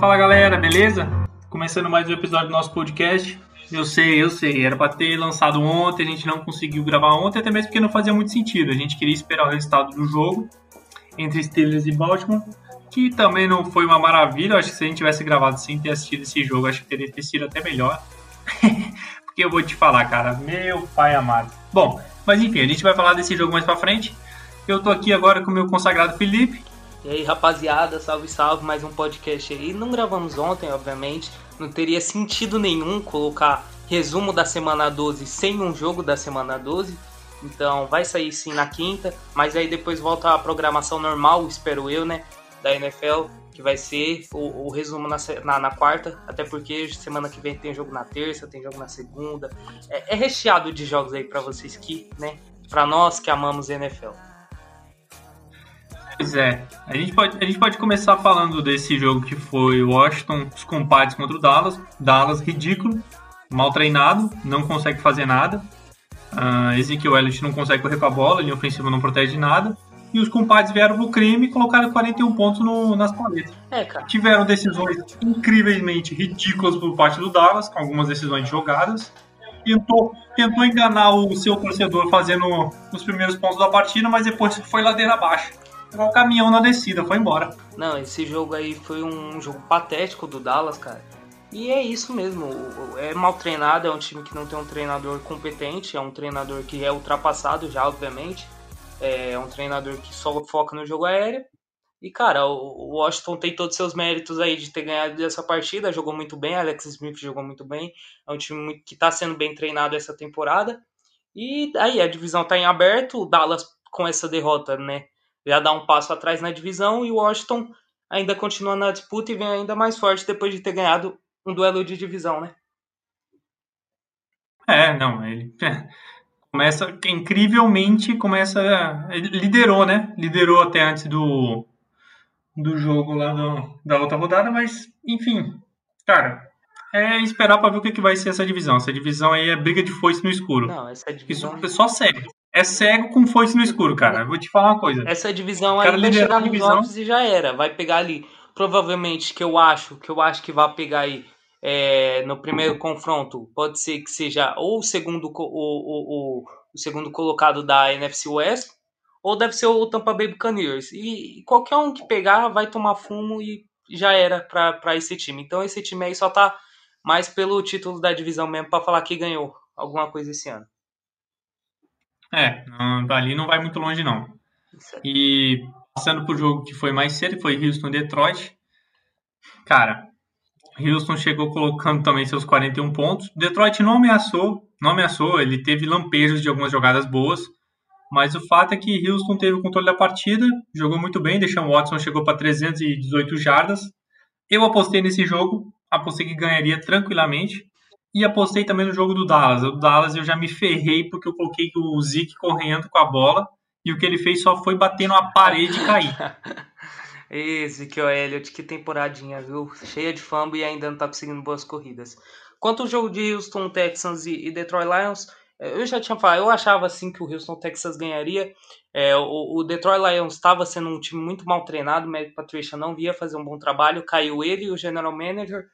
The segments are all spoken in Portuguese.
fala galera, beleza? Começando mais um episódio do nosso podcast. Eu sei, eu sei, era para ter lançado ontem, a gente não conseguiu gravar ontem, até mesmo porque não fazia muito sentido. A gente queria esperar o resultado do jogo entre Steelers e Baltimore, que também não foi uma maravilha. Acho que se a gente tivesse gravado sem ter assistido esse jogo, acho que teria ter sido até melhor. porque eu vou te falar, cara, meu pai amado. Bom, mas enfim, a gente vai falar desse jogo mais pra frente. Eu tô aqui agora com o meu consagrado Felipe. E aí, rapaziada, salve, salve, mais um podcast aí. Não gravamos ontem, obviamente. Não teria sentido nenhum colocar resumo da semana 12 sem um jogo da semana 12. Então vai sair sim na quinta, mas aí depois volta a programação normal, espero eu, né? Da NFL, que vai ser o, o resumo na, na, na, quarta, até porque semana que vem tem jogo na terça, tem jogo na segunda. É, é recheado de jogos aí para vocês que, né? Para nós que amamos NFL. Pois é. A gente, pode, a gente pode começar falando desse jogo que foi Washington, os compadres contra o Dallas. Dallas ridículo, mal treinado, não consegue fazer nada. Uh, Ezekiel Elliott não consegue correr com a bola, linha ofensiva não protege nada. E os compadres vieram pro crime e colocaram 41 pontos no, nas paletas. É, Tiveram decisões incrivelmente ridículas por parte do Dallas, com algumas decisões jogadas. Tentou, tentou enganar o seu torcedor fazendo os primeiros pontos da partida, mas depois foi ladeira abaixo igual o caminhão na descida, foi embora. Não, esse jogo aí foi um jogo patético do Dallas, cara. E é isso mesmo, é mal treinado, é um time que não tem um treinador competente, é um treinador que é ultrapassado já, obviamente. É um treinador que só foca no jogo aéreo. E, cara, o Washington tem todos os seus méritos aí de ter ganhado dessa partida, jogou muito bem, Alex Smith jogou muito bem, é um time que está sendo bem treinado essa temporada. E aí a divisão está em aberto, o Dallas com essa derrota, né, já dá um passo atrás na divisão e o Washington ainda continua na disputa e vem ainda mais forte depois de ter ganhado um duelo de divisão, né? É, não, ele começa incrivelmente começa ele liderou, né? Liderou até antes do do jogo lá do, da outra rodada, mas enfim, cara, é esperar para ver o que, que vai ser essa divisão. Essa divisão aí é briga de foice no escuro. Não, essa divisão. Isso só segue é cego com foice no escuro, cara. Vou te falar uma coisa. Essa divisão aí vai chegar nos divisão... e já era. Vai pegar ali, provavelmente, que eu acho, que eu acho que vai pegar aí é, no primeiro confronto, pode ser que seja ou o segundo, o, o, o, o segundo colocado da NFC West, ou deve ser o Tampa Bay Buccaneers. E qualquer um que pegar vai tomar fumo e já era para esse time. Então esse time aí só tá mais pelo título da divisão mesmo para falar que ganhou alguma coisa esse ano. É, ali não vai muito longe não. E passando pro jogo que foi mais cedo, foi Houston Detroit. Cara, Houston chegou colocando também seus 41 pontos. Detroit não ameaçou, não ameaçou, ele teve lampejos de algumas jogadas boas, mas o fato é que Houston teve o controle da partida, jogou muito bem, deixou Watson chegou para 318 jardas. Eu apostei nesse jogo, apostei que ganharia tranquilamente. E apostei também no jogo do Dallas. O Dallas eu já me ferrei porque eu coloquei o Zeke correndo com a bola e o que ele fez só foi bater numa parede e cair. Que é Elliott, que temporadinha, viu? Cheia de fumble e ainda não tá conseguindo boas corridas. Quanto ao jogo de Houston Texans e Detroit Lions, é, eu já tinha falado, eu achava assim que o Houston Texans ganharia. É, o, o, Detroit Lions estava sendo um time muito mal treinado, o Matt Patricia não via fazer um bom trabalho, caiu ele e o general manager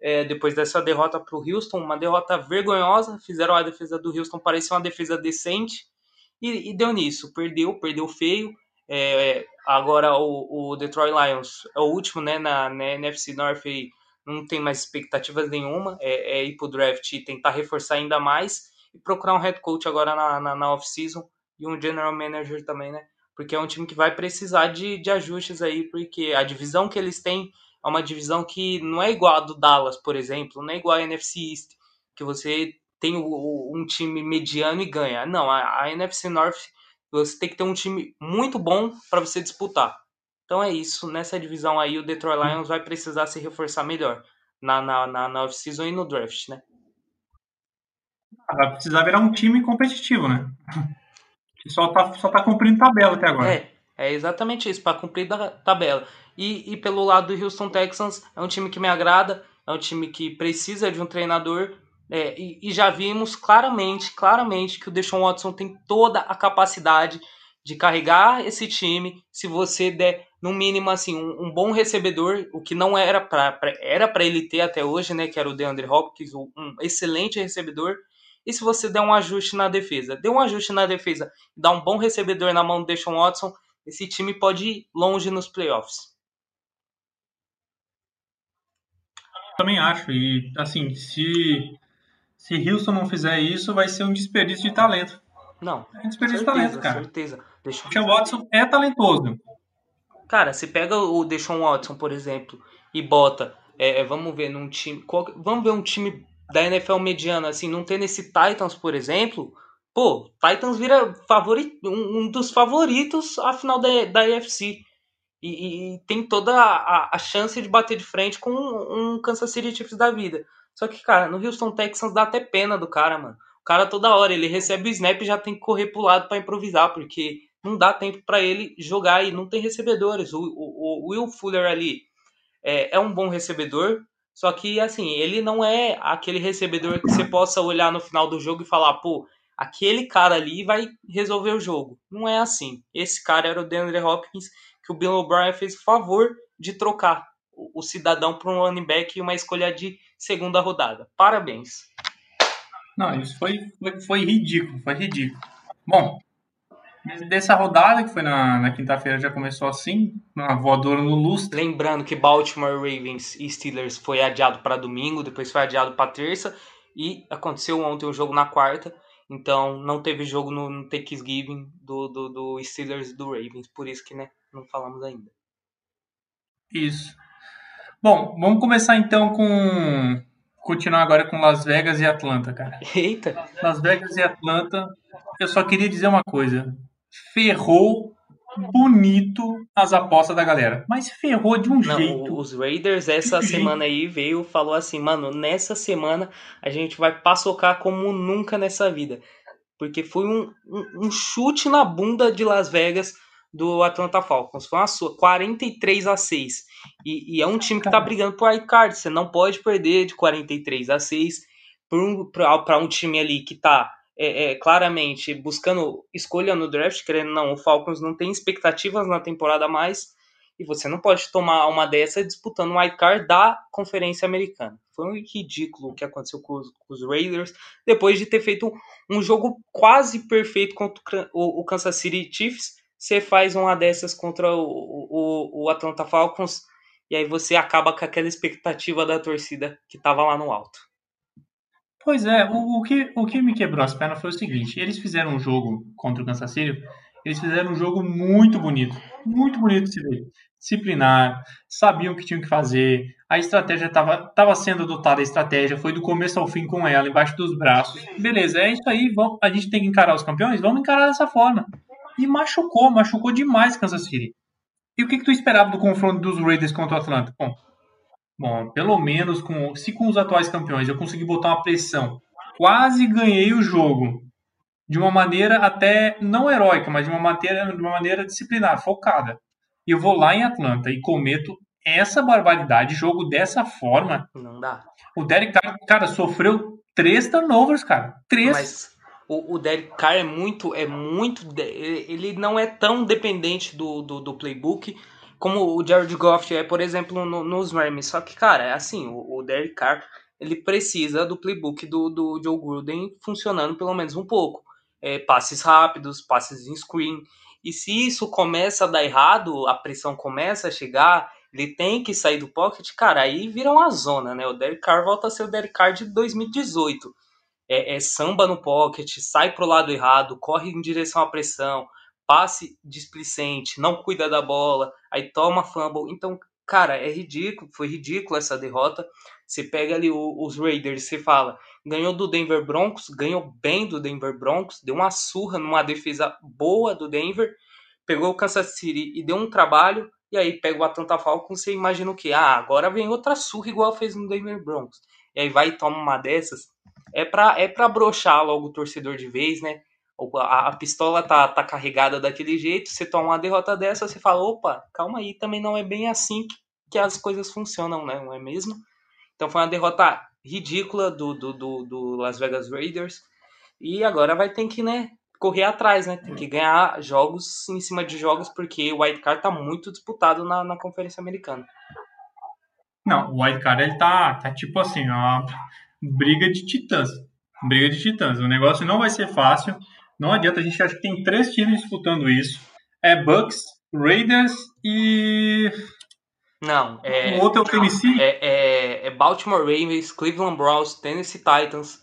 é, depois dessa derrota para o Houston, uma derrota vergonhosa. Fizeram a defesa do Houston parecer uma defesa decente e, e deu nisso. Perdeu, perdeu feio. É, agora o, o, Detroit Lions é o último né, na, na NFC North e não tem mais expectativas nenhuma. É, é ir para o draft e tentar reforçar ainda mais e procurar um head coach agora na, na, na off-season e um general manager também, né? Porque é um time que vai precisar de, de ajustes aí, porque a divisão que eles têm é uma divisão que não é igual a do Dallas, por exemplo, não é igual a NFC East, que você tem um time mediano e ganha. Não, a, a NFC North você tem que ter um time muito bom para você disputar. Então é isso, nessa divisão aí o Detroit Lions vai precisar se reforçar melhor na, na, na, na off-season e no draft, né? Vai precisar virar um time competitivo, né? Que só tá, só tá cumprindo tabela até agora. É, é exatamente isso, para cumprir a tabela. E, e pelo lado do Houston Texans, é um time que me agrada, é um time que precisa de um treinador. É, e, e, já vimos claramente, claramente que o Deshaun Watson tem toda a capacidade de carregar esse time se você der no mínimo assim um, um bom recebedor, o que não era para era para ele ter até hoje, né, que era o DeAndre Hopkins, um excelente recebedor. E se você der um ajuste na defesa, dê um ajuste na defesa, dá um bom recebedor na mão do Deshaun Watson, esse time pode ir longe nos playoffs. Também acho e assim, se se Houston não fizer isso, vai ser um desperdício de talento. Não. É um desperdício certeza, de talento, cara. Certeza. Deixa... O Watson é talentoso. Cara, você pega o Deshaun Watson, por exemplo, e bota, é, é, vamos ver num time, qual, vamos ver um time da NFL mediana, assim, não tem nesse Titans, por exemplo, pô, Titans vira favorito, um, um dos favoritos à final da, da AFC. E, e, tem toda a, a, chance de bater de frente com um, um Kansas City Chiefs da vida. Só que, cara, no Houston Texans dá até pena do cara, mano. O cara toda hora, ele recebe o snap e já tem que correr pro lado para improvisar, porque não dá tempo para ele jogar e não tem recebedores. O, o, o Will Fuller ali é, é, um bom recebedor, só que assim, ele não é aquele recebedor que você possa olhar no final do jogo e falar, pô, aquele cara ali vai resolver o jogo. Não é assim. Esse cara era o DeAndre Hopkins, que o Bill O'Brien fez o favor de trocar o, o cidadão para um running back e uma escolha de segunda rodada. Parabéns. Não, isso foi, foi, foi ridículo, foi ridículo. Bom, dessa rodada, que foi na, na quinta-feira, já começou assim, uma voadora no lustre. Lembrando que Baltimore Ravens e Steelers foi adiado para domingo, depois foi adiado para terça, e aconteceu ontem o jogo na quarta, então não teve jogo no, no Thanksgiving do, do, do Steelers e do Ravens, por isso que né, não falamos ainda. Isso. Bom, vamos começar então com. Continuar agora com Las Vegas e Atlanta, cara. Eita! Las Vegas e Atlanta. Eu só queria dizer uma coisa. Ferrou bonito as apostas da galera. Mas ferrou de um Não, jeito. Os Raiders essa semana aí veio falou assim, mano, nessa semana a gente vai paçocar como nunca nessa vida. Porque foi um, um, um chute na bunda de Las Vegas do Atlanta Falcons. Foi uma sua, 43 a 6. E, e é um time que está brigando por card. Você não pode perder de 43 a 6 para um, um time ali que está é, é, claramente buscando escolha no draft, querendo não, o Falcons não tem expectativas na temporada mais, e você não pode tomar uma dessa disputando um card da Conferência Americana. Foi um ridículo o que aconteceu com os, com os, Raiders, depois de ter feito um jogo quase perfeito contra o, o Kansas City Chiefs, você faz uma dessas contra o, o, o Atlanta Falcons e aí você acaba com aquela expectativa da torcida que estava lá no alto. Pois é, o, o, que, o que me quebrou as pernas foi o seguinte: eles fizeram um jogo contra o Kansas City, eles fizeram um jogo muito bonito, muito bonito de se ver. Disciplinar, sabiam o que tinham que fazer, a estratégia estava tava sendo adotada, a estratégia foi do começo ao fim com ela, embaixo dos braços. Beleza, é isso aí, vamos, a gente tem que encarar os campeões? Vamos encarar dessa forma. E machucou, machucou demais Kansas City. E o que, que tu esperava do confronto dos Raiders contra o Atlanta? Bom, bom, pelo menos com, se com os atuais campeões eu conseguir botar uma pressão, quase ganhei o jogo de uma maneira até não heróica, mas de uma maneira, de uma maneira disciplinar, focada. E eu vou lá em Atlanta e cometo essa barbaridade, jogo dessa forma. Não dá. O Derek Carr, cara, sofreu três turnovers, cara. Três. Mas o, o Derek Carr é muito, é muito, ele não é tão dependente do, do, do playbook como o Jared Goff é, por exemplo, no, nos Rams. Só que, cara, é assim, o, o Derek Carr, ele precisa do playbook do, do Joe Gruden funcionando pelo menos um pouco. É, passes rápidos, passes em screen. E se isso começa a dar errado, a pressão começa a chegar, ele tem que sair do pocket, cara, aí vira uma zona, né? O Derek Carr volta a ser o Derek Carr de 2018 é, é samba no pocket, sai pro lado errado, corre em direção à pressão, passe displicente, não cuida da bola, aí toma fumble. Então, cara, é ridículo, foi ridículo essa derrota. Você pega ali o, os Raiders, você fala, ganhou do Denver Broncos, ganhou bem do Denver Broncos, deu uma surra numa defesa boa do Denver, pegou o Kansas City e deu um trabalho, e aí pega o Atlanta Falcons, você imagina o que? Ah, agora vem outra surra igual fez no Denver Broncos. E aí vai e toma uma dessas é pra, é pra broxar logo o torcedor de vez, né? A, a, pistola tá, tá carregada daquele jeito, você toma uma derrota dessa, você fala, opa, calma aí, também não é bem assim que, que as coisas funcionam, né? Não é mesmo? Então foi uma derrota ridícula do, do, do, do Las Vegas Raiders. E agora vai ter que, né, correr atrás, né? Tem que ganhar jogos em cima de jogos, porque o Wildcard tá muito disputado na, na Conferência Americana. Não, o Wildcard ele tá, tá tipo assim, uma briga de titãs. Briga de titãs. O negócio não vai ser fácil. Não adianta, a gente acha que tem três times disputando isso. É Bucks, Raiders e. Não, é. O outro é o Tennessee? É, é, é Baltimore Ravens, Cleveland Browns, Tennessee Titans,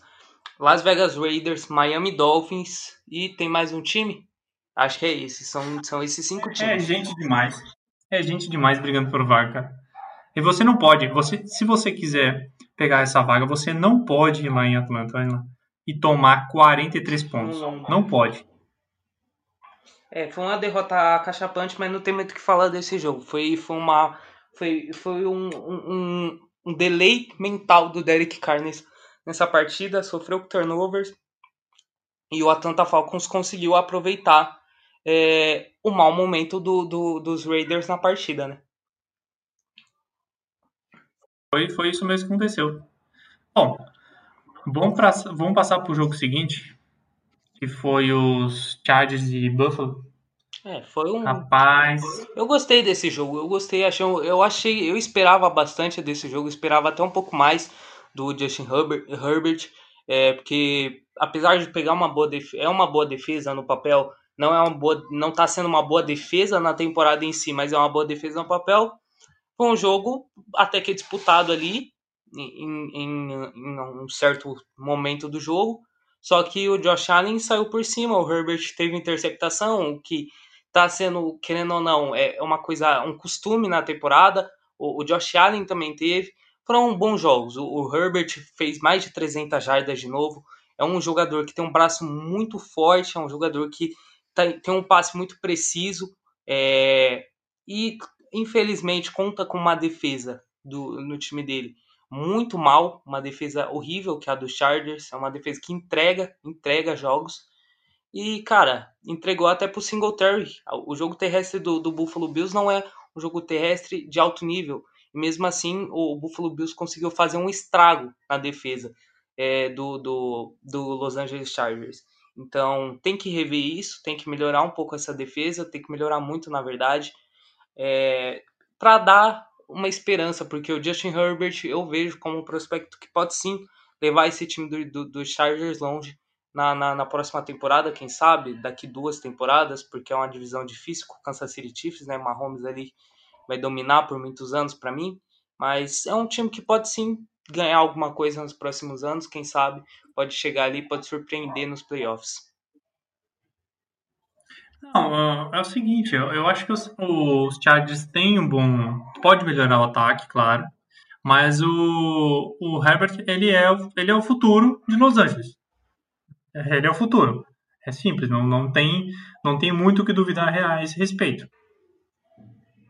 Las Vegas Raiders, Miami Dolphins e tem mais um time? Acho que é esse. São, são esses cinco é times. É gente demais. É gente demais brigando por vaga, cara. E você não pode. Você, se você quiser pegar essa vaga, você não pode ir lá em Atlanta lá, e tomar 43 pontos. Não, não, não pode. É, foi uma derrota cachapante, mas não tem muito o que falar desse jogo. Foi, foi uma. Foi, foi um, um, um delay mental do Derek Carr nessa partida, sofreu turnovers e o Atlanta Falcons conseguiu aproveitar é, o mau momento do, do, dos Raiders na partida, né? Foi, foi isso mesmo que aconteceu. Bom, vamos, pra, vamos passar para o jogo seguinte, que foi os Chargers e Buffalo. É, foi um. Rapaz. Eu gostei desse jogo. Eu gostei, achei, eu achei, eu esperava bastante desse jogo, esperava até um pouco mais do Justin Herbert, Herbert é, porque apesar de pegar uma boa defesa, é uma boa defesa no papel, não é uma boa, não está sendo uma boa defesa na temporada em si, mas é uma boa defesa no papel. Foi um jogo até que disputado ali em, em, em um certo momento do jogo. Só que o Josh Allen saiu por cima, o Herbert teve interceptação, o que está sendo, querendo ou não, é uma coisa, um costume na temporada. O, o Josh Allen também teve foram bons jogos. O, o Herbert fez mais de 300 jardas de novo. É um jogador que tem um braço muito forte, é um jogador que tem um passe muito preciso. É, e infelizmente conta com uma defesa do, no time dele muito mal, uma defesa horrível que é a dos Chargers, é uma defesa que entrega, entrega jogos. E, cara, entregou até pro Singletary. O jogo terrestre do, do Buffalo Bills não é um jogo terrestre de alto nível. E mesmo assim, o Buffalo Bills conseguiu fazer um estrago na defesa é, do, do, do Los Angeles Chargers. Então, tem que rever isso, tem que melhorar um pouco essa defesa, tem que melhorar muito, na verdade, é, para dar uma esperança, porque o Justin Herbert eu vejo como um prospecto que pode sim levar esse time do, do, do Chargers longe na, na, na, próxima temporada, quem sabe, daqui duas temporadas, porque é uma divisão difícil com o Kansas City Chiefs, né? Mahomes ali vai dominar por muitos anos para mim, mas é um time que pode sim ganhar alguma coisa nos próximos anos, quem sabe pode chegar ali, pode surpreender nos playoffs. Não, é o seguinte, eu, eu acho que os, os Chargers têm um bom. Pode melhorar o ataque, claro. Mas o, o Herbert, ele é, ele é o futuro de Los Angeles. Ele é o futuro. É simples, não, não, tem, não tem muito o que duvidar a esse respeito.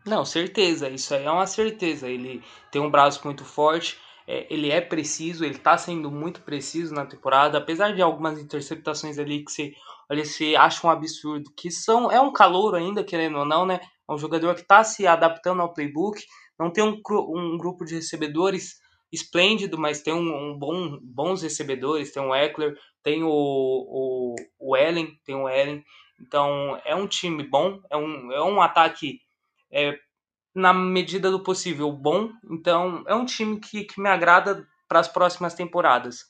Não, certeza, isso aí é uma certeza. Ele tem um braço muito forte, é, ele é preciso, ele tá sendo muito preciso na temporada, apesar de algumas interceptações ali que você, olha, você acha um absurdo, que são, é um calor ainda, querendo ou não, né? É um jogador que tá se adaptando ao playbook, não tem um, um grupo de recebedores esplêndido, mas tem um, um, bom, bons recebedores, tem o Eckler, tem o, o, o Ellen, tem o Ellen, então é um time bom, é um, é um ataque é, na medida do possível, bom. Então, é um time que, que me agrada para as próximas temporadas.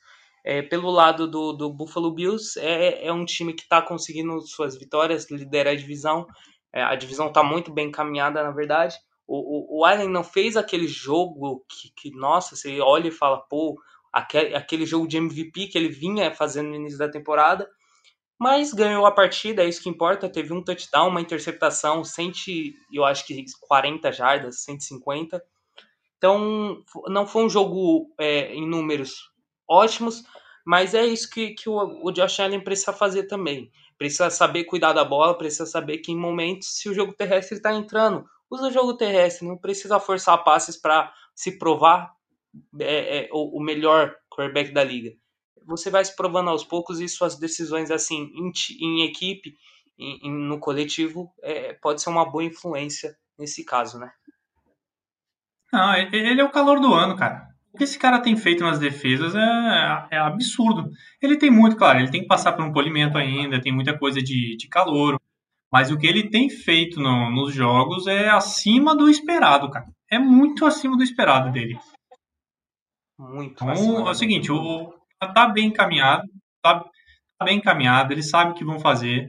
É, pelo lado do, do Buffalo Bills, é, é um time que está conseguindo suas vitórias, lidera a divisão. É, a divisão está muito bem encaminhada, na verdade. O, o, o Allen não fez aquele jogo que, que, nossa, você olha e fala, pô, aquele, aquele jogo de MVP que ele vinha fazendo no início da temporada mas ganhou a partida, é isso que importa. Teve um touchdown, uma interceptação, 100, eu acho que 40 jardas, 150. Então, não foi um jogo é, em números ótimos, mas é isso que, que o, o Josh Allen precisa fazer também. Precisa saber cuidar da bola, precisa saber que em momentos, se o jogo terrestre está entrando, usa o jogo terrestre, não precisa forçar passes para se provar é, é, o, o melhor quarterback da liga você vai se provando aos poucos e suas decisões assim em, em equipe, em, em, no coletivo, é, pode ser uma boa influência nesse caso, né? Não, ele é o calor do ano, cara. O que esse cara tem feito nas defesas é, é absurdo. Ele tem muito, claro, ele tem que passar por um polimento ainda, tem muita coisa de, de calor. Mas o que ele tem feito no, nos jogos é acima do esperado, cara. É muito acima do esperado dele. Muito. Então, é o seguinte, o, tá bem encaminhado, tá, tá bem encaminhado, eles sabem o que vão fazer.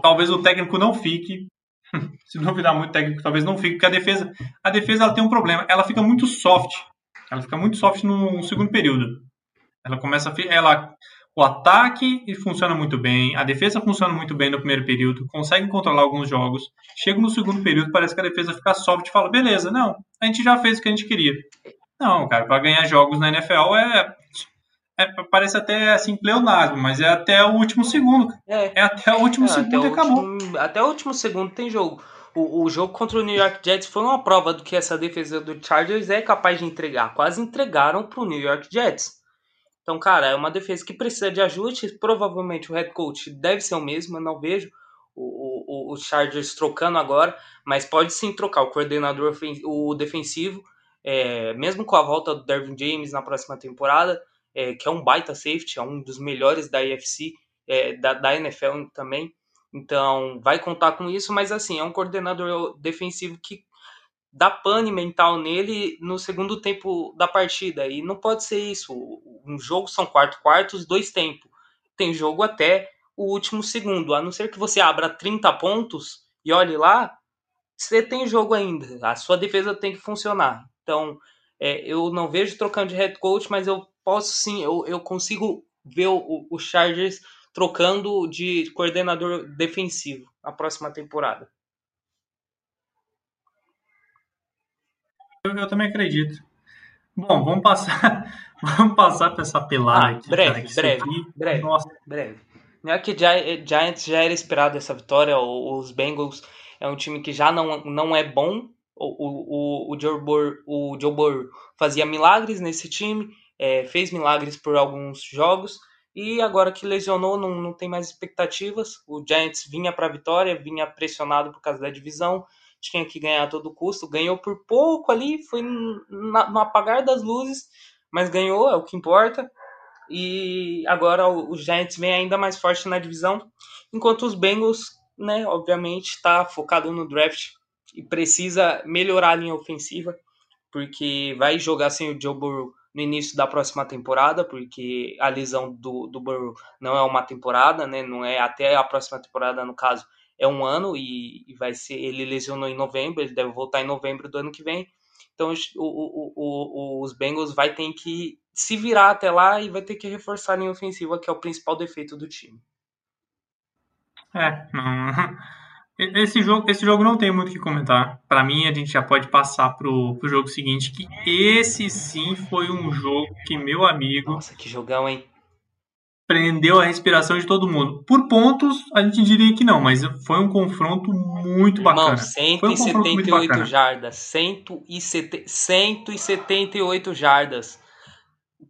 Talvez o técnico não fique. Se duvidar muito, o técnico talvez não fique, porque a defesa, a defesa ela tem um problema. Ela fica muito soft. Ela fica muito soft no segundo período. Ela começa a, ela o ataque funciona muito bem, a defesa funciona muito bem no primeiro período, consegue controlar alguns jogos. Chega no segundo período, parece que a defesa fica soft e fala: beleza, não, a gente já fez o que a gente queria. Não, cara, para ganhar jogos na NFL é, é, parece até assim pleonasmo, mas é até o último segundo. É, é até o último é, segundo e acabou. Último, até o último segundo tem jogo. O, o jogo contra o New York Jets foi uma prova do que essa defesa do Chargers é capaz de entregar. Quase entregaram para o New York Jets. Então, cara, é uma defesa que precisa de ajustes. Provavelmente o head coach deve ser o mesmo. Eu não vejo o, o, o Chargers trocando agora, mas pode sim trocar o coordenador o defensivo, é, mesmo com a volta do Dervin James na próxima temporada, é, que é um baita safety, é um dos melhores da IFC, é, da, da NFL também. Então, vai contar com isso, mas assim, é um coordenador defensivo que dá pane mental nele no segundo tempo da partida. E não pode ser isso. Um jogo são quatro quartos, dois tempos. Tem jogo até o último segundo. A não ser que você abra 30 pontos e olhe lá, você tem jogo ainda. A sua defesa tem que funcionar. Então, é, eu não vejo trocando de head coach, mas eu posso sim, eu, eu consigo ver o, o Chargers trocando de coordenador defensivo na próxima temporada. Eu, eu também acredito. Bom, vamos passar, vamos passar para essa pelada ah, aqui. Breve, cara, breve, aqui, breve, nossa. breve. Não é que Giants já era esperado essa vitória, os Bengals é um time que já não, não é bom. O, o, o, Joe Burrow, o Joe Burrow fazia milagres nesse time, é, fez milagres por alguns jogos, e agora que lesionou, não, não tem mais expectativas. O Giants vinha para a vitória, vinha pressionado por causa da divisão, tinha que ganhar a todo custo, ganhou por pouco ali, foi no apagar das luzes, mas ganhou, é o que importa. E agora o, o Giants vem ainda mais forte na divisão, enquanto os Bengals, né, obviamente, está focado no draft e precisa melhorar a linha ofensiva, porque vai jogar sem o Joe Burrow no início da próxima temporada, porque a lesão do, do Burrow não é uma temporada, né? Não é até a próxima temporada, no caso, é um ano e, e, vai ser. Ele lesionou em novembro, ele deve voltar em novembro do ano que vem. Então o, o, o, os Bengals vai ter que se virar até lá e vai ter que reforçar a linha ofensiva, que é o principal defeito do time. É, não. Esse jogo, esse jogo não tem muito o que comentar. Para mim, a gente já pode passar pro, pro jogo seguinte, que esse sim foi um jogo que, meu amigo. Nossa, que jogão, hein? prendeu a respiração de todo mundo. Por pontos, a gente diria que não, mas foi um confronto muito bacana. Irmão, 178 um jardas. 178 jardas.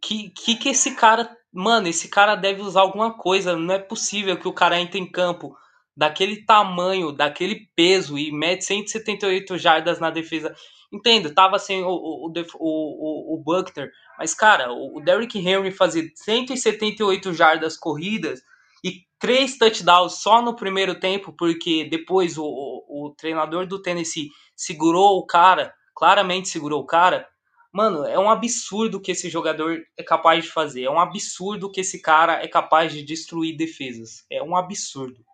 Que, que que esse cara... Mano, esse cara deve usar alguma coisa. Não é possível que o cara entre em campo daquele tamanho, daquele peso e mete 178 jardas na defesa. Entendo, tava sem o, o, o, o, Buckner, mas, cara, o Derrick Henry fazer 178 jardas corridas e três touchdowns só no primeiro tempo, porque depois o, o, o treinador do Tennessee segurou o cara, claramente segurou o cara. Mano, é um absurdo que esse jogador é capaz de fazer. É um absurdo que esse cara é capaz de destruir defesas. É um absurdo.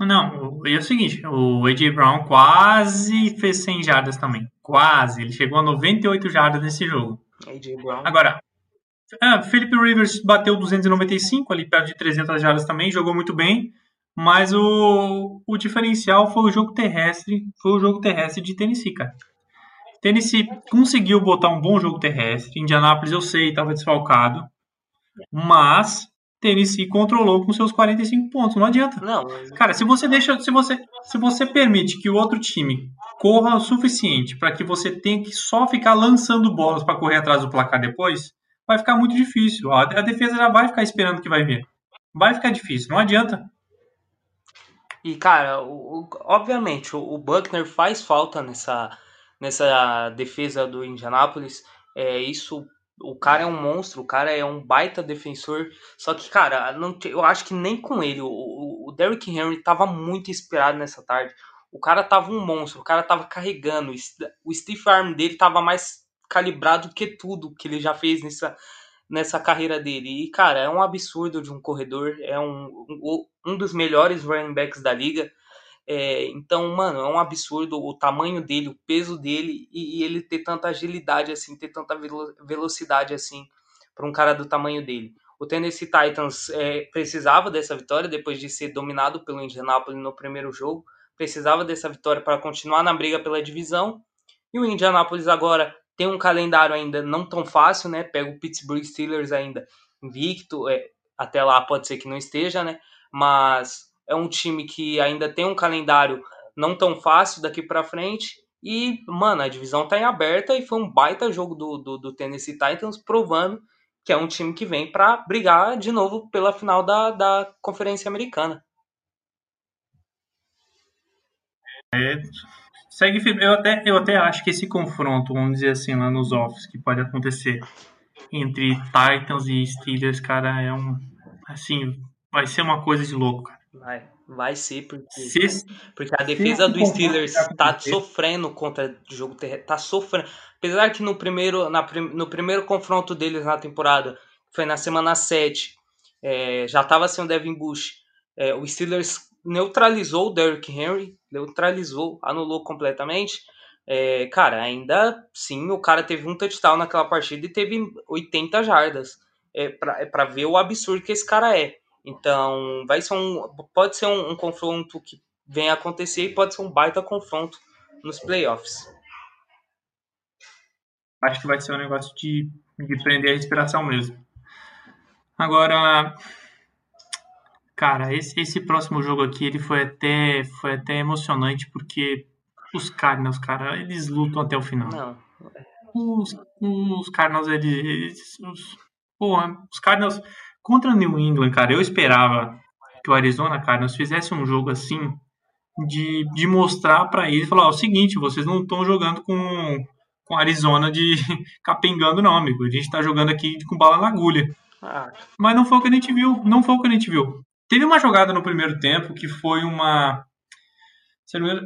Não, e é o seguinte, o AJ Brown quase fez 100 jardas também. Quase. Ele chegou a 98 jardas nesse jogo. AJ Brown. Agora, é, Philip Rivers bateu 295, ali perto de 300 jardas também, jogou muito bem. Mas o, o diferencial foi o jogo terrestre, foi o jogo terrestre de Tennessee, cara. Tennessee conseguiu botar um bom jogo terrestre. Indianápolis, eu sei, estava desfalcado. Mas Tennessee controlou com seus 45 pontos. Não adianta. Não. Cara, se você deixa, se você, se você permite que o outro time corra o suficiente para que você tenha que só ficar lançando bolas para correr atrás do placar depois, vai ficar muito difícil. A, a defesa já vai ficar esperando que vai ver. Vai ficar difícil. Não adianta. E cara, o, o, obviamente o, o Buckner faz falta nessa nessa defesa do Indianapolis. É, isso, o cara é um monstro, o cara é um baita defensor. Só que, cara, não, eu acho que nem com ele. O, o, Derrick Henry tava muito inspirado nessa tarde. O cara tava um monstro, o cara tava carregando. O Steve Arm dele tava mais calibrado que tudo que ele já fez nessa, nessa carreira dele. E, cara, é um absurdo de um corredor. É um, um, um dos melhores running backs da liga. É, então, mano, é um absurdo o tamanho dele, o peso dele e, e ele ter tanta agilidade assim, ter tanta velocidade assim para um cara do tamanho dele. O Tennessee Titans é, precisava dessa vitória depois de ser dominado pelo Indianapolis no primeiro jogo, precisava dessa vitória para continuar na briga pela divisão. E o Indianapolis agora tem um calendário ainda não tão fácil, né? Pega o Pittsburgh Steelers ainda invicto, é, até lá pode ser que não esteja, né? Mas é um time que ainda tem um calendário não tão fácil daqui para frente. E, mano, a divisão tá em aberta e foi um baita jogo do, do, do Tennessee Titans, provando que é um time que vem para brigar de novo pela final da, da Conferência Americana. É, segue Eu até, eu até acho que esse confronto, vamos dizer assim, lá nos offs, que pode acontecer entre Titans e Steelers, cara, é um. Assim, vai ser uma coisa de louco, cara. Vai, vai ser, porque, se, porque a defesa do Steelers tá sofrendo contra o jogo terrestre. Tá sofrendo. Apesar que no primeiro, na, no primeiro confronto deles na temporada, foi na semana 7, é, já tava sem o Devin Bush. É, o Steelers neutralizou o Derrick Henry, neutralizou, anulou completamente. É, cara, ainda sim, o cara teve um touchdown naquela partida e teve 80 jardas. É para é ver o absurdo que esse cara é. Então, vai ser um. Pode ser um, um confronto que vem a acontecer e pode ser um baita confronto nos playoffs. Acho que vai ser um negócio de, de prender a respiração mesmo. Agora, cara, esse, esse próximo jogo aqui ele foi até, foi até emocionante porque os Cardinals, cara, eles lutam até o final. Não. Os, os Cardinals, eles. eles os, porra, os Cardinals Contra New England, cara, eu esperava que o Arizona Cardinals fizesse um jogo assim de, de mostrar para eles, falar, ó, é o seguinte, vocês não estão jogando com com Arizona de capengando não, amigo. A gente tá jogando aqui com bala na agulha. Ah. Mas não foi o que a gente viu, não foi o que a gente viu. Teve uma jogada no primeiro tempo que foi uma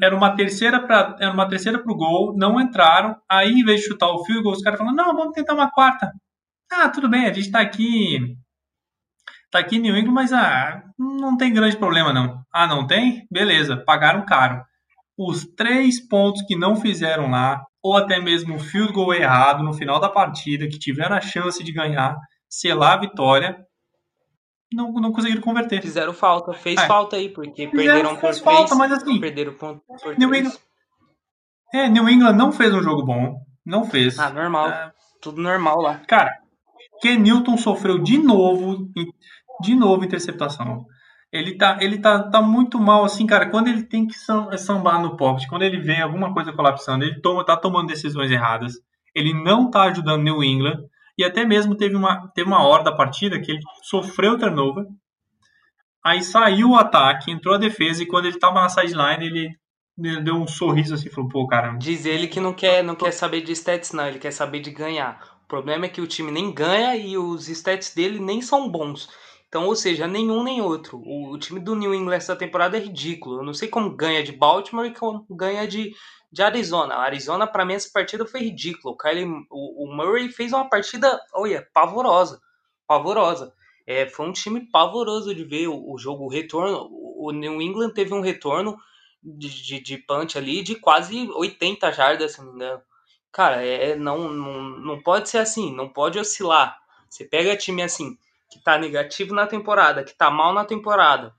era uma terceira para era uma terceira pro gol, não entraram. Aí em vez de chutar o goal, os caras falaram: "Não, vamos tentar uma quarta". Ah, tudo bem, a gente tá aqui Tá aqui em New England, mas ah, não tem grande problema não. Ah, não tem? Beleza, pagaram caro. Os três pontos que não fizeram lá, ou até mesmo o field goal errado no final da partida, que tiveram a chance de ganhar, selar a vitória, não, não conseguiram converter. Fizeram falta, fez é. falta aí, porque Fizeram, perderam por fez falta, mas assim, perderam por, por New England, é, New England não fez um jogo bom, não fez. Ah, normal, é, tudo normal lá. Cara, Kenilton sofreu de novo de novo interceptação. Ele tá, ele tá, tá muito mal, assim, cara. Quando ele tem que sambar no pocket, quando ele vê alguma coisa colapsando, ele toma, tá tomando decisões erradas. Ele não tá ajudando New England. E até mesmo teve uma, teve uma hora da partida que ele sofreu turnover. Aí saiu o ataque, entrou a defesa, e quando ele tava na sideline, ele, ele deu um sorriso assim, falou, pô, cara. Diz ele que não quer, não quer saber de stats, não, ele quer saber de ganhar. O problema é que o time nem ganha e os stats dele nem são bons. Então, ou seja, nenhum nem outro. O, o time do New England essa temporada é ridículo. Eu não sei como ganha de Baltimore e como ganha de, de Arizona. A Arizona, para mim, essa partida foi ridícula. O, Kylie, o, o Murray fez uma partida, olha, pavorosa. Pavorosa. É, foi um time pavoroso de ver o, o jogo, o retorno. O New England teve um retorno de, de, de punch ali de quase 80 jardas, se não me engano. Cara, é, não, não, não pode ser assim, não pode oscilar. Você pega time assim, que tá negativo na temporada, que tá mal na temporada,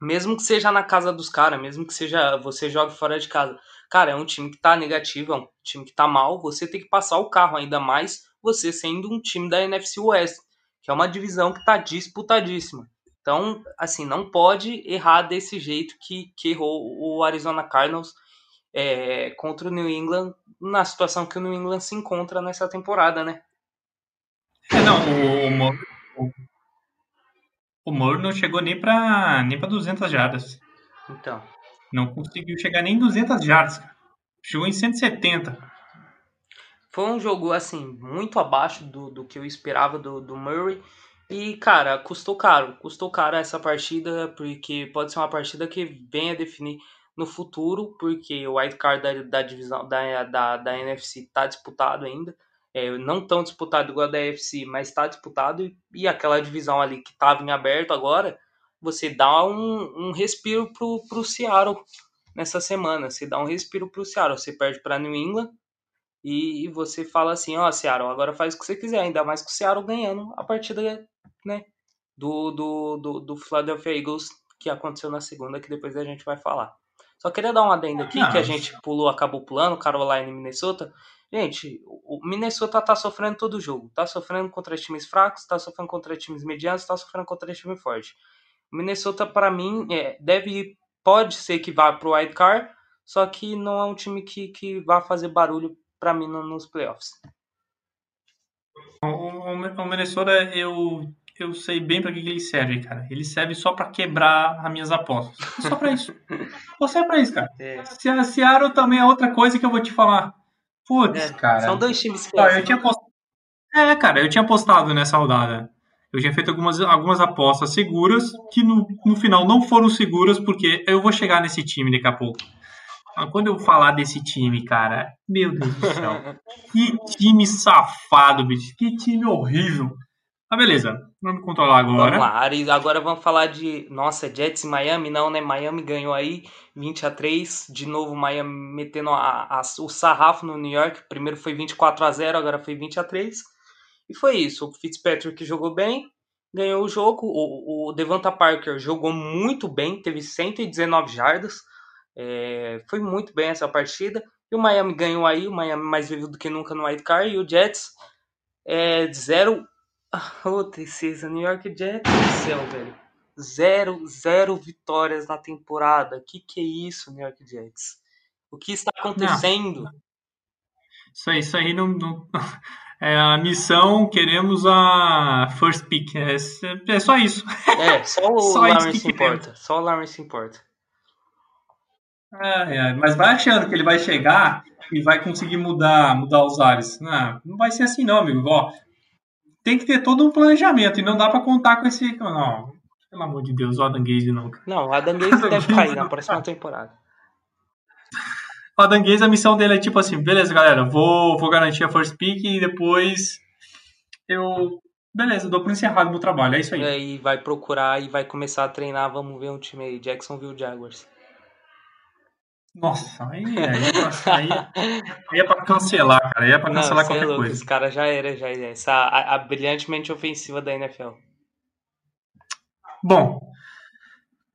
mesmo que seja na casa dos caras, mesmo que seja você jogue fora de casa, cara, é um time que tá negativo, é um time que tá mal, você tem que passar o carro, ainda mais você sendo um time da NFC West, que é uma divisão que tá disputadíssima. Então, assim, não pode errar desse jeito que, que errou o Arizona Cardinals é, contra o New England, na situação que o New England se encontra nessa temporada, né? É, não, o, o, o Moro não chegou nem para nem pra 200 jardas. Então. Não conseguiu chegar nem 200 jardas, cara. Jogou em 170. Foi um jogo, assim, muito abaixo do, do que eu esperava do, do Murray. E, cara, custou caro. Custou caro essa partida, porque pode ser uma partida que venha definir no futuro, porque o wildcard da, da divisão da, da, da NFC está disputado ainda. É, não tão disputado igual a da NFC, mas está disputado. E, aquela divisão ali que estava em aberto agora, você dá um, um respiro pro, pro Seattle nessa semana. Você dá um respiro pro Seattle. Você perde para New England e, e, você fala assim, ó, oh, Seattle, agora faz o que você quiser, ainda mais com o Seattle ganhando a partida, né, do, do, do, do Philadelphia Eagles que aconteceu na segunda, que depois a gente vai falar. Só queria dar uma adenda aqui, que a gente pulou, acabou pulando, Carolina e Minnesota. Gente, o Minnesota tá sofrendo todo o jogo. Tá sofrendo contra times fracos, tá sofrendo contra times medianos, tá sofrendo contra time forte. O Minnesota, para mim, é, deve pode ser que vá pro wild card, só que não é um time que, que vá fazer barulho para mim nos playoffs. O, o, o Minnesota, eu eu sei bem para que, que ele serve, cara. Ele serve só para quebrar as minhas apostas. Só para isso. Você é para isso, cara. É. Se a Seattle também é outra coisa que eu vou te falar. Putz, é. cara. São dois times que. Ah, eu tinha post... É, cara, eu tinha apostado nessa rodada. Eu tinha feito algumas, algumas apostas seguras que no, no final não foram seguras, porque eu vou chegar nesse time daqui a pouco. Quando eu falar desse time, cara, meu Deus do céu. que time safado, bicho. Que time horrível. Ah, beleza. Vamos controlar agora. Vamos lá, agora vamos falar de. Nossa, Jets e Miami, não, né? Miami ganhou aí 20 a 3 De novo, Miami metendo a, a, o sarrafo no New York. Primeiro foi 24 a 0 agora foi 20 a 3 E foi isso. O Fitzpatrick jogou bem, ganhou o jogo. O, o Devonta Parker jogou muito bem, teve 119 jardas. É, foi muito bem essa partida. E o Miami ganhou aí, o Miami mais vivo do que nunca no White Card. E o Jets é, zero Ô, tristeza, New York Jets do céu, velho. Zero, zero vitórias na temporada. Que que é isso, New York Jets? O que está acontecendo? Não. Isso aí, isso aí não, não, é a missão, queremos a first pick. É, é só isso. É, só o só Lawrence importa. Só o Lawrence importa. É, é, mas vai achando que ele vai chegar e vai conseguir mudar, mudar os ares. Não, não vai ser assim não, amigo. Ó, tem que ter todo um planejamento e não dá para contar com esse. Não, pelo amor de Deus, o Adam Gaze não. Não, o Adam Gaze deve cair na próxima temporada. O Adam Gaze, a missão dele é tipo assim: beleza, galera, vou, vou garantir a first pick e depois eu. Beleza, dou por encerrado meu trabalho, é isso aí. É, e vai procurar e vai começar a treinar. Vamos ver um time aí: Jacksonville Jaguars. Nossa, aí é, aí, aí é pra cancelar, cara. Aí é pra cancelar Não, é qualquer é louco, coisa. Esse cara já era, já era. Essa, a, a brilhantemente ofensiva da NFL. Bom.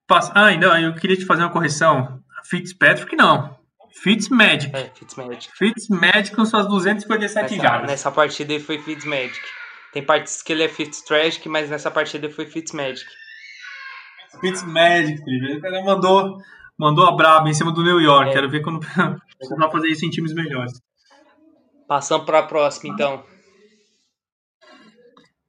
Passa, ah, ainda eu queria te fazer uma correção. Fitzpatrick não. Fitzmagic. É, Fitzmagic. Fitzmagic com suas 257 jardas. Nessa partida ele foi Fitzmagic. Tem partes que ele é Fitztragic, mas nessa partida ele foi Fitzmagic. Fitzmagic, cara mandou mandou a braba em cima do New York. É. Quero ver quando vai fazer isso em times melhores. Passando para a próxima, então.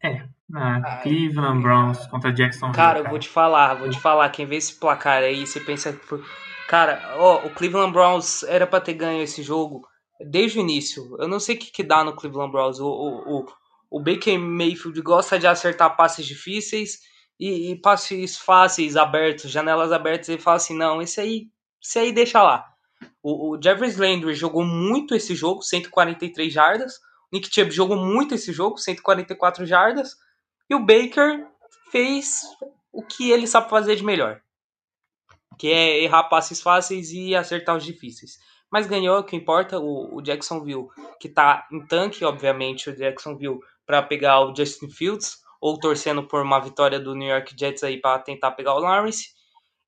É. Ah, Cleveland Browns contra Jackson. Cara, eu vou te falar, vou te falar. Quem vê esse placar aí, você pensa que foi. Cara, ó, o Cleveland Browns era para ter ganho esse jogo desde o início. Eu não sei o que, que dá no Cleveland Browns. O, o, o, o Baker Mayfield gosta de acertar passes difíceis e, e passes fáceis, abertos, janelas abertas, ele fala assim, não, esse aí, esse aí deixa lá. O, o Jeffrey Landry jogou muito esse jogo, 143 jardas. O Nick Chubb jogou muito esse jogo, 144 jardas. E o Baker fez o que ele sabe fazer de melhor. Que é errar passes fáceis e acertar os difíceis. Mas ganhou, o que importa, o, o Jacksonville, que tá em tanque, obviamente, o Jacksonville, para pegar o Justin Fields ou torcendo por uma vitória do New York Jets aí para tentar pegar o Lawrence.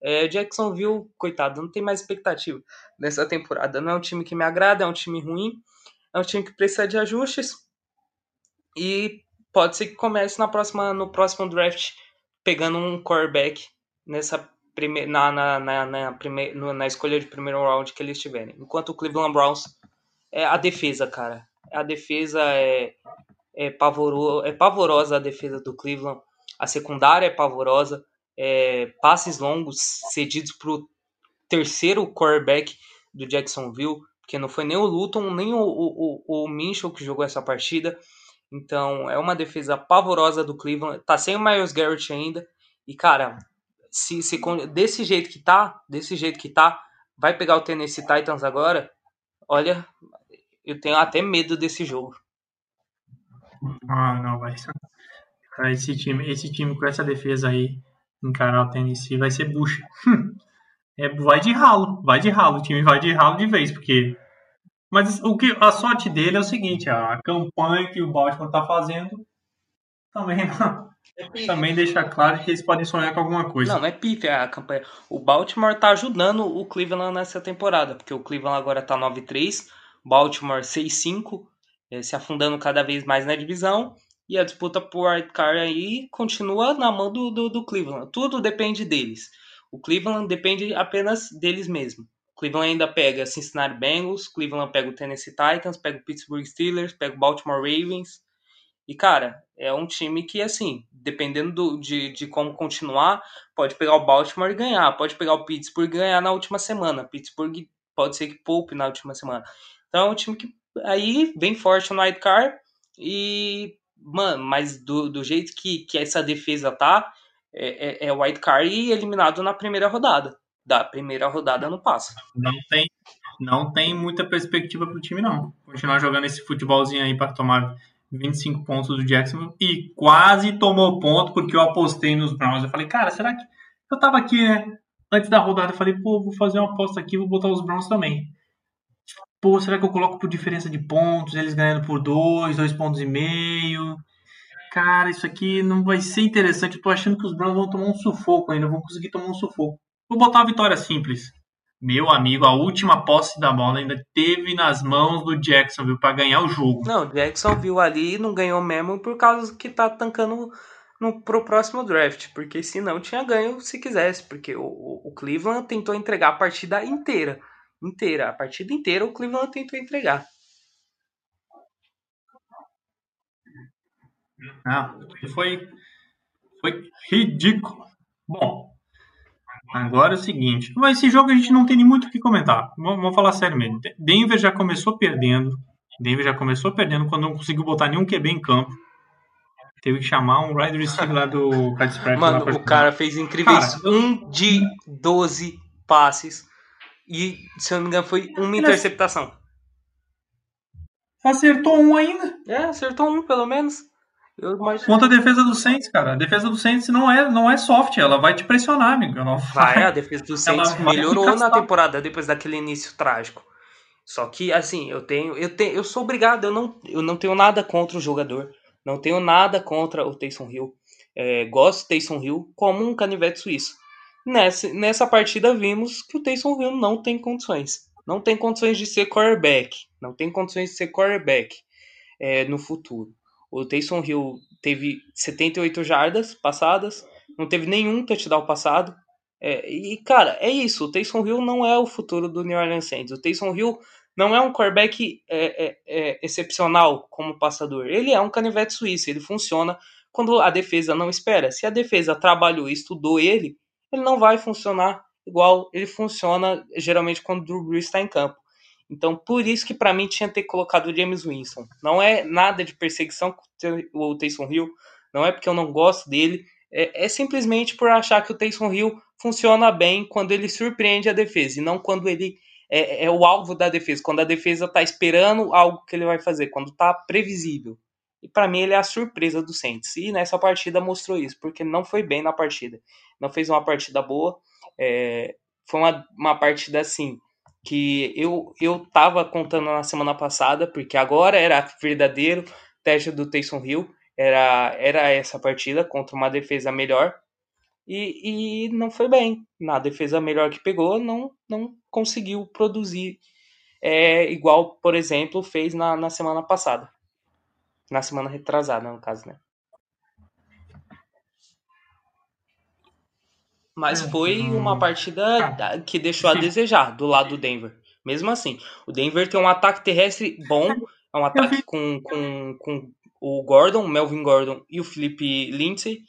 É, Jacksonville, coitado, não tem mais expectativa nessa temporada. Não é um time que me agrada, é um time ruim, é um time que precisa de ajustes e pode ser que comece na próxima, no próximo draft pegando um quarterback nessa primeira na, na, na, na, prime, na escolha de primeiro round que eles tiverem. Enquanto o Cleveland Browns é a defesa, cara. A defesa é é, pavoro, é pavorosa a defesa do Cleveland, a secundária é pavorosa, é, passes longos cedidos para o terceiro quarterback do Jacksonville, porque não foi nem o Luton, nem o, o, o Minchel que jogou essa partida. Então é uma defesa pavorosa do Cleveland. Tá sem o Miles Garrett ainda. E cara, se, se desse jeito que tá, desse jeito que tá, vai pegar o Tennessee Titans agora. Olha, eu tenho até medo desse jogo. Ah, não, vai ser. Esse time, esse time com essa defesa aí, encarar o Tennessee vai ser bucha. É, vai de ralo, vai de ralo, o time vai de ralo de vez, porque. Mas o que a sorte dele é o seguinte, a campanha que o Baltimore tá fazendo também é também deixa claro que eles podem sonhar com alguma coisa. Não, não é pífia a campanha. O Baltimore tá ajudando o Cleveland nessa temporada, porque o Cleveland agora tá 9-3, Baltimore 6-5, é, se afundando cada vez mais na divisão. E a disputa por wildcard aí continua na mão do, do, do, Cleveland. Tudo depende deles. O Cleveland depende apenas deles mesmos. O Cleveland ainda pega Cincinnati Bengals, Cleveland pega o Tennessee Titans, pega o Pittsburgh Steelers, pega o Baltimore Ravens. E, cara, é um time que, assim, dependendo do, de, de como continuar, pode pegar o Baltimore e ganhar. Pode pegar o Pittsburgh e ganhar na última semana. Pittsburgh pode ser que poupe na última semana. Então é um time que aí vem forte no wildcard e, mano, mas do, do jeito que, que essa defesa tá, é, é, é e eliminado na primeira rodada. Da primeira rodada não passa. Não tem, não tem muita perspectiva pro time, não. Continuar jogando esse futebolzinho aí para tomar 25 pontos do Jackson e quase tomou ponto porque eu apostei nos Browns. Eu falei, cara, será que. Eu tava aqui, né? Antes da rodada, eu falei, pô, vou fazer uma aposta aqui, vou botar os Browns também pô, será que eu coloco por diferença de pontos, eles ganhando por dois, dois pontos e meio? Cara, isso aqui não vai ser interessante. Eu tô achando que os Browns vão tomar um sufoco ainda, vão conseguir tomar um sufoco. Vou botar uma vitória simples. Meu amigo, a última posse da bola ainda teve nas mãos do Jacksonville para ganhar o jogo. Não, o Jacksonville ali não ganhou mesmo por causa que tá tancando no, pro próximo draft, porque se não tinha ganho se quisesse, porque o, o Cleveland tentou entregar a partida inteira inteira. A partida inteira o Cleveland tentou entregar. Ah, foi, foi ridículo. Bom, agora é o seguinte. Mas esse jogo a gente não tem nem muito o que comentar. Vamos, vamos falar sério mesmo. Denver já começou perdendo. Denver já começou perdendo quando não conseguiu botar nenhum QB em campo. Teve que chamar um wide receiver lá do Card Mano, o cara fez incríveis cara, um de 12 passes e, se eu não me engano, foi uma interceptação. Acertou um ainda. É, acertou um, pelo menos. Eu Contra a defesa do Saints, cara. A defesa do Saints não é, não é soft, ela vai te pressionar, amigo. Ela vai, a defesa do Saints melhorou na temporada depois daquele início trágico. Só que, assim, eu tenho, eu tenho, eu sou obrigado, eu não, eu não tenho nada contra o jogador, não tenho nada contra o Taysom Hill. É, gosto do Taysom Hill como um canivete suíço. Nessa, nessa partida vimos que o Taysom Hill não tem condições. Não tem condições de ser quarterback. Não tem condições de ser quarterback é, no futuro. O Taysom Hill teve 78 jardas passadas, não teve nenhum touchdown passado. É, e, cara, é isso. O Taysom Hill não é o futuro do New Orleans Saints. O Taysom Hill não é um quarterback é, é, é excepcional como passador. Ele é um canivete suíço. Ele funciona quando a defesa não espera. Se a defesa trabalhou e estudou ele, ele não vai funcionar igual ele funciona geralmente quando o Drew Brees está em campo. Então, por isso que para mim tinha que ter colocado o James Winston. Não é nada de perseguição com o Taysom Hill, não é porque eu não gosto dele, é, é, simplesmente por achar que o Taysom Hill funciona bem quando ele surpreende a defesa e não quando ele é, é o alvo da defesa, quando a defesa está esperando algo que ele vai fazer, quando está previsível. E para mim ele é a surpresa do Saints. E nessa partida mostrou isso, porque não foi bem na partida. Não fez uma partida boa. É, foi uma, uma partida assim que eu eu tava contando na semana passada, porque agora era verdadeiro teste do Taysom Hill. Era, era essa partida contra uma defesa melhor. E, e não foi bem. Na defesa melhor que pegou, não, não conseguiu produzir é, igual, por exemplo, fez na, na semana passada. Na semana retrasada, no caso, né? Mas é, foi uma partida ah, que deixou a desejar do lado do Denver. Mesmo assim, o Denver tem um ataque terrestre bom, é um ataque com, com, com o Gordon, o Melvin Gordon e o Felipe Lindsay,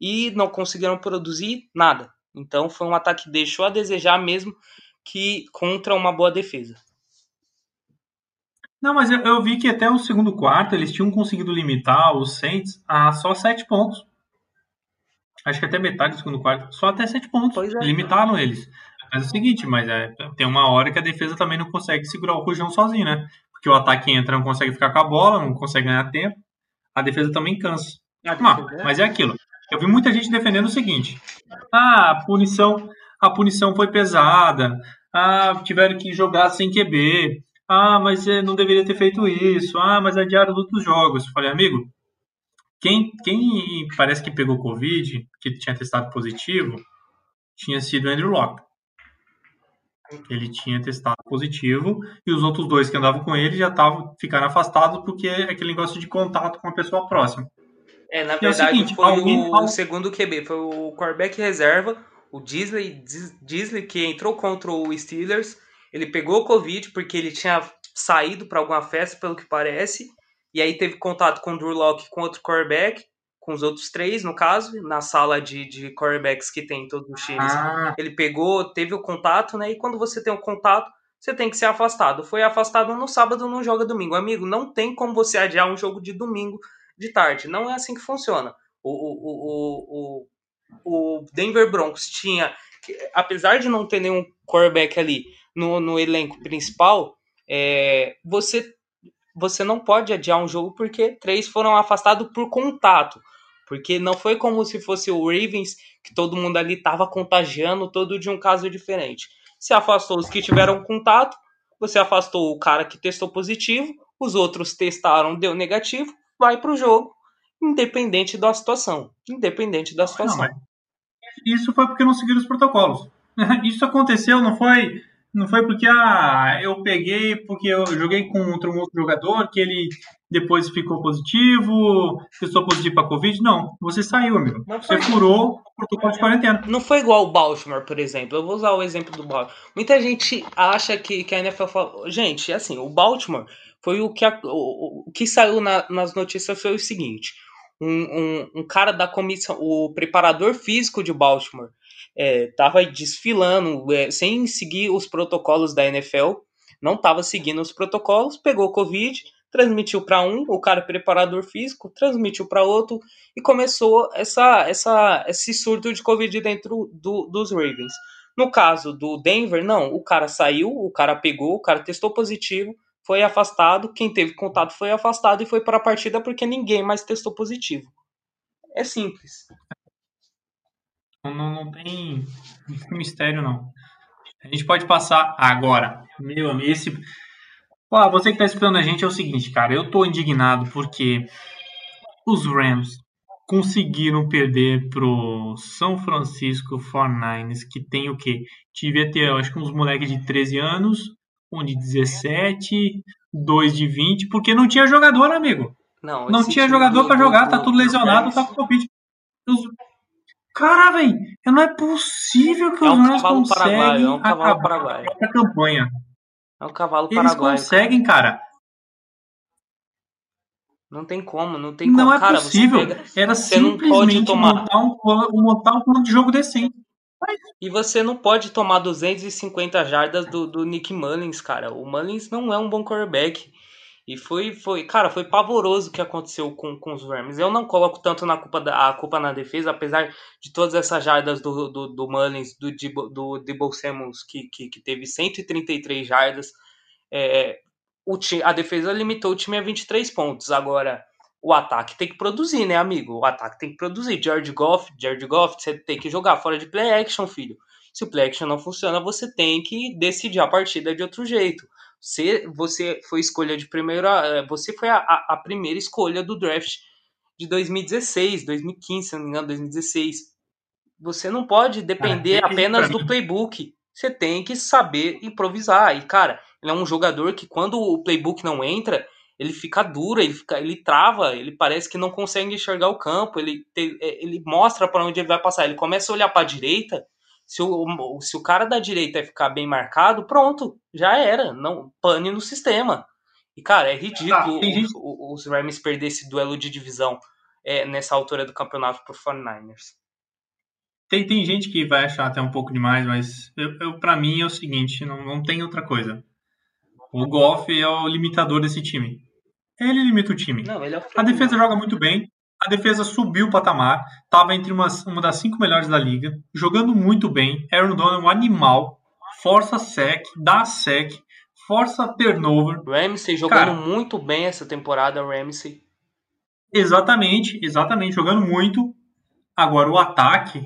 e não conseguiram produzir nada. Então foi um ataque que deixou a desejar mesmo que contra uma boa defesa. Não, mas eu, eu, vi que até o segundo quarto eles tinham conseguido limitar os Saints a só sete pontos. Acho que até metade do segundo quarto, só até sete pontos. É, Limitaram eles. Mas é o seguinte, mas é, tem uma hora que a defesa também não consegue segurar o Rujão sozinho, né? Porque o ataque entra, não consegue ficar com a bola, não consegue ganhar tempo. A defesa também cansa. Ah, mas é aquilo. Eu vi muita gente defendendo o seguinte: ah, a punição, a punição foi pesada. Ah, tiveram que jogar sem QB. Ah, mas não deveria ter feito isso. Ah, mas adiaram outros jogos. Eu falei, amigo, quem, quem parece que pegou Covid, que tinha testado positivo, tinha sido Andrew Locke. Ele tinha testado positivo e os outros dois que andavam com ele já estavam ficaram afastados porque é aquele negócio de contato com a pessoa próxima. É, na verdade, é o seguinte, foi alguém... o segundo QB, foi o quarterback reserva, o Disley, Disley, que entrou contra o Steelers. Ele pegou Covid porque ele tinha saído para alguma festa, pelo que parece, e aí teve contato com o Drew Locke com outro quarterback, com os outros três, no caso, na sala de, de quarterbacks que tem em todos os times. Ah. Ele pegou, teve o contato, né? E quando você tem o contato, você tem que ser afastado. Foi afastado no sábado, não joga domingo. Amigo, não tem como você adiar um jogo de domingo de tarde. Não é assim que funciona. O, o, o, o, o Denver Broncos tinha, apesar de não ter nenhum quarterback ali no, no elenco principal, é, você você não pode adiar um jogo porque três foram afastados por contato. Porque não foi como se fosse o Ravens, que todo mundo ali estava contagiando, todo de um caso diferente. Se afastou os que tiveram contato, você afastou o cara que testou positivo, os outros testaram, deu negativo, vai para o jogo, independente da situação. Independente da situação. Não, isso foi porque não seguiram os protocolos. Isso aconteceu, não foi não foi porque ah, eu peguei porque eu joguei contra um outro jogador que ele depois ficou positivo, testou positivo para Covid. Não, você saiu, amigo. Você furou o protocolo de quarentena. Não foi igual o Baltimore, por exemplo. Eu vou usar o exemplo do Baltimore. Muita gente acha que, que a NFL falou. Gente, assim, o Baltimore foi o que, a, o, o que saiu na, nas notícias foi o seguinte. Um, um, um cara da comissão, o preparador físico de Baltimore, estava é, desfilando é, sem seguir os protocolos da NFL, não estava seguindo os protocolos, pegou Covid, transmitiu para um, o cara preparador físico, transmitiu para outro e começou essa, essa, esse surto de Covid dentro do, dos Ravens. No caso do Denver, não, o cara saiu, o cara pegou, o cara testou positivo, foi afastado, quem teve contato foi afastado e foi para a partida porque ninguém mais testou positivo. É simples. Não, não, tem, mistério, não. A gente pode passar agora. Meu amigo, esse. Você que tá esperando a gente é o seguinte, cara. Eu tô indignado porque os Rams conseguiram perder pro São Francisco 49ers, que tem o quê? Devia ter, acho que uns moleques de 13 anos, um de 17, dois de 20, porque não tinha jogador, amigo. Não, não tinha jogador para jogar, tá tudo lesionado, tá com Covid. Os, Cara, velho, não é possível que é os um conseguem é um cavalo paraguaio. a campanha. É um cavalo paraguaio. Eles conseguem, cara. cara. Não tem como, não tem como. Não é cara, possível. Pega, Era simplesmente tomar... montar, um, montar um plano de jogo decente. E você não pode tomar 250 jardas do, do Nick Mullins, cara. O Mullins não é um bom quarterback. E foi, foi, cara, foi pavoroso o que aconteceu com, com os Rams. Eu não coloco tanto na culpa da, a culpa na defesa, apesar de todas essas jardas do, do, do Mullins, do, do Debo Samuels, que, que, que teve 133 jardas. É, o a defesa limitou o time a 23 pontos. Agora, o ataque tem que produzir, né, amigo? O ataque tem que produzir. George Goff, George Goff, você tem que jogar fora de play action, filho. Se o play action não funciona, você tem que decidir a partida de outro jeito. Você, você foi escolha de primeira. É, você foi a, a primeira escolha do draft de 2016, 2015, se não me engano, 2016. Você não pode depender apenas do playbook. Você tem que saber improvisar. E, cara, ele é um jogador que quando o playbook não entra, ele fica duro, ele, fica, ele trava, ele parece que não consegue enxergar o campo, ele, te, é, ele mostra para onde ele vai passar. Ele começa a olhar para a direita se o, se o cara da direita ficar bem marcado, pronto, já era. Não pane no sistema. E, cara, é ridículo ah, os, os Rams perder esse duelo de divisão é, nessa altura do campeonato por 49ers. Tem, tem gente que vai achar até um pouco demais, mas eu, eu para mim é o seguinte, não, não tem outra coisa. O Goff é o limitador desse time. Ele limita o time. Não, é a defesa joga muito bem. A defesa subiu o patamar. Estava entre umas, uma das cinco melhores da liga. Jogando muito bem. Aaron Donald é um animal. Força sec, dá sec, força turnover. Ramsey jogando Cara, muito bem essa temporada, Ramsey. Exatamente, exatamente, jogando muito. Agora o ataque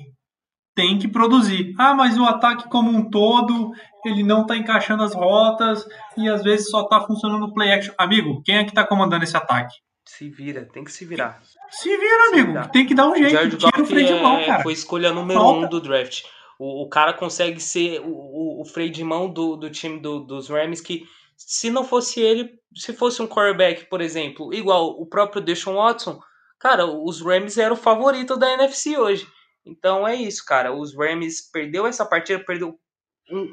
tem que produzir. Ah, mas o ataque como um todo, ele não está encaixando as rotas e às vezes só está funcionando o play action. Amigo, quem é que está comandando esse ataque? Se vira, tem que se virar. Se vira, amigo. Se. Tem que dar um jeito. Jared Tira o freio de mão, é, cara. Foi escolha número Falta. um do draft. O, o cara consegue ser o, o, o freio de mão do, do time do, dos Rams que se não fosse ele, se fosse um quarterback, por exemplo, igual o próprio Deshaun Watson, cara, os Rams eram o favorito da NFC hoje. Então é isso, cara. Os Rams perdeu essa partida, perdeu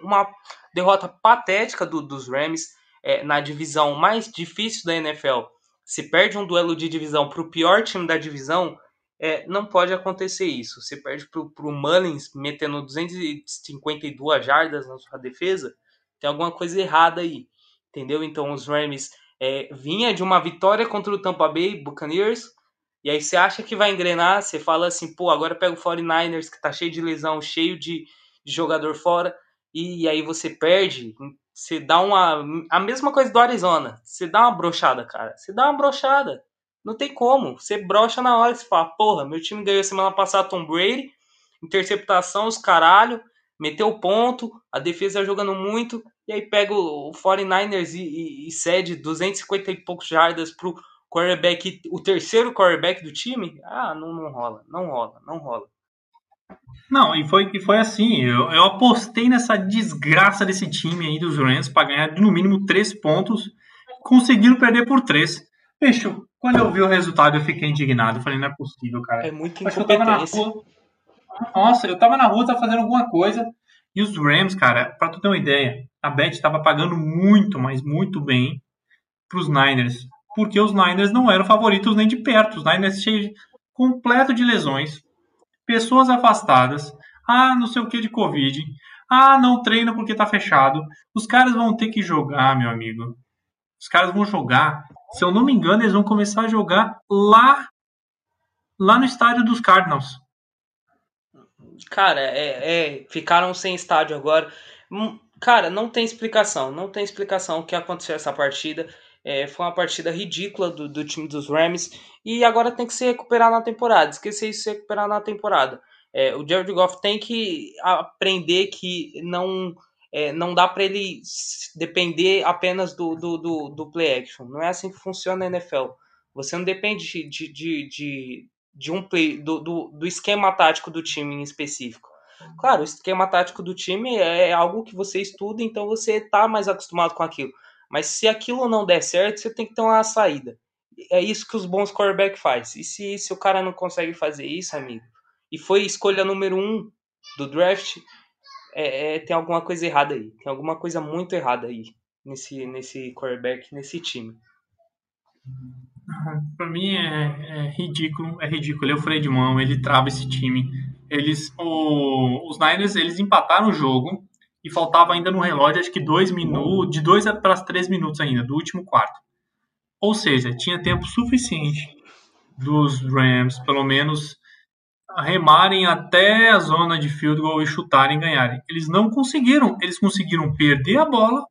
uma derrota patética do, dos Rams é, na divisão mais difícil da NFL. Se perde um duelo de divisão para o pior time da divisão, é, não pode acontecer isso. Você perde para o Mullins metendo 252 jardas na sua defesa, tem alguma coisa errada aí entendeu? Então os Rams é, vinha de uma vitória contra o Tampa Bay Buccaneers, e aí você acha que vai engrenar, você fala assim, pô, agora pega o 49ers que tá cheio de lesão, cheio de, de jogador fora, e, e aí você perde, você dá uma. A mesma coisa do Arizona. Você dá uma brochada, cara. Você dá uma brochada. Não tem como. Você brocha na hora. Você fala, porra, meu time ganhou semana passada Tom Brady. Interceptação, os caralho meteu ponto, a defesa jogando muito, e aí pega o 49ers e, e, e cede 250 e poucos jardas pro quarterback, o terceiro quarterback do time. Ah, não, não rola, não rola, não rola. Não, e foi, e foi assim, eu, eu apostei nessa desgraça desse time aí dos Rams para ganhar no mínimo três pontos, conseguiram perder por três. Bicho, quando eu vi o resultado eu fiquei indignado, eu falei, não é possível, cara. É muito incompetência. Nossa, eu tava na rua, tava fazendo alguma coisa. E os Rams, cara, pra tu ter uma ideia, a Bet tava pagando muito, mas muito bem pros Niners. Porque os Niners não eram favoritos nem de perto. Os Niners cheios completo de lesões, pessoas afastadas, ah, não sei o que de Covid, ah, não treina porque tá fechado. Os caras vão ter que jogar, meu amigo. Os caras vão jogar. Se eu não me engano, eles vão começar a jogar lá lá no estádio dos Cardinals. Cara, é, é, ficaram sem estádio agora. Hum, cara, não tem explicação. Não tem explicação o que aconteceu essa partida. É, foi uma partida ridícula do, do time dos Rams. E agora tem que se recuperar na temporada. Esquecer isso se recuperar na temporada. É, o Jared Goff tem que aprender que não, é, não dá para ele depender apenas do, do, do, do, play action. Não é assim que funciona a NFL. Você não depende de, de, de, de um play, do, do, do, esquema tático do time em específico. Claro, o esquema tático do time é algo que você estuda, então você está mais acostumado com aquilo. Mas se aquilo não der certo, você tem que ter uma saída. É isso que os bons quarterback faz. E se, se o cara não consegue fazer isso, amigo, e foi escolha número um do draft, é, é, tem alguma coisa errada aí. Tem alguma coisa muito errada aí nesse, nesse quarterback, nesse time. Para mim é, é, ridículo, é ridículo. Ele é o freio de mão, ele trava esse time. Eles, o, os Niners, eles empataram o jogo e faltava ainda no relógio acho que dois minutos, de dois para três minutos ainda do último quarto. Ou seja, tinha tempo suficiente dos Rams, pelo menos remarem até a zona de field goal e chutarem e ganharem. Eles não conseguiram, eles conseguiram perder a bola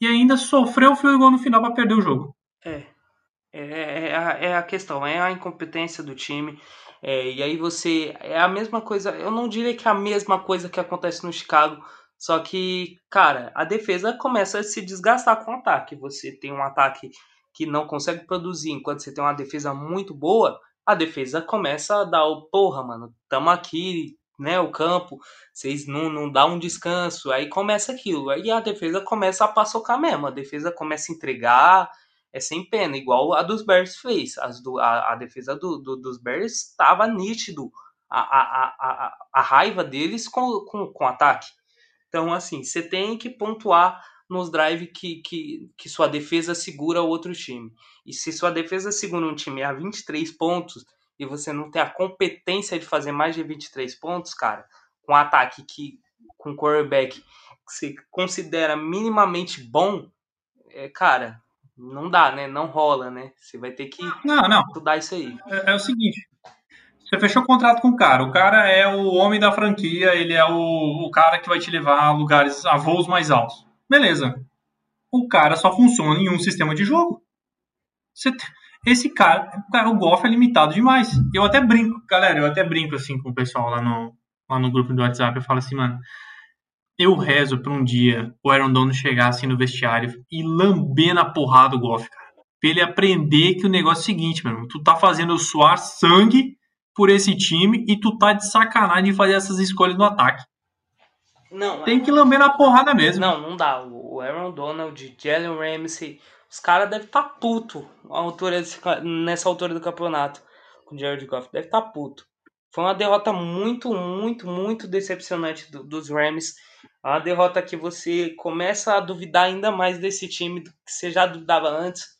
e ainda sofrer o field goal no final para perder o jogo. É. É, é, é, é, a questão, é a incompetência do time. É, e aí você. É a mesma coisa. Eu não diria que é a mesma coisa que acontece no Chicago. Só que, cara, a defesa começa a se desgastar com o ataque. Você tem um ataque que não consegue produzir, enquanto você tem uma defesa muito boa, a defesa começa a dar o porra, mano, tamo aqui, né, o campo, vocês não, não dá um descanso, aí começa aquilo, aí a defesa começa a paçocar mesmo, a defesa começa a entregar, é sem pena, igual a dos Bears fez. Do, a, a defesa do, do, dos Bears estava nítido a, a, a, a, raiva deles com, com, com ataque. Então, assim, você tem que pontuar nos drives que, que, que sua defesa segura o outro time. E se sua defesa segura um time a 23 pontos e você não tem a competência de fazer mais de 23 pontos, cara, com ataque que com quarterback que você considera minimamente bom, é, cara, não dá, né? Não rola, né? Você vai ter que não, não. estudar isso aí. É, é, o seguinte. Você fechou o contrato com o cara. O cara é o homem da franquia, ele é o, o cara que vai te levar a lugares, a voos mais altos. Beleza. O cara só funciona em um sistema de jogo. Você, esse cara, cara, o golfe é limitado demais. Eu até brinco, galera, eu até brinco assim com o pessoal lá no, lá no grupo do WhatsApp. Eu falo assim, mano, eu rezo pra um dia o Aaron Donald chegar assim no vestiário e lamber na porrada o golfe, cara. Pra ele aprender que o negócio é o seguinte, irmão, tu tá fazendo eu suar sangue por esse time e tu tá de sacanagem de fazer essas escolhas no ataque. Não, Tem que lamber na porrada mesmo. Não, não dá. O Aaron Donald, Jalen Ramsey, os caras devem estar tá puto altura desse, nessa altura do campeonato com o Jared Goff. Deve estar tá puto. Foi uma derrota muito, muito, muito decepcionante do, dos Rams. É uma derrota que você começa a duvidar ainda mais desse time do que você já duvidava antes.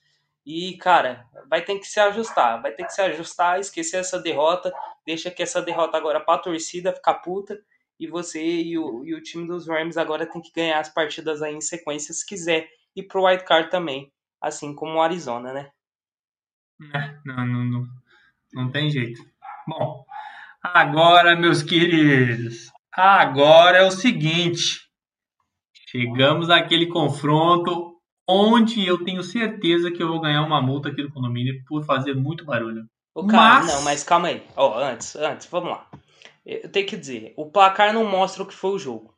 E, cara, vai ter que se ajustar. Vai ter que se ajustar, esquecer essa derrota. Deixa que essa derrota agora pra torcida ficar puta. E você e o, e o time dos Rams agora tem que ganhar as partidas aí em sequência se quiser. E pro White Card também assim como o Arizona, né? É, não, não, não, não tem jeito. Bom, agora, meus queridos, agora é o seguinte. Chegamos àquele confronto onde eu tenho certeza que eu vou ganhar uma multa aqui do condomínio por fazer muito barulho. O cara, mas... não, mas calma aí. Ó, oh, antes, antes, vamos lá. Eu tenho que dizer, o placar não mostra o que foi o jogo.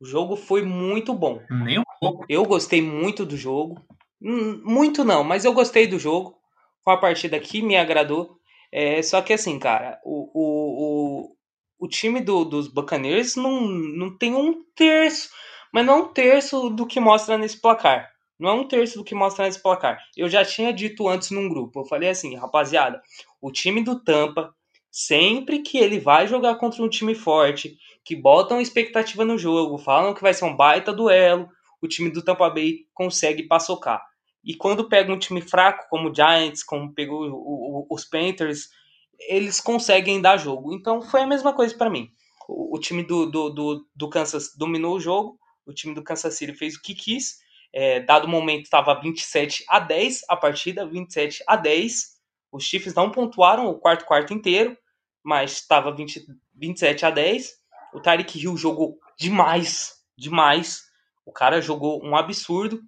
O jogo foi muito bom. Nem um pouco. Eu gostei muito do jogo. Hum, muito não, mas eu gostei do jogo. Foi uma partida que me agradou. É, só que assim, cara, o, o, o, o time do, dos Buccaneers não, não tem um terço, mas não um terço do que mostra nesse placar. Não é um terço do que mostra nesse placar. Eu já tinha dito antes num grupo. Eu falei assim, rapaziada, o time do Tampa, sempre que ele vai jogar contra um time forte, que botam expectativa no jogo, falam que vai ser um baita duelo, o time do Tampa Bay consegue passocar. E quando pega um time fraco, como o Giants, como pegou o, o, os Panthers, eles conseguem dar jogo. Então foi a mesma coisa para mim. O, o, time do, do, do, do, Kansas dominou o jogo, o time do Kansas City fez o que quis. É, dado o momento, estava 27 a 10 a partida, 27 a 10. Os Chiefs não pontuaram o quarto quarto inteiro, mas estava 27 a 10. O Tyreek Hill jogou demais, demais. O cara jogou um absurdo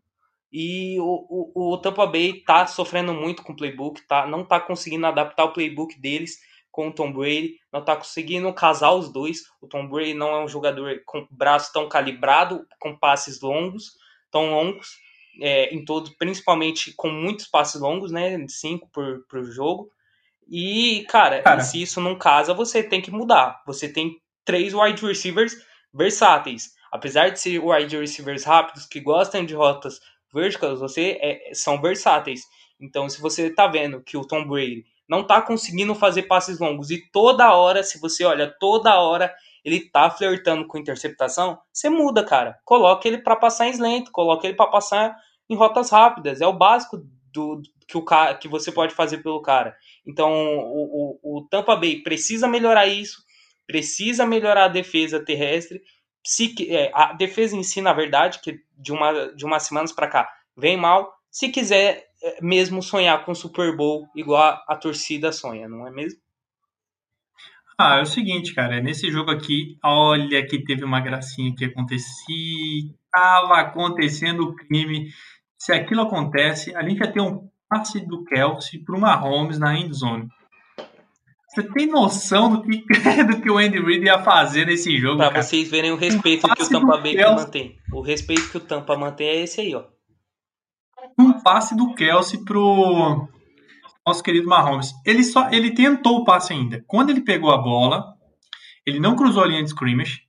e o, o, o Tampa Bay tá sofrendo muito com o playbook, tá, não tá conseguindo adaptar o playbook deles com o Tom Brady, não tá conseguindo casar os dois. O Tom Brady não é um jogador com braço tão calibrado, com passes longos, tão longos, é, em todo, principalmente com muitos passes longos, né, cinco por, por jogo. E, cara, cara, se isso não casa, você tem que mudar. Você tem três wide receivers versáteis apesar de ser wide receivers rápidos que gostam de rotas verticais, você é, são versáteis. Então, se você tá vendo que o Tom Brady não tá conseguindo fazer passes longos e toda hora, se você olha, toda hora ele tá flertando com interceptação, você muda, cara. Coloca ele para passar em slant, coloca ele para passar em rotas rápidas. É o básico do, que, o que você pode fazer pelo cara. Então, o, o, o Tampa Bay precisa melhorar isso, precisa melhorar a defesa terrestre se, é, a defesa em si, na verdade, que de, uma, de umas semanas para cá vem mal. Se quiser é, mesmo sonhar com Super Bowl igual a, a torcida sonha, não é mesmo? Ah, é o seguinte, cara, nesse jogo aqui, olha que teve uma gracinha que acontecia, tava acontecendo o crime. Se aquilo acontece, a gente ia ter um passe do Kelsey para o Mahomes na end zone. Você tem noção do que, do que o Andy Reid ia fazer nesse jogo? Pra cara? vocês verem o respeito um que o Tampa Bay Kelsey... mantém. O respeito que o Tampa mantém é esse aí, ó. Um passe do Kelsey pro nosso querido Mahomes. Ele só ele tentou o passe ainda. Quando ele pegou a bola, ele não cruzou a linha de scrimmage.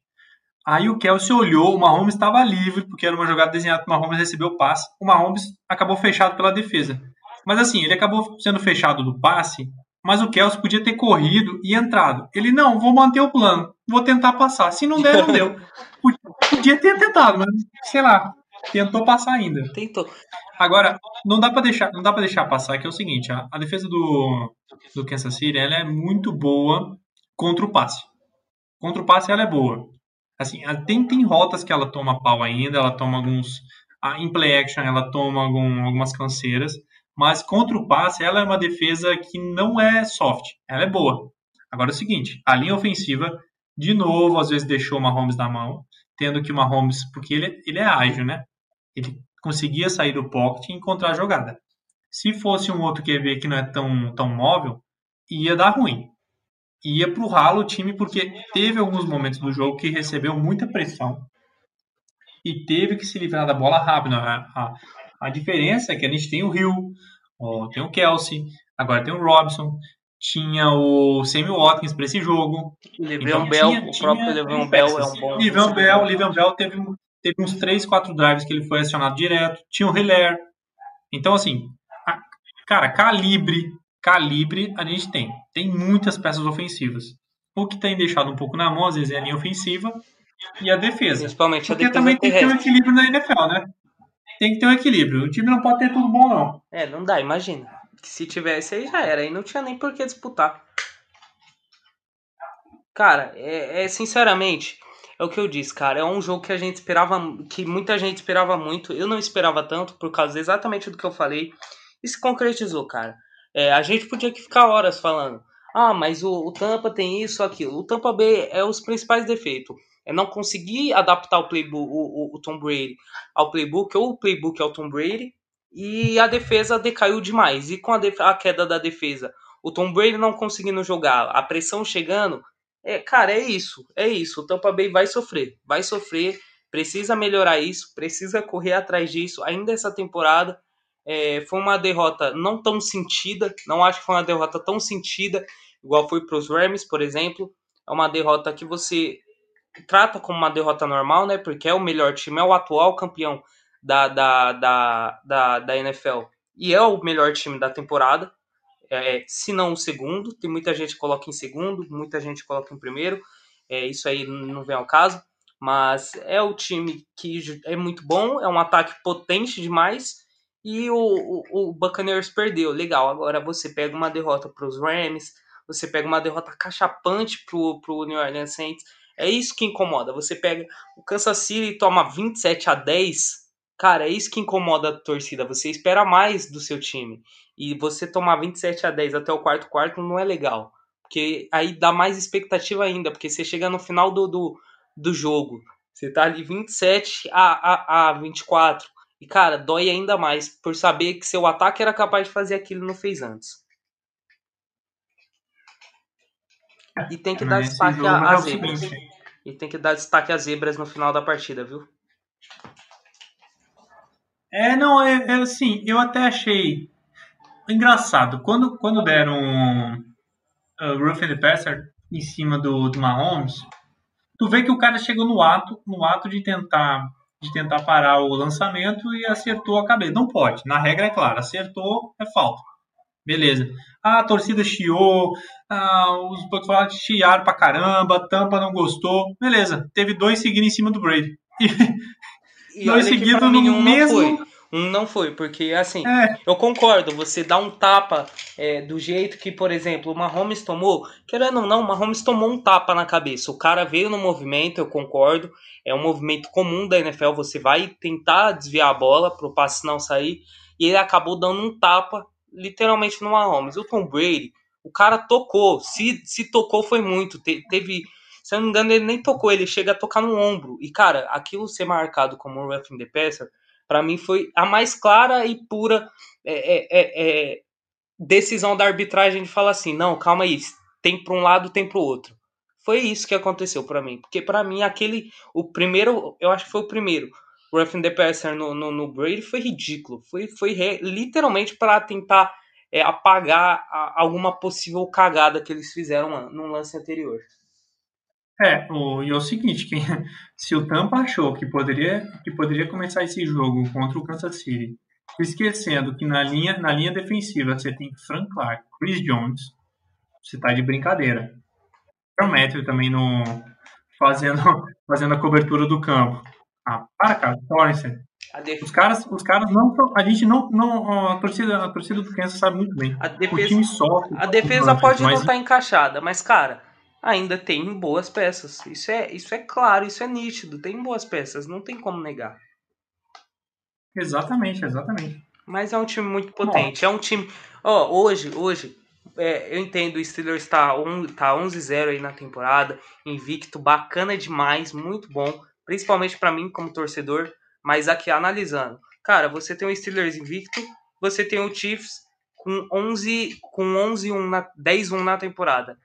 Aí o Kelsey olhou, o Mahomes estava livre, porque era uma jogada desenhada para o Mahomes receber o passe. O Mahomes acabou fechado pela defesa. Mas assim, ele acabou sendo fechado do passe mas o Kelsey podia ter corrido e entrado. Ele, não, vou manter o plano, vou tentar passar. Se não der, não deu. Podia ter tentado, mas sei lá, tentou passar ainda. Tentou. Agora, não dá para deixar, não dá para deixar passar que é o seguinte, a, a, defesa do, do Kansas City, ela é muito boa contra o passe. Contra o passe ela é boa. Assim, tem, tem rotas que ela toma pau ainda, ela toma alguns em play action ela toma algum, algumas canseiras, mas contra o passe ela é uma defesa que não é soft, ela é boa. Agora é o seguinte, a linha ofensiva, de novo, às vezes deixou o Mahomes na mão, tendo que o Mahomes, porque ele, ele é ágil, né? Ele conseguia sair do pocket e encontrar a jogada. Se fosse um outro QB que não é tão, tão móvel, ia dar ruim. Ia pro ralo o time, porque teve alguns momentos do jogo que recebeu muita pressão e teve que se livrar da bola rápido. A, a, a diferença é que a gente tem o Hill, tem o Kelsey, agora tem o Robson, tinha o Sammy Watkins para esse jogo. Livian então, Bell, tinha, o próprio Livian Bell é um bom. Livian Bell, Bell teve, teve uns 3, 4 drives que ele foi acionado direto. Tinha o Hilaire. Então, assim, a, cara, calibre, calibre a gente tem. Tem muitas peças ofensivas. O que tem deixado um pouco na mão, às vezes, é a linha ofensiva e a defesa. Principalmente Porque a defesa também tem que ter um equilíbrio na NFL, né? Tem que ter um equilíbrio. O time não pode ter tudo bom, não. É, não dá, imagina. Se tivesse aí já era, aí não tinha nem por que disputar. Cara, é, é, sinceramente, é o que eu disse, cara. É um jogo que a gente esperava, que muita gente esperava muito. Eu não esperava tanto, por causa exatamente do que eu falei. E se concretizou, cara. É, a gente podia ficar horas falando. Ah, mas o, o Tampa tem isso, aquilo. O Tampa B é os principais defeitos é não conseguir adaptar o playbook, o, o, o, Tom Brady ao playbook, ou o playbook ao Tom Brady, e a defesa decaiu demais. E com a, a queda da defesa, o Tom Brady não conseguindo jogar, a pressão chegando, é, cara, é isso, é isso. O Tampa Bay vai sofrer, vai sofrer, precisa melhorar isso, precisa correr atrás disso. Ainda essa temporada é, foi uma derrota não tão sentida, não acho que foi uma derrota tão sentida, igual foi para os Rams, por exemplo. É uma derrota que você trata como uma derrota normal, né? Porque é o melhor time, é o atual campeão da, da, da, da, da NFL e é o melhor time da temporada, é, se não o segundo. Tem muita gente que coloca em segundo, muita gente coloca em primeiro. É, isso aí não vem ao caso, mas é o time que é muito bom, é um ataque potente demais. E o, o, o Buccaneers perdeu, legal. Agora você pega uma derrota para os Rams, você pega uma derrota cachapante para o New Orleans Saints é isso que incomoda. Você pega o Kansas City e toma 27 a 10. Cara, é isso que incomoda a torcida. Você espera mais do seu time. E você tomar 27 a 10 até o quarto quarto não é legal. Porque aí dá mais expectativa ainda. Porque você chega no final do, do, do jogo. Você tá ali 27 a, a, a 24. E, cara, dói ainda mais por saber que seu ataque era capaz de fazer aquilo e não fez antes. E tem que dar destaque às é zebras. E tem que dar destaque às zebras no final da partida, viu? É, não, é, é assim, eu até achei engraçado. Quando, quando deram uh, Rough and the Passer em cima do, do Mahomes, tu vê que o cara chegou no ato, no ato de tentar de tentar parar o lançamento e acertou a cabeça. Não pode. Na regra é claro, acertou, é falta. Beleza. Ah, a torcida chiou, ah, os Bucks chiaram pra caramba, Tampa não gostou. Beleza, teve dois seguidos em cima do Brady. E, e dois seguidos no um mesmo... Não foi. Um não foi, porque assim, é. eu concordo, você dá um tapa é, do jeito que, por exemplo, o Mahomes tomou, querendo ou não, o Mahomes tomou um tapa na cabeça. O cara veio no movimento, eu concordo, é um movimento comum da NFL, você vai tentar desviar a bola para o passe não sair, e ele acabou dando um tapa literalmente no Mahomes. O Tom Brady, o cara tocou. Se, se tocou, foi muito. Te, teve. Se eu não me engano, ele nem tocou, ele chega a tocar no ombro. E, cara, aquilo ser marcado como roughing the passer, para mim foi a mais clara e pura é, é, é, é, decisão da arbitragem de falar assim: não, calma aí, tem para um lado, tem para o outro. Foi isso que aconteceu para mim. Porque para mim, aquele. O primeiro, eu acho que foi o primeiro roughing the passer no, no, no, Brady foi ridículo. Foi, foi re, literalmente para tentar é, apagar alguma possível cagada que eles fizeram no lance anterior. É, o, e é o seguinte, que, se o Tampa achou que poderia, que poderia começar esse jogo contra o Kansas City, esquecendo que na linha, na linha defensiva você tem Frank Clark, Chris Jones, você tá de brincadeira. Promete também no, fazendo, fazendo a cobertura do campo. Ah, para, cara, Torrance. Os caras, os caras não a gente não, não a torcida, a torcida do Kansas sabe muito bem. A defesa, o time sofre. A defesa pode mas... não estar tá encaixada, mas cara, ainda tem boas peças. Isso é, isso é claro, isso é nítido. Tem boas peças, não tem como negar. Exatamente, exatamente. Mas é um time muito potente. Bom. É um time. Ó, oh, hoje, hoje, é, eu entendo o Steelers tá, um, tá 11-0 aí na temporada, invicto, bacana demais, muito bom, principalmente para mim como torcedor, mas aqui analisando. Cara, você tem o Steelers invicto, você tem o Chiefs com 11 com 11 1 na 10 1 na temporada.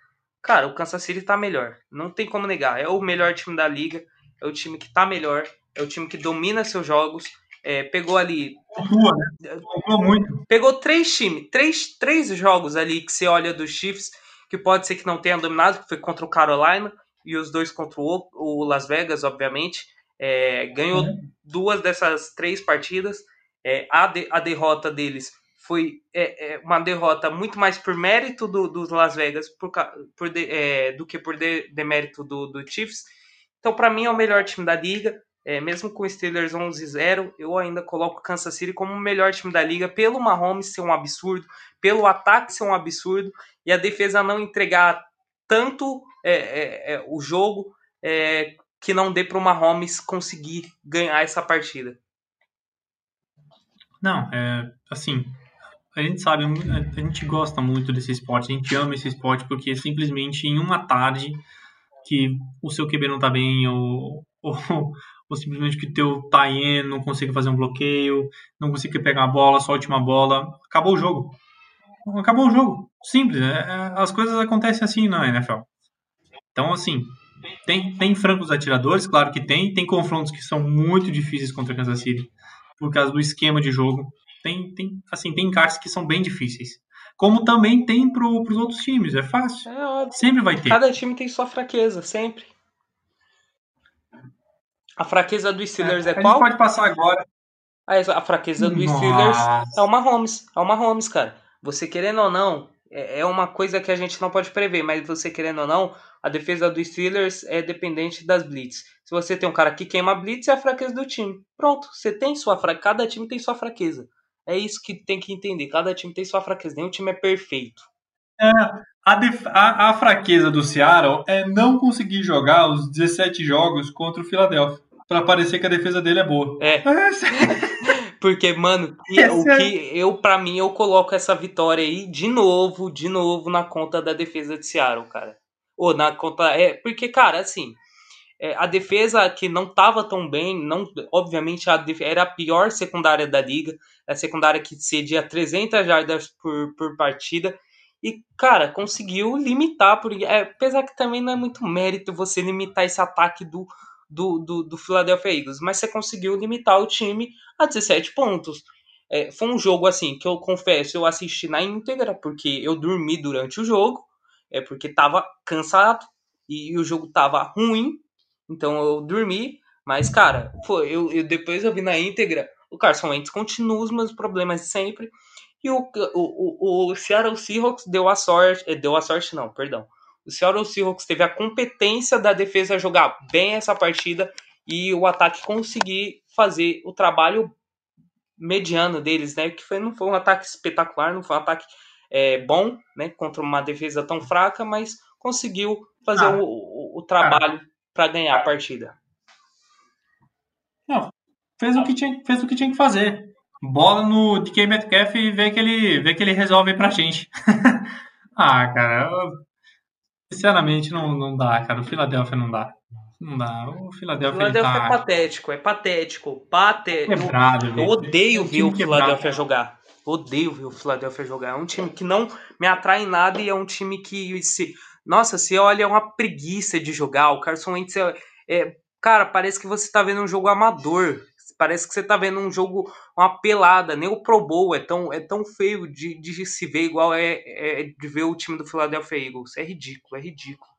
Cara, o Kansas City tá melhor, não tem como negar. É o melhor time da liga, é o time que tá melhor, é o time que domina seus jogos é, pegou ali. Pontua, né? Pontua muito. Pegou três times, três, três jogos ali que você olha dos Chiefs, que pode ser que não tenha dominado, que foi contra o Carolina e os dois contra o, o Las Vegas, obviamente. É, ganhou uhum. duas dessas três partidas. É, a, de, a derrota deles foi é, é, uma derrota muito mais por mérito do, dos Las Vegas por, por de, é, do que por demérito de do, do Chiefs. Então, para mim, é o melhor time da liga. É, mesmo com o Steelers 11-0, eu ainda coloco o Kansas City como o melhor time da liga, pelo Mahomes ser um absurdo, pelo ataque ser um absurdo, e a defesa não entregar tanto é, é, é o jogo que não dê para o Mahomes conseguir ganhar essa partida. Não, é assim, a gente sabe, a gente gosta muito desse esporte, a gente ama esse esporte porque simplesmente em uma tarde que o seu QB não tá bem ou, ou ou simplesmente que teu tie não consiga fazer um bloqueio, não consiga pegar a bola, só a última bola, acabou o jogo. Acabou o jogo. Simples. É, é as coisas acontecem assim na NFL. Então, assim, tem, tem francos atiradores, claro que tem. Tem confrontos que são muito difíceis contra Kansas City por causa do esquema de jogo. Tem, tem, assim, tem encaixes que são bem difíceis. Como também tem para os outros times, é fácil. É sempre vai ter. Cada time tem sua fraqueza, sempre. A fraqueza do Steelers é, é qual? A gente pode passar agora. A, fraqueza do Nossa. Steelers é o Mahomes. É o Mahomes, cara. Você querendo ou não, é, é uma coisa que a gente não pode prever, mas você querendo ou não, a defesa do Steelers é dependente das blitz. Se você tem um cara que queima blitz, é a fraqueza do time. Pronto, você tem sua fraqueza. Cada time tem sua fraqueza. É isso que tem que entender. Cada time tem sua fraqueza. Nenhum time é perfeito. É, a, a, a, fraqueza do Seattle é não conseguir jogar os 17 jogos contra o Philadelphia. Pra parecer que a defesa dele é boa. É. Porque, mano, o é que eu, para mim, eu coloco essa vitória aí de novo, de novo, na conta da defesa de Seattle, cara. Ou na conta. É, porque, cara, assim. É, a defesa que não tava tão bem, não, obviamente a era a pior secundária da liga, a secundária que cedia 300 jardas por, por partida, e, cara, conseguiu limitar, porque, é, apesar que também não é muito mérito você limitar esse ataque do, do, do, do Philadelphia Eagles, mas você conseguiu limitar o time a 17 pontos. É, foi um jogo assim que eu confesso, eu assisti na íntegra, porque eu dormi durante o jogo, é porque tava cansado e o jogo tava ruim, então eu dormi, mas cara, foi, eu, eu depois eu vi na íntegra, o Carson Wentz continua os meus problemas de sempre, e o, o, o, o Seattle Seahawks deu a sorte, eh, deu a sorte não, perdão. O Seattle Seahawks teve a competência da defesa jogar bem essa partida e o ataque conseguir fazer o trabalho mediano deles, né? Que foi, não foi um ataque espetacular, não foi um ataque é, bom, né? Contra uma defesa tão fraca, mas conseguiu fazer ah, o, o, o, trabalho para ganhar a partida. Não, fez o que tinha, fez o que tinha que fazer bola no DK Metcalf e vê que ele, vê que ele resolve pra gente. ah, cara, eu, sinceramente não, não dá, cara. O Philadelphia não dá. Não dá. O Philadelphia, Philadelphia tá... é patético, é patético. Pate... Quebrado, eu, eu odeio é ver o Philadelphia jogar. Odeio ver o Philadelphia jogar. É um time que não me atrai em nada e é um time que se. Nossa, se olha, é uma preguiça de jogar. O Carson Wentz é, é, Cara, parece que você tá vendo um jogo amador. Parece que você tá vendo um jogo, uma pelada. Nem o Pro Bowl é tão, é tão feio de, de se ver igual é, é de ver o time do Philadelphia Eagles. É ridículo, é ridículo.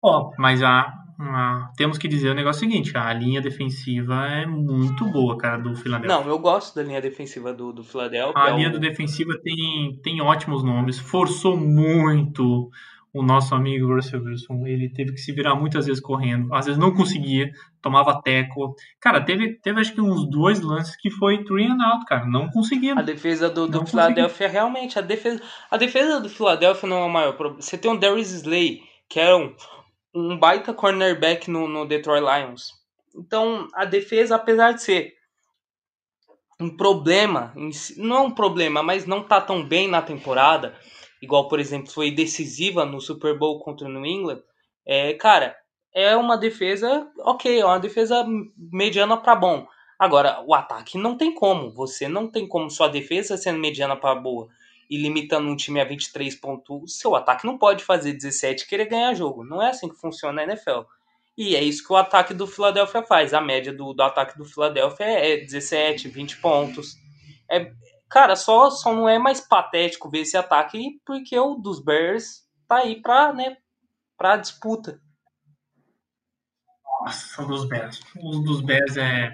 Ó, oh, mas a, a, temos que dizer o negócio seguinte: a linha defensiva é muito boa, cara, do Philadelphia. Não, eu gosto da linha defensiva do, do Philadelphia. A linha do defensiva tem, tem ótimos nomes, forçou muito o nosso amigo Russell Wilson, ele teve que se virar muitas vezes correndo, às vezes não conseguia, tomava teco. Cara, teve, teve acho que uns dois lances que foi three and out, cara, não conseguia. A defesa do, do Philadelphia, realmente, a defesa, a defesa do Philadelphia não é o maior problema. Você tem um Darius Slay, que era um, um baita cornerback no, no Detroit Lions. Então, a defesa, apesar de ser um problema, não é um problema, mas não tá tão bem na temporada, igual, por exemplo, foi decisiva no Super Bowl contra o New England, é, cara, é uma defesa ok, é uma defesa mediana para bom. Agora, o ataque não tem como. Você não tem como sua defesa sendo mediana para boa e limitando um time a 23 pontos. Seu ataque não pode fazer 17 e querer ganhar jogo. Não é assim que funciona a NFL. E é isso que o ataque do Philadelphia faz. A média do, do ataque do Philadelphia é 17, 20 pontos. É, cara, só, só não é mais patético ver esse ataque porque o dos Bears tá aí pra, né, pra disputa. Nossa, dos Bears. Os dos Bears é.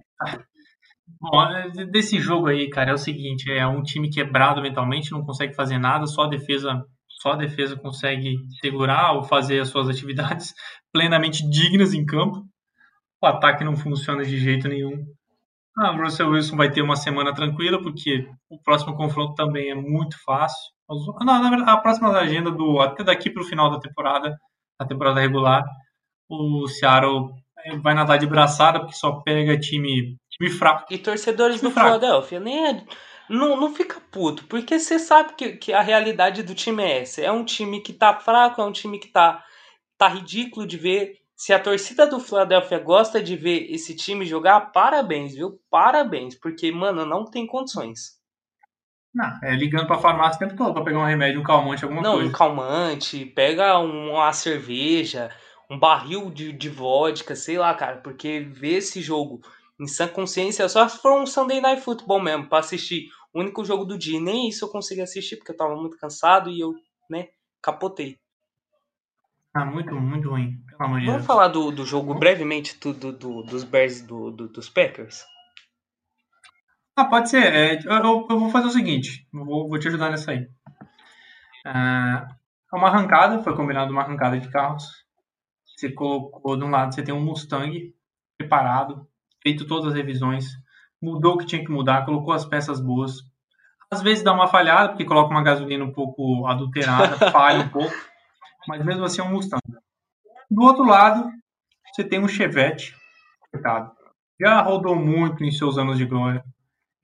Bom, é, desse jogo aí, cara, é o seguinte, é um time quebrado mentalmente, não consegue fazer nada, só a defesa, só a defesa consegue segurar ou fazer as suas atividades plenamente dignas em campo. O ataque não funciona de jeito nenhum. Ah, o Russell Wilson vai ter uma semana tranquila, porque o próximo confronto também é muito fácil. Não, na verdade, a próxima agenda do até daqui para o final da temporada, a temporada regular, o Seattle vai nadar de braçada porque só pega time, time fraco. E torcedores time do fraco. Philadelphia nem é, não, não fica puto, porque você sabe que, que a realidade do time é essa. É um time que tá fraco, é um time que tá, tá ridículo de ver. Se a torcida do Philadelphia gosta de ver esse time jogar, parabéns, viu? Parabéns, porque, mano, não tem condições. Não, é ligando pra farmácia o tempo todo pra pegar um remédio, um calmante, alguma não, coisa. Não, um calmante, pega uma cerveja, um barril de, de vodka, sei lá, cara, porque ver esse jogo em sã consciência só se for um Sunday Night Football mesmo, pra assistir o único jogo do dia. Nem isso eu consegui assistir, porque eu tava muito cansado e eu, né, capotei. Ah, muito, muito ruim. Pelo amor de Vamos Deus. falar do, do jogo brevemente do, do, dos Bears do, do, dos Packers? Ah, pode ser. É, eu, eu, vou fazer o seguinte, vou, vou te ajudar nessa aí. Ah, uma arrancada, foi combinado uma arrancada de carros. Você colocou de um lado, você tem um Mustang preparado, feito todas as revisões, mudou o que tinha que mudar, colocou as peças boas. Às vezes dá uma falhada, porque coloca uma gasolina um pouco adulterada, falha um pouco, mas mesmo assim é um Mustang. Do outro lado, você tem um Chevette, coitado. Já rodou muito em seus anos de glória,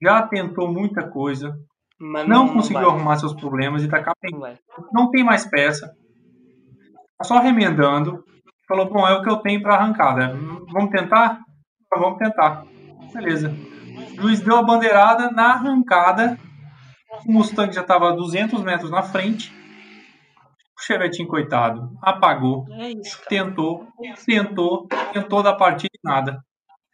já tentou muita coisa, não, não, conseguiu arrumar seus problemas e tá capenga. Não tem mais peça, tá só remendando, falou, bom, é o que eu tenho para arrancada. Vamos tentar? Vamos tentar. Beleza. O juiz deu a bandeirada na arrancada. O Mustang já estava a 200 metros na frente. O Chevetinho, coitado, apagou. É isso, tentou, tentou, tentou da partida e nada.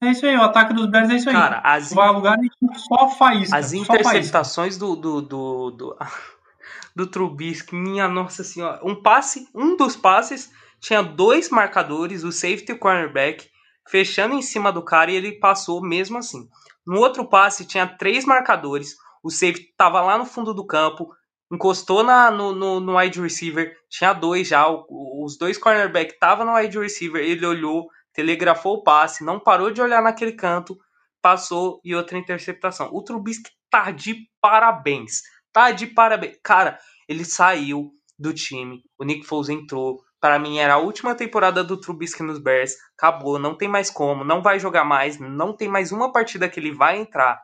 É isso aí, o ataque dos Bears é isso aí. Cara, as... Vai lugar só faísca. As interceptações do, do, do, do, do Trubisky, minha nossa senhora. Um passe, um dos passes tinha dois marcadores, o safety e o cornerback, fechando em cima do cara e ele passou mesmo assim. No outro passe tinha três marcadores, o safety estava lá no fundo do campo, encostou na, no, no, no wide receiver, tinha dois já, o, os dois cornerback estavam no wide receiver, ele olhou, telegrafou o passe, não parou de olhar naquele canto, passou e outra interceptação. O Trubisky tá de parabéns, tá de parabéns. Cara, ele saiu do time, o Nick Foles entrou, para mim era a última temporada do Trubisky nos Bears. Acabou, não tem mais como, não vai jogar mais, não tem mais uma partida que ele vai entrar.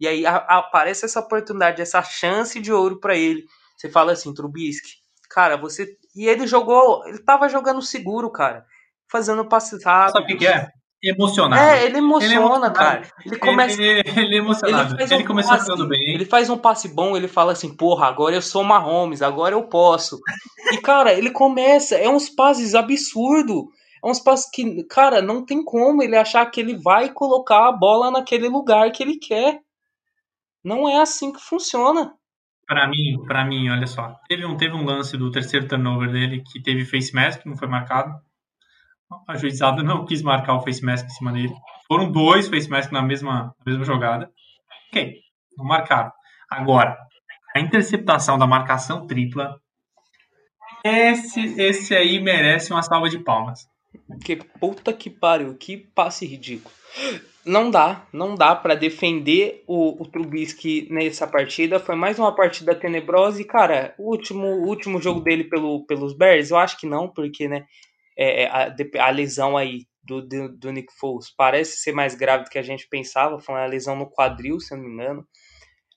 E aí a, aparece essa oportunidade, essa chance de ouro para ele. Você fala assim, Trubisky, cara, você. E ele jogou, ele tava jogando seguro, cara. Fazendo passes rápidos. Sabe o que é? emocionado. É, ele emociona, ele cara. Ele começa. Ele, ele é emocionado. Ele, um começou passe, jogando bem. Ele faz um passe bom, ele fala assim, porra, agora eu sou Mahomes, agora eu posso. e, cara, ele começa, é uns passes absurdo. É uns passes que, cara, não tem como ele achar que ele vai colocar a bola naquele lugar que ele quer. Não é assim que funciona. Para mim, para mim, olha só. Teve um, teve um lance do terceiro turnover dele que teve face mask, não foi marcado a juizada não quis marcar o face mask em cima dele. Foram dois face mask na mesma, na mesma jogada. Ok, não marcaram. Agora, a interceptação da marcação tripla, esse, esse aí merece uma salva de palmas. Que puta que pariu, que passe ridículo. Não dá, não dá para defender o, o Trubisky nessa partida. Foi mais uma partida tenebrosa e, cara, o último, o último jogo dele pelo, pelos Bears, eu acho que não, porque, né, é, é, a, a, lesão aí do, do, do Nick Foles parece ser mais grave do que a gente pensava. Foi uma lesão no quadril, se eu não me engano.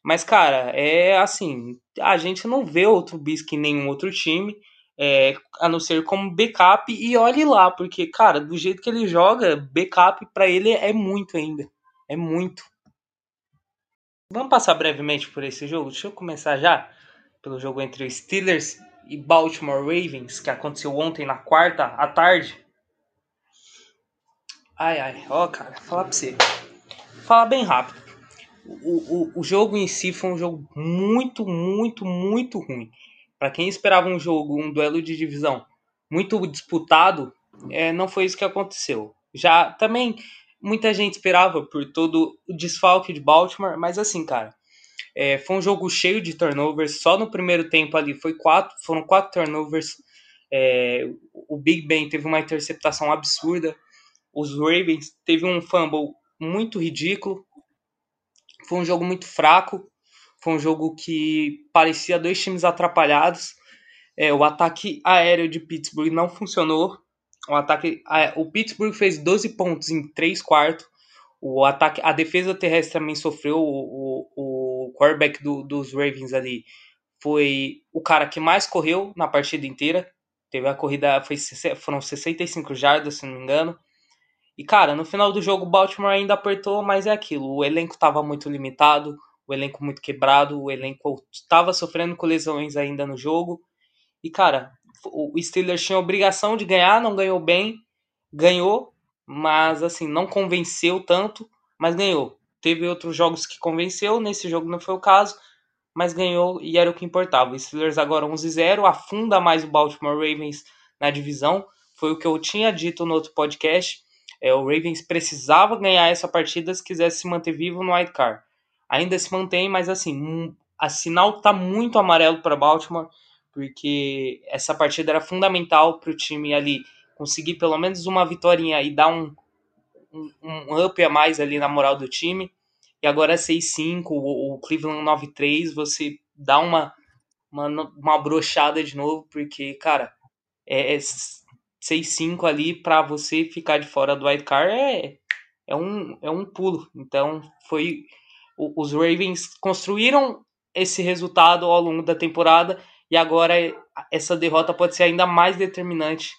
Mas, cara, é assim, a gente não vê outro Bisque em nenhum outro time, é, a não ser como backup, e olhe lá, porque, cara, do jeito que ele joga, backup para ele é muito ainda. É muito. Vamos passar brevemente por esse jogo? Deixa eu começar já pelo jogo entre Steelers e Baltimore Ravens, que aconteceu ontem na quarta à tarde. Ai, ai, ó, cara, falar pra você. Falar bem rápido. O, o, o jogo em si foi um jogo muito, muito, muito ruim. Para quem esperava um jogo, um duelo de divisão muito disputado, é, não foi isso que aconteceu. Já também muita gente esperava por todo o desfalque de Baltimore, mas assim, cara, é, foi um jogo cheio de turnovers. Só no primeiro tempo ali foi quatro, foram quatro turnovers. É, o Big Ben teve uma interceptação absurda os Ravens teve um fumble muito ridículo. Foi um jogo muito fraco. Foi um jogo que parecia dois times atrapalhados. É, o ataque aéreo de Pittsburgh não funcionou. O ataque, o Pittsburgh fez 12 pontos em 3 quartos. O ataque, a defesa terrestre também sofreu. O, o, o quarterback do, dos Ravens ali foi o cara que mais correu na partida inteira. Teve a corrida, foi, foram 65 jardas, se não me engano. E, cara, no final do jogo, o Baltimore ainda apertou, mas é aquilo. O elenco estava muito limitado, o elenco muito quebrado, o elenco estava sofrendo com lesões ainda no jogo. E, cara, o Steelers tinha obrigação de ganhar, não ganhou bem, ganhou, mas, assim, não convenceu tanto, mas ganhou. Teve outros jogos que convenceu, nesse jogo não foi o caso, mas ganhou e era o que importava. O Steelers agora 11-0, afunda mais o Baltimore Ravens na divisão. Foi o que eu tinha dito no outro podcast é, o Ravens precisava ganhar essa partida se quisesse se manter vivo no wild card. Ainda se mantém, mas assim, a sinal tá muito amarelo para Baltimore, porque essa partida era fundamental para o time ali conseguir pelo menos uma vitória e dar um, um, um, up a mais ali na moral do time. E agora é 6-5, o, o Cleveland 9-3, você dá uma, uma, uma brochada de novo, porque, cara, é, é 6-5 ali para você ficar de fora do wild card é, é, um, é um pulo. Então, foi os Ravens construíram esse resultado ao longo da temporada e agora essa derrota pode ser ainda mais determinante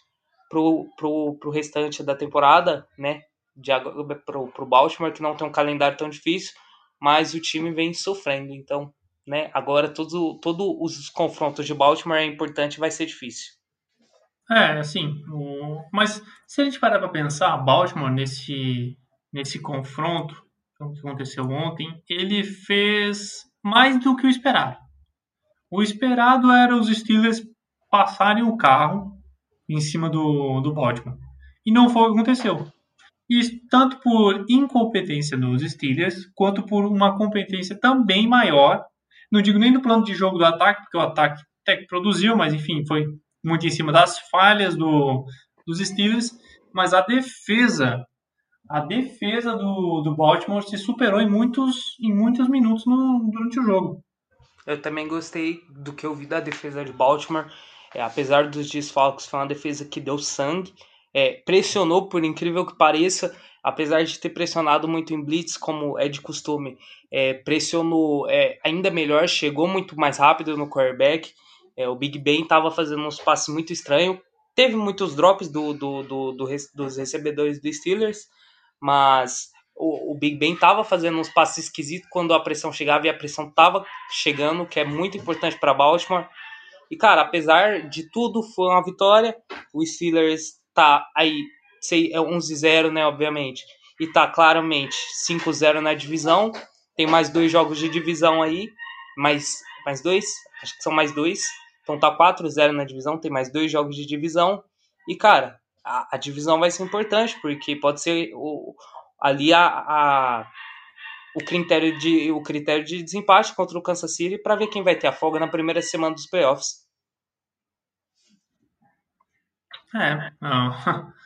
pro, pro, pro restante da temporada, né? De, pro, pro Baltimore, que não tem um calendário tão difícil, mas o time vem sofrendo. Então, né, agora todos todo os confrontos de Baltimore é importante vai ser difícil. É, assim, o... mas se a gente parar para pensar, Baltimore nesse, nesse confronto que aconteceu ontem, ele fez mais do que o esperado. O esperado era os Steelers passarem o carro em cima do, do Baltimore. E não foi o que aconteceu. Isso tanto por incompetência dos Steelers, quanto por uma competência também maior. Não digo nem do plano de jogo do ataque, porque o ataque até que produziu, mas enfim, foi muito em cima das falhas do, dos Steelers, mas a defesa, a defesa do, do Baltimore se superou em muitos, em muitos minutos no, durante o jogo. Eu também gostei do que eu vi da defesa de Baltimore. É, apesar dos desfalques, foi uma defesa que deu sangue. É, pressionou, por incrível que pareça, apesar de ter pressionado muito em blitz, como é de costume, é, pressionou é, ainda melhor, chegou muito mais rápido no quarterback. É, o Big Ben estava fazendo uns passes muito estranhos. Teve muitos drops do, do, do, do, dos recebedores do Steelers, mas o, o Big Ben estava fazendo uns passes esquisitos quando a pressão chegava e a pressão estava chegando, que é muito importante para Baltimore. E, cara, apesar de tudo, foi uma vitória. O Steelers tá aí, sei, é 11-0, né, obviamente. E tá claramente 5-0 na divisão. Tem mais dois jogos de divisão aí. Mais, mais dois? Acho que são mais dois. Então tá 4-0 na divisão, tem mais dois jogos de divisão. E, cara, a, a divisão vai ser importante, porque pode ser o, ali a, a, o, critério de, o critério de desempate contra o Kansas City para ver quem vai ter a folga na primeira semana dos playoffs. É, não.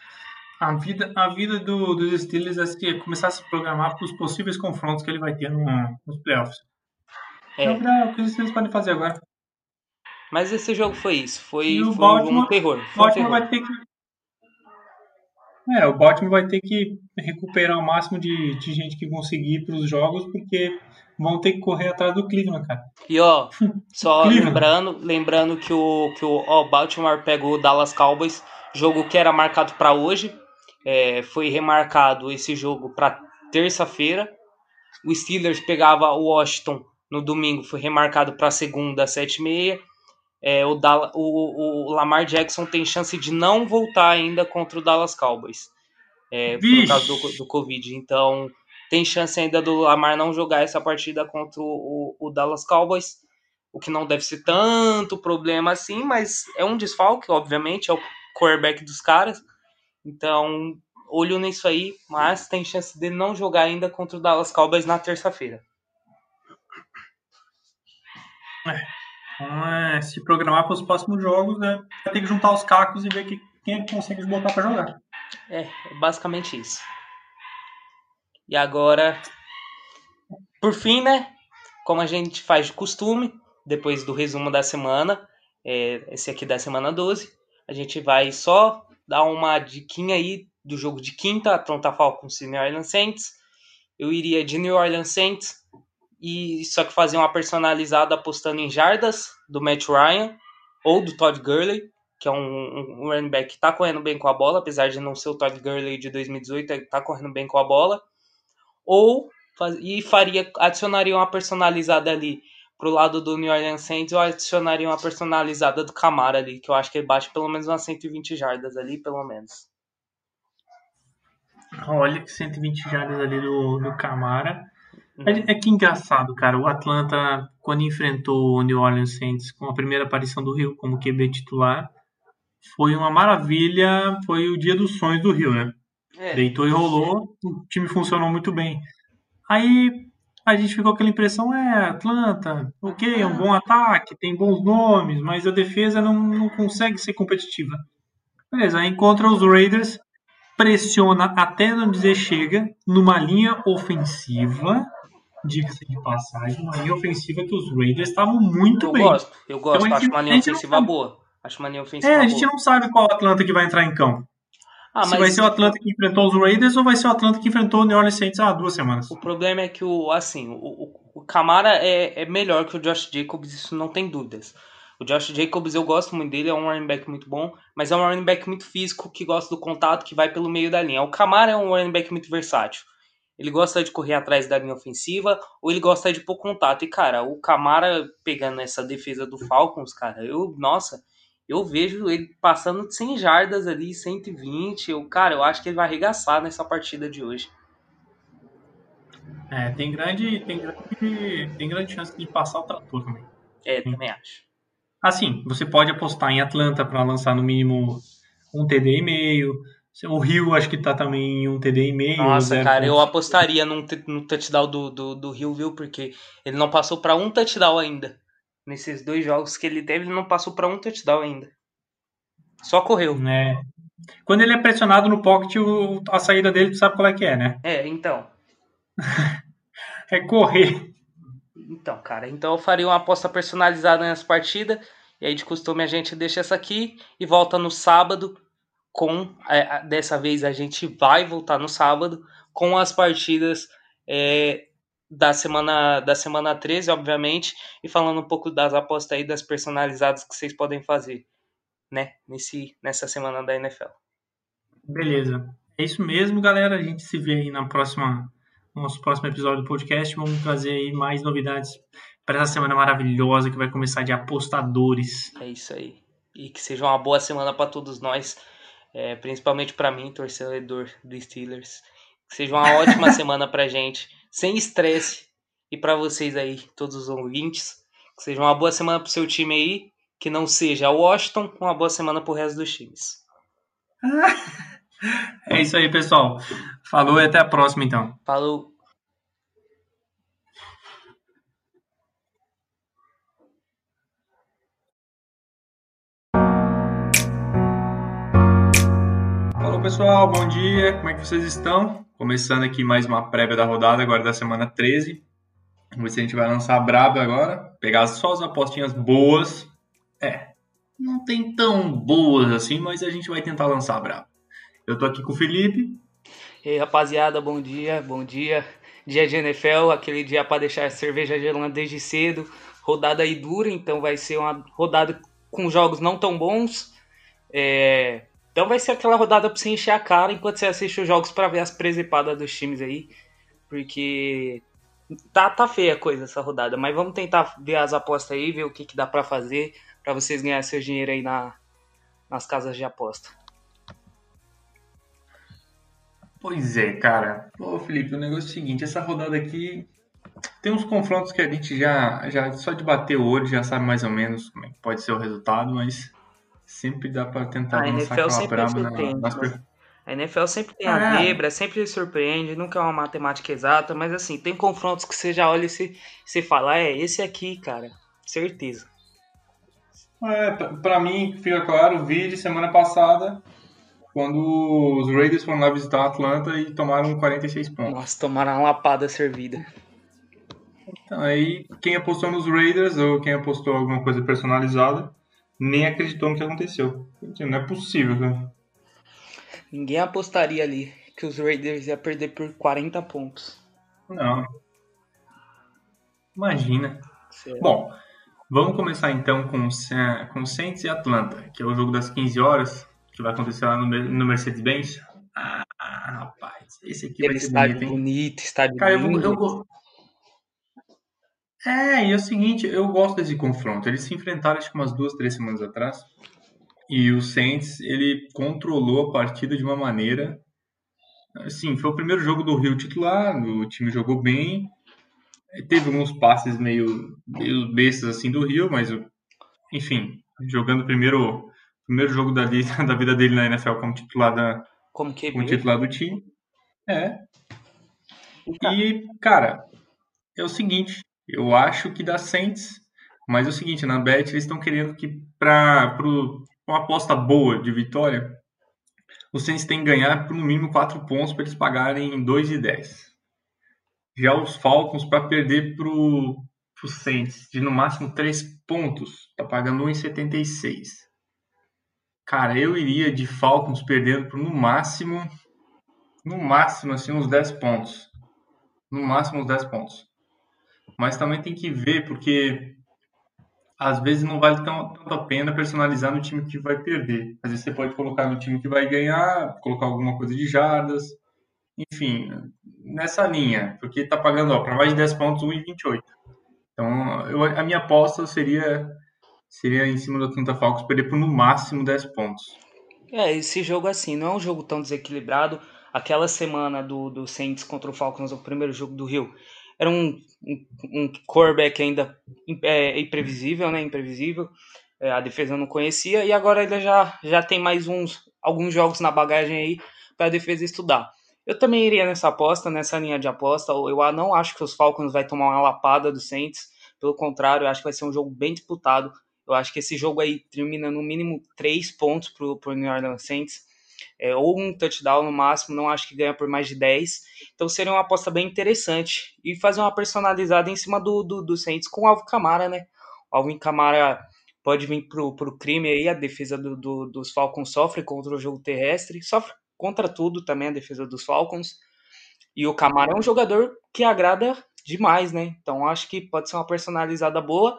A vida, a vida do, dos Steelers é que começar a se programar para os possíveis confrontos que ele vai ter no, nos playoffs. É. Então, o que os Steelers podem fazer agora? Mas esse jogo foi isso. Foi, foi um terror. Foi Baltimore um terror. vai ter que. É, o Baltimore vai ter que recuperar o máximo de, de gente que conseguir para os jogos, porque vão ter que correr atrás do Cleveland, cara. E ó, só lembrando, lembrando que o, que o ó, Baltimore pegou o Dallas Cowboys, jogo que era marcado para hoje, é, foi remarcado esse jogo para terça-feira. O Steelers pegava o Washington no domingo, foi remarcado para segunda, às 7h30. É, o, o, o, Lamar Jackson tem chance de não voltar ainda contra o Dallas Cowboys. É, por causa do, do Covid. Então, tem chance ainda do Lamar não jogar essa partida contra o, o, Dallas Cowboys. O que não deve ser tanto problema assim, mas é um desfalque, obviamente, é o quarterback dos caras. Então, olho nisso aí, mas tem chance de não jogar ainda contra o Dallas Cowboys na terça-feira. É. é, se programar para os próximos jogos, né, vai ter que juntar os cacos e ver que, quem é consegue botar para jogar. É, é basicamente isso. E agora, por fim, né? Como a gente faz de costume, depois do resumo da semana, é, esse aqui da semana 12, a gente vai só dar uma diquinha aí do jogo de quinta, Atlanta Falcons e New Orleans Saints. Eu iria de New Orleans Saints e só que fazer uma personalizada apostando em jardas do Matt Ryan ou do Todd Gurley, que é um, um running back que tá correndo bem com a bola, apesar de não ser o Todd Gurley de 2018, ele tá correndo bem com a bola. Ou e faria adicionaria uma personalizada ali pro lado do New Orleans Saints, eu adicionaria uma personalizada do Camara ali, que eu acho que ele bate pelo menos umas 120 jardas ali, pelo menos. Olha que 120 jardas ali do, do Camara. É, uhum. é, que engraçado, cara. O Atlanta, quando enfrentou o New Orleans Saints com a primeira aparição do Rio como QB titular, foi uma maravilha. Foi o dia dos sonhos do Rio, né? É. Deitou e rolou, o time funcionou muito bem. Aí a gente ficou com aquela impressão, é, Atlanta, ok, é um bom ataque, tem bons nomes, mas a defesa não, não consegue ser competitiva. Beleza, aí encontra os Raiders, pressiona até não dizer chega, numa linha ofensiva, diga-se de passagem, uma linha ofensiva que os Raiders estavam muito eu bem. Gosto, eu gosto, então, acho uma linha ofensiva boa. Acho uma linha ofensiva É, a gente boa. não sabe qual Atlanta que vai entrar em campo. Ah, Se vai ser o Atlanta que enfrentou os Raiders ou vai ser o Atlanta que enfrentou o New Orleans Saints há duas semanas? O problema é que o assim, o, o Camara é, é melhor que o Josh Jacobs, isso não tem dúvidas. O Josh Jacobs eu gosto muito dele, é um running back muito bom, mas é um running back muito físico, que gosta do contato, que vai pelo meio da linha. O Camara é um running back muito versátil. Ele gosta de correr atrás da linha ofensiva ou ele gosta de pôr contato. E, cara, o Camara pegando essa defesa do Falcons, cara, eu, nossa, eu vejo ele passando de 100 jardas ali, 120. Eu, cara, eu acho que ele vai arregaçar nessa partida de hoje. É, tem grande, tem grande, tem grande chance de passar o trator também. É, também acho. Assim, você pode apostar em Atlanta para lançar no mínimo um TD e meio. O Rio acho que tá também em um TD e meio. Nossa, cara, eu apostaria num, no touchdown do, do, do Rio, viu? Porque ele não passou para um touchdown ainda. Nesses dois jogos que ele teve, ele não passou para um touchdown ainda. Só correu. É. Quando ele é pressionado no pocket, o, a saída dele, tu sabe qual é que é, né? É, então. é correr. Então, cara, então eu faria uma aposta personalizada nessa partida. E aí, de costume, a gente deixa essa aqui e volta no sábado com. É, dessa vez a gente vai voltar no sábado com as partidas é, da semana da semana 13, obviamente, e falando um pouco das apostas aí das personalizadas que vocês podem fazer, né, nesse nessa semana da NFL. Beleza. É isso mesmo, galera. A gente se vê aí na próxima no nosso próximo episódio do podcast. Vamos trazer aí mais novidades para essa semana maravilhosa que vai começar de apostadores. É isso aí. E que seja uma boa semana para todos nós, é, principalmente para mim, torcedor do Steelers. Que seja uma ótima semana pra gente sem estresse. E para vocês aí, todos os ouvintes, que seja uma boa semana pro seu time aí, que não seja Washington, uma boa semana pro resto dos times. É isso aí, pessoal. Falou e até a próxima, então. Falou. Pessoal. Bom dia. Como é que vocês estão? Começando aqui mais uma prévia da rodada, agora da semana 13. Vamos ver se a gente vai lançar a braba agora. Pegar só as apostinhas boas. É, não tem tão boas assim, mas a gente vai tentar lançar a braba. Eu tô aqui com o Felipe. E aí, rapaziada, bom dia, bom dia. Dia de NFL, aquele dia para deixar a cerveja gelando desde cedo. Rodada aí dura, então vai ser uma rodada com jogos não tão bons. É... Então vai ser aquela rodada para você encher a cara enquanto você assiste os jogos para ver as presepadas dos times aí. Porque tá, tá feia a coisa essa rodada, mas vamos tentar ver as apostas aí, ver o que, que dá para fazer para vocês ganharem seu dinheiro aí na, nas casas de aposta. Pois é, cara. Pô, Felipe, o negócio é o seguinte, essa rodada aqui tem uns confrontos que a gente já, já só de bater o olho já sabe mais ou menos como é que pode ser o resultado, mas sempre dá para tentar a lançar aquela brava na, nas... Né? A NFL sempre tem a ah, zebra, sempre surpreende, nunca é uma matemática exata, mas assim, tem confrontos que você já olha e você, você fala, é, esse aqui, cara, certeza. É, pra mim, fica claro, vi de semana passada, quando os Raiders foram lá visitar a Atlanta e tomaram 46 pontos. Nossa, tomaram uma lapada servida. Então, aí, quem apostou nos Raiders ou quem apostou alguma coisa personalizada, nem acreditou no que aconteceu. Não é possível, cara. Ninguém apostaria ali que os Raiders ia perder por 40 pontos. Não. Imagina. Certo. Bom, vamos começar então com, com Saints e Atlanta, que é o jogo das 15 horas, que vai acontecer lá no, no Mercedes-Benz. Ah, rapaz, esse aqui Aquele vai ser bonito, hein? bonito, estádio Cara, eu, eu, é, e é o seguinte, eu gosto desse confronto. Eles se enfrentaram acho que umas duas, três semanas atrás. E o Saints, ele controlou a partida de uma maneira. Assim, foi o primeiro jogo do Rio titular, o time jogou bem. Teve alguns passes meio, meio bestas assim do Rio, mas enfim, jogando o primeiro, primeiro jogo da vida, da vida dele na NFL como titular da como, que como titular do time. É. E, cara, é o seguinte, eu acho que dá Saints, mas é o seguinte, na Bet eles estão querendo que para uma aposta boa de vitória, os Saints têm que ganhar por no mínimo 4 pontos para eles pagarem 2,10. Já os Falcons, para perder para o Saints de no máximo 3 pontos, tá pagando 1,76. Cara, eu iria de Falcons perdendo por no máximo, no máximo, assim, uns 10 pontos. No máximo, uns 10 pontos mas também tem que ver, porque às vezes não vale tão, tanto a pena personalizar no time que vai perder. Às vezes você pode colocar no time que vai ganhar, colocar alguma coisa de jardas, enfim, nessa linha, porque está pagando para mais de 10 pontos 1,28. Então, eu, a minha aposta seria seria em cima do Atlanta Falcons perder por no máximo 10 pontos. É, esse jogo assim, não é um jogo tão desequilibrado. Aquela semana do, do Saints contra o Falcons, o primeiro jogo do Rio, era um, um, um quarterback ainda é, imprevisível, né? Imprevisível. É, a defesa não conhecia e agora ele já, já tem mais uns alguns jogos na bagagem aí para a defesa estudar. Eu também iria nessa aposta, nessa linha de aposta. Eu não acho que os Falcons vai tomar uma lapada do Saints. Pelo contrário, eu acho que vai ser um jogo bem disputado. Eu acho que esse jogo aí termina no mínimo três pontos para o New Orleans Saints é, ou um touchdown no máximo, não acho que ganha por mais de 10. Então seria uma aposta bem interessante. E fazer uma personalizada em cima do, do, do Saints com o Alvin Camara, né? O Alvin Camara pode vir pro, pro crime aí, a defesa do, do, dos Falcons sofre contra o jogo terrestre, sofre contra tudo também a defesa dos Falcons. E o Camara é um jogador que agrada demais, né? Então acho que pode ser uma personalizada boa.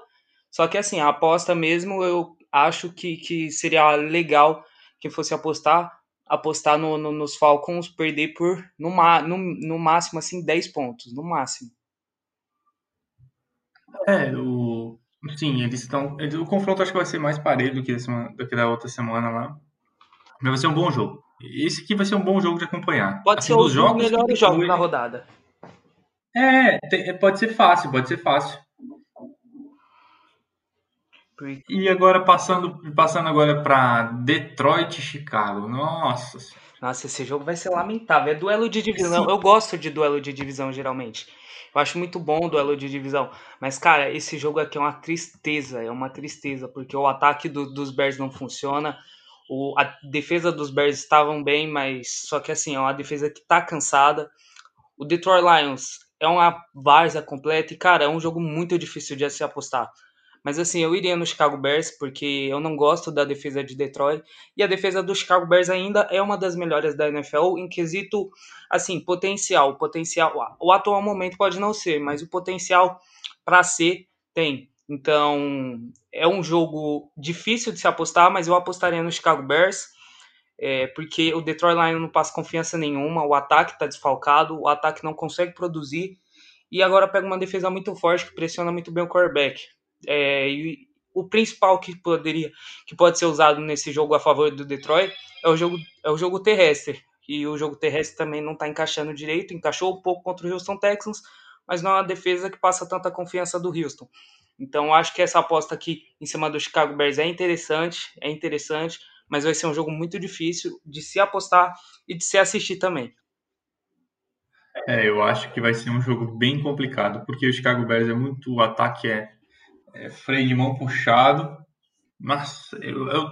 Só que assim, a aposta mesmo eu acho que, que seria legal que fosse apostar apostar no, no, nos Falcons perder por no, no, no máximo assim 10 pontos, no máximo. É, o sim, eles estão, o confronto acho que vai ser mais parelho do que, essa, do que da outra semana lá. Mas vai ser um bom jogo. Esse aqui vai ser um bom jogo de acompanhar. Pode assim, ser um jogos melhores jogos da rodada. É, tem, pode ser fácil, pode ser fácil. E agora passando, passando agora para Detroit e Chicago. Nossa. Nossa, esse jogo vai ser lamentável. É duelo de divisão. Sim. Eu gosto de duelo de divisão geralmente. Eu acho muito bom o duelo de divisão. Mas, cara, esse jogo aqui é uma tristeza. É uma tristeza, porque o ataque do, dos Bears não funciona. O, a defesa dos Bears estavam bem, mas só que assim, é uma defesa que tá cansada. O Detroit Lions é uma várzea completa e, cara, é um jogo muito difícil de se apostar. Mas assim, eu iria no Chicago Bears porque eu não gosto da defesa de Detroit e a defesa do Chicago Bears ainda é uma das melhores da NFL em quesito assim, potencial, potencial. O atual momento pode não ser, mas o potencial para ser tem. Então, é um jogo difícil de se apostar, mas eu apostaria no Chicago Bears. É, porque o Detroit Lions não passa confiança nenhuma, o ataque está desfalcado, o ataque não consegue produzir, e agora pega uma defesa muito forte que pressiona muito bem o quarterback. É, e o principal que poderia que pode ser usado nesse jogo a favor do Detroit é o jogo é o jogo terrestre e o jogo terrestre também não está encaixando direito encaixou um pouco contra o Houston Texans mas não é uma defesa que passa tanta confiança do Houston então acho que essa aposta aqui em cima do Chicago Bears é interessante é interessante mas vai ser um jogo muito difícil de se apostar e de se assistir também é, eu acho que vai ser um jogo bem complicado, porque o Chicago Bears é muito. O ataque é, é freio de mão puxado. Mas, eu, eu,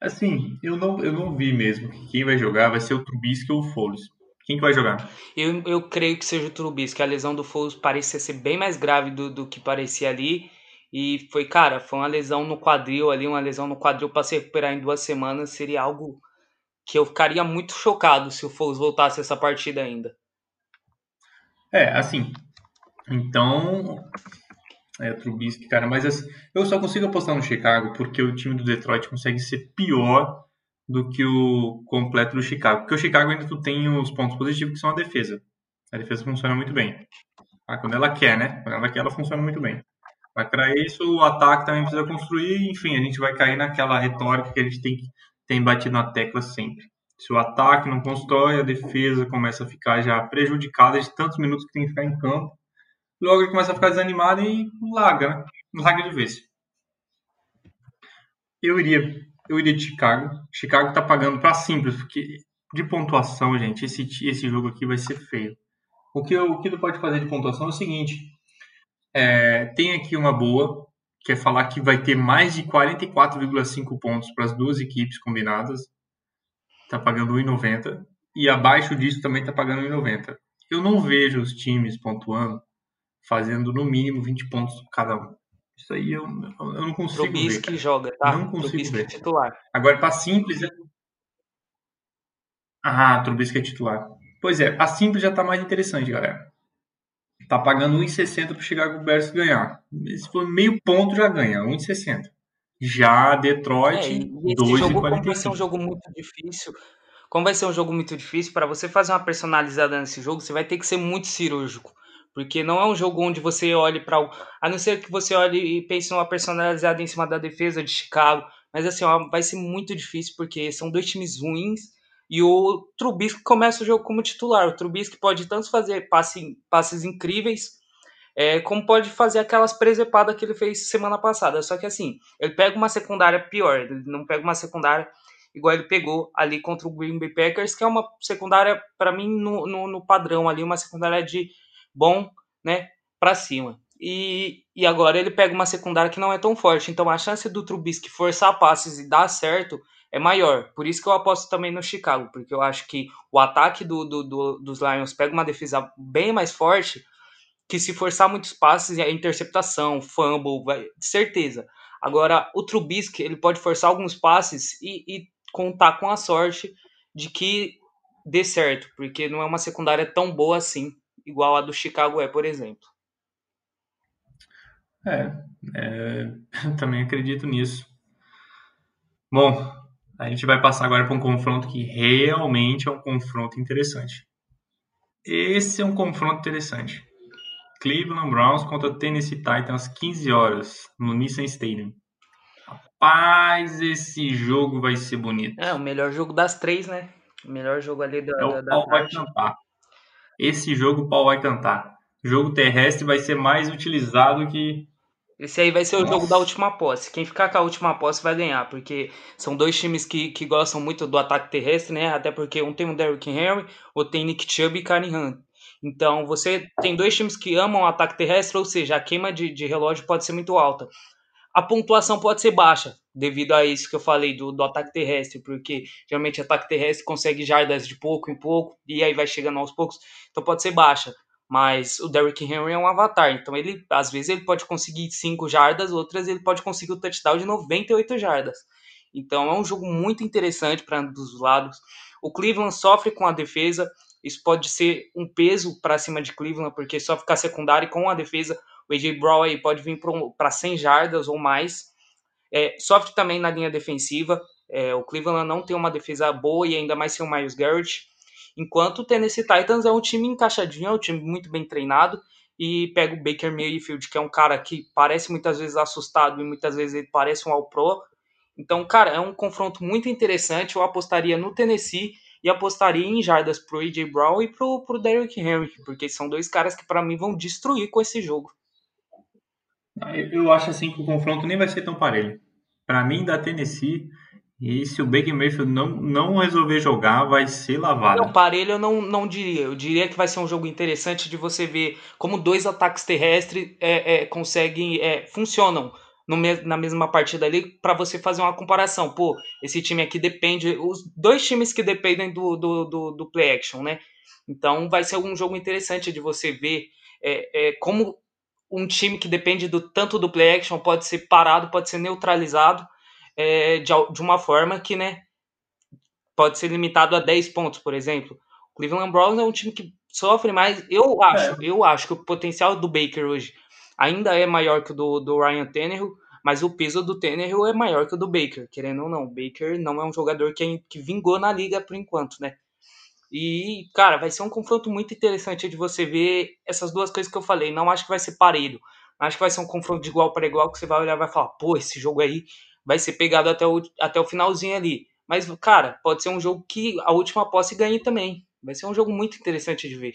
assim, eu não, eu não vi mesmo que quem vai jogar vai ser o Trubisky ou o Foles. Quem que vai jogar? Eu, eu creio que seja o Trubisky. A lesão do Foles parecia ser bem mais grave do, do que parecia ali. E foi, cara, foi uma lesão no quadril ali, uma lesão no quadril para se recuperar em duas semanas. Seria algo que eu ficaria muito chocado se o Foles voltasse essa partida ainda. É, assim. Então. É, Trubisky, cara, mas assim, eu só consigo apostar no Chicago porque o time do Detroit consegue ser pior do que o completo do Chicago. Porque o Chicago ainda tu tem os pontos positivos que são a defesa. A defesa funciona muito bem. Ah, quando ela quer, né? Quando ela quer, ela funciona muito bem. Mas para isso, o ataque também precisa construir. Enfim, a gente vai cair naquela retórica que a gente tem, tem batido na tecla sempre. Se o ataque não constrói, a defesa começa a ficar já prejudicada de tantos minutos que tem que ficar em campo. Logo ele começa a ficar desanimado e larga, né? Larga de vez. Eu iria, eu iria de Chicago. Chicago tá pagando para simples, porque de pontuação, gente, esse, esse jogo aqui vai ser feio. O que, o tu pode fazer de pontuação é o seguinte: é, tem aqui uma boa, que é falar que vai ter mais de 44,5 pontos para as duas equipes combinadas está pagando 1,90 e abaixo disso também está pagando 1,90. Eu não vejo os times pontuando fazendo no mínimo 20 pontos cada um. Isso aí eu, eu não consigo Trubisky ver. joga, tá? Não consigo Trubisky ver. É titular. Agora, para simples... É... Ah, Trubisky é titular. Pois é, a simples já está mais interessante, galera. Tá pagando 1,60 para o Chicago Bears ganhar. Se for meio ponto, já ganha, 1,60. Já Detroit, é, e 2 jogo, como vai ser um jogo muito difícil, como vai ser um jogo muito difícil, para você fazer uma personalizada nesse jogo, você vai ter que ser muito cirúrgico. Porque não é um jogo onde você olhe para. A não ser que você olhe e pense numa personalizada em cima da defesa de Chicago. Mas assim, ó, vai ser muito difícil porque são dois times ruins. E o Trubisky começa o jogo como titular. O Trubisky pode tanto fazer passe, passes incríveis, é, como pode fazer aquelas presepadas que ele fez semana passada. Só que assim, ele pega uma secundária pior, ele não pega uma secundária igual ele pegou ali contra o Green Bay Packers, que é uma secundária, para mim, no, no, no, padrão ali, uma secundária de bom, né, para cima. E, e agora ele pega uma secundária que não é tão forte, então a chance do Trubisky forçar passes e dar certo é maior. Por isso que eu aposto também no Chicago, porque eu acho que o ataque do, do, do dos Lions pega uma defesa bem mais forte, que se forçar muitos passes, é interceptação, fumble, vai, certeza. Agora, o Trubisky, ele pode forçar alguns passes e, e contar com a sorte de que dê certo, porque não é uma secundária tão boa assim, igual a do Chicago é, por exemplo. É, é também acredito nisso. Bom, a gente vai passar agora para um confronto que realmente é um confronto interessante. Esse é um confronto interessante. Cleveland Browns contra Tennessee Titans, 15 horas, no Nissan Stadium. Rapaz, esse jogo vai ser bonito. É, o melhor jogo das três, né? O melhor jogo ali da. É, o da, pau vai cantar. Esse jogo o pau vai cantar. O jogo terrestre vai ser mais utilizado que. Esse aí vai ser Nossa. o jogo da última posse. Quem ficar com a última posse vai ganhar, porque são dois times que, que gostam muito do ataque terrestre, né? Até porque um tem o Derrick Henry, outro tem Nick Chubb e Karen Hunt. Então, você tem dois times que amam o ataque terrestre, ou seja, a queima de, de relógio pode ser muito alta. A pontuação pode ser baixa, devido a isso que eu falei do, do ataque terrestre, porque geralmente ataque terrestre consegue jardas de pouco em pouco, e aí vai chegando aos poucos, então pode ser baixa. Mas o Derrick Henry é um avatar, então ele às vezes ele pode conseguir 5 jardas, outras ele pode conseguir o touchdown de 98 jardas. Então é um jogo muito interessante para ambos os lados. O Cleveland sofre com a defesa, isso pode ser um peso para cima de Cleveland, porque só ficar secundário com a defesa, o AJ Brown aí pode vir para 100 jardas ou mais. É, sofre também na linha defensiva. É, o Cleveland não tem uma defesa boa e ainda mais sem o Miles Garrett. Enquanto o Tennessee Titans é um time encaixadinho, é um time muito bem treinado e pega o Baker Mayfield, que é um cara que parece muitas vezes assustado e muitas vezes ele parece um All-Pro. Então, cara, é um confronto muito interessante. Eu apostaria no Tennessee e apostaria em jardas pro AJ Brown e pro, pro Derrick Henry, porque são dois caras que para mim vão destruir com esse jogo. Eu acho assim que o confronto nem vai ser tão parelho. Para mim, da Tennessee, e se o Baker Mayfield não, não resolver jogar, vai ser lavado. Não, parelho eu não, não diria. Eu diria que vai ser um jogo interessante de você ver como dois ataques terrestres é, é, conseguem, é, funcionam no na mesma partida ali, para você fazer uma comparação. Pô, esse time aqui depende. Os dois times que dependem do, do, do, do play action, né? Então vai ser um jogo interessante de você ver é, é, como um time que depende do tanto do play action pode ser parado, pode ser neutralizado é, de, de uma forma que, né, pode ser limitado a 10 pontos, por exemplo. O Cleveland Browns é um time que sofre mais. Eu acho, é. eu acho que o potencial do Baker hoje ainda é maior que o do, do Ryan Tannehill, mas o peso do Tannehill é maior que o do Baker, querendo ou não. O Baker não é um jogador que, que vingou na liga por enquanto, né? E, cara, vai ser um confronto muito interessante de você ver essas duas coisas que eu falei. Não acho que vai ser parelho. Acho que vai ser um confronto de igual para igual que você vai olhar e vai falar, pô, esse jogo aí vai ser pegado até o, até o finalzinho ali. Mas, cara, pode ser um jogo que a última posse ganhe também. Vai ser um jogo muito interessante de ver.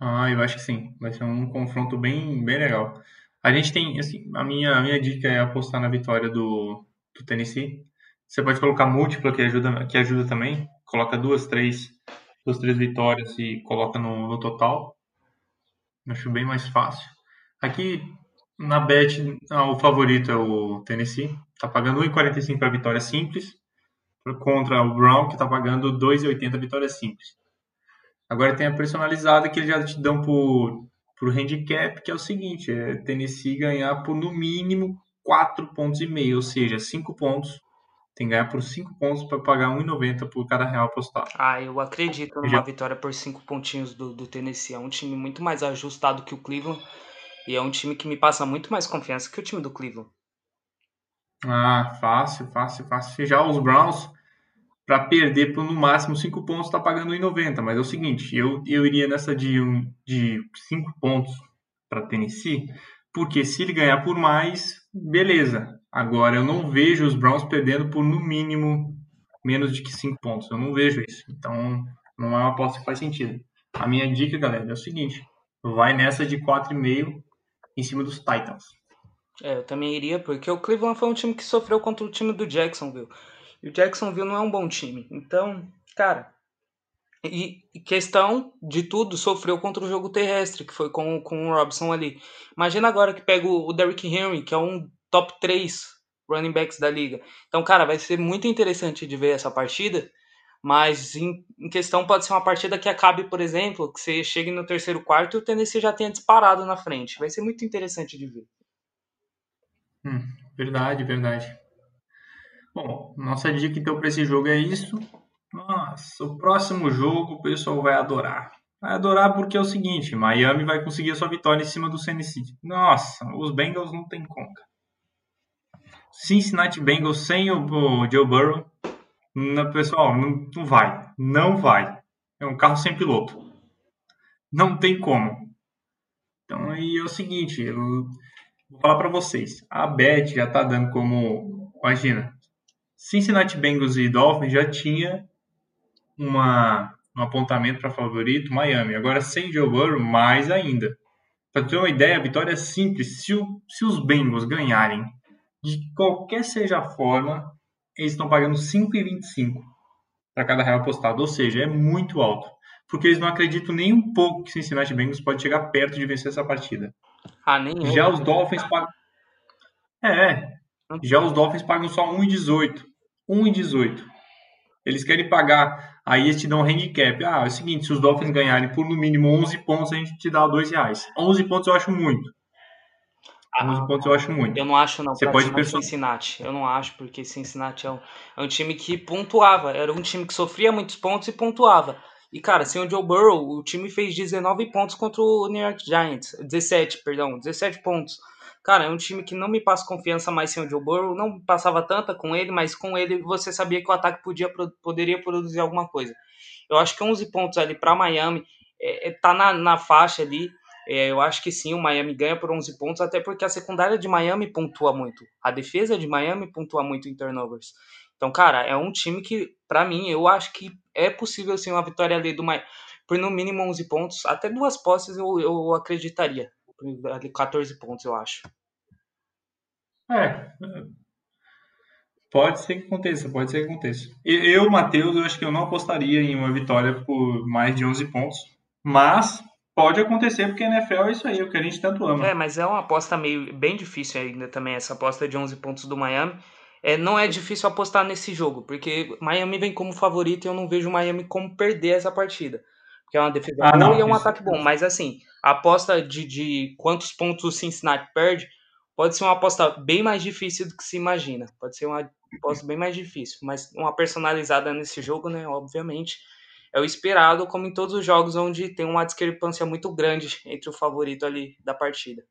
Ah, eu acho que sim. Vai ser um confronto bem, bem legal. A gente tem, assim, a minha, a minha dica é apostar na vitória do, do Tennessee. Você pode colocar múltipla, que ajuda, que ajuda também. Coloca duas, três, duas, três vitórias e coloca no, no total. Acho bem mais fácil. Aqui, na bet, ah, o favorito é o Tennessee. Tá pagando 1,45 para vitória simples. Contra o Brown, que tá pagando 2,80 vitória simples. Agora tem a personalizada que eles já te dão por, por handicap, que é o seguinte: é Tennessee ganhar por no mínimo 4 pontos ou seja, 5 pontos. Tem que ganhar por 5 pontos para pagar 1,90 por cada real apostado. Ah, eu acredito numa já... vitória por 5 pontinhos do, do Tennessee. É um time muito mais ajustado que o Cleveland e é um time que me passa muito mais confiança que o time do Cleveland. Ah, fácil, fácil, fácil. Já os Browns, para perder por no máximo 5 pontos, está pagando 1,90. Mas é o seguinte, eu, eu iria nessa de 5 um, de cinco pontos para Tennessee, porque se ele ganhar por mais, beleza. Agora, eu não vejo os Browns perdendo por no mínimo menos de que 5 pontos. Eu não vejo isso. Então, não é uma aposta que faz sentido. A minha dica, galera, é o seguinte: vai nessa de 4,5 em cima dos Titans. É, eu também iria, porque o Cleveland foi um time que sofreu contra o time do Jacksonville. E o Jacksonville não é um bom time. Então, cara. E, questão de tudo, sofreu contra o jogo terrestre, que foi com, com o Robson ali. Imagina agora que pega o, o Derrick Henry, que é um top 3 running backs da liga. Então, cara, vai ser muito interessante de ver essa partida. Mas em, em, questão pode ser uma partida que acabe, por exemplo, que você chegue no terceiro quarto e o Tennessee já tenha disparado na frente. Vai ser muito interessante de ver. Hum, verdade, verdade. Bom, nossa dica então para esse jogo é isso. Nossa, o próximo jogo o pessoal vai adorar. Vai adorar porque é o seguinte, Miami vai conseguir a sua vitória em cima do Tennessee. Nossa, os Bengals não tem como. Cincinnati Bengals sem o, Joe Burrow não, pessoal, não, não vai. Não vai. É um carro sem piloto. Não tem como. Então aí é o seguinte, eu vou falar para vocês. A Bet já tá dando como, imagina, Cincinnati Bengals e Dolphins já tinha uma um apontamento para favorito Miami. Agora sem Joe Burrow, mais ainda. Para ter uma ideia, a vitória é simples. Se, o, se os Bengals ganharem de qualquer seja a forma, eles estão pagando 5,25 para cada real apostado, ou seja, é muito alto, porque eles não acreditam nem um pouco que Cincinnati Bengals pode chegar perto de vencer essa partida. Ah, nem Já eu, os Dolphins pagam É, já os Dolphins pagam só 1,18. 1,18. Eles querem pagar Aí eles te dão um handicap. Ah, é o seguinte, se os Dolphins ganharem por no mínimo 11 pontos, a gente te dá 2 reais. 11 pontos eu acho muito. Ah, 11 pontos eu acho muito. Eu não acho não, Você pode person... Cincinnati. Eu não acho, porque Cincinnati é um, é um time que pontuava. Era um time que sofria muitos pontos e pontuava. E, cara, sem o Joe Burrow, o time fez 19 pontos contra o New York Giants. 17, perdão, 17 pontos. Cara, é um time que não me passa confiança mais sem o Joe Burrow. Não passava tanta com ele, mas com ele você sabia que o ataque podia, poderia produzir alguma coisa. Eu acho que 11 pontos ali para Miami é, é, tá na, na faixa ali. É, eu acho que sim, o Miami ganha por 11 pontos, até porque a secundária de Miami pontua muito. A defesa de Miami pontua muito em turnovers. Então, cara, é um time que, para mim, eu acho que é possível sim uma vitória ali do Miami por no mínimo 11 pontos. Até duas posses eu, eu acreditaria. Ali 14 pontos, eu acho. É. Pode ser que aconteça, pode ser que aconteça. Eu, Matheus, eu acho que eu não apostaria em uma vitória por mais de 11 pontos. Mas pode acontecer, porque a NFL é isso aí, é o que a gente tanto ama. É, mas é uma aposta meio bem difícil ainda também, essa aposta de 11 pontos do Miami. É, não é difícil apostar nesse jogo, porque Miami vem como favorito e eu não vejo Miami como perder essa partida. Porque é uma defesa ah, boa não, e é um isso... ataque bom. Mas assim, a aposta de, de quantos pontos o Cincinnati perde pode ser uma aposta bem mais difícil do que se imagina. Pode ser uma aposta bem mais difícil. Mas uma personalizada nesse jogo, né? Obviamente, é o esperado, como em todos os jogos onde tem uma discrepância muito grande entre o favorito ali da partida.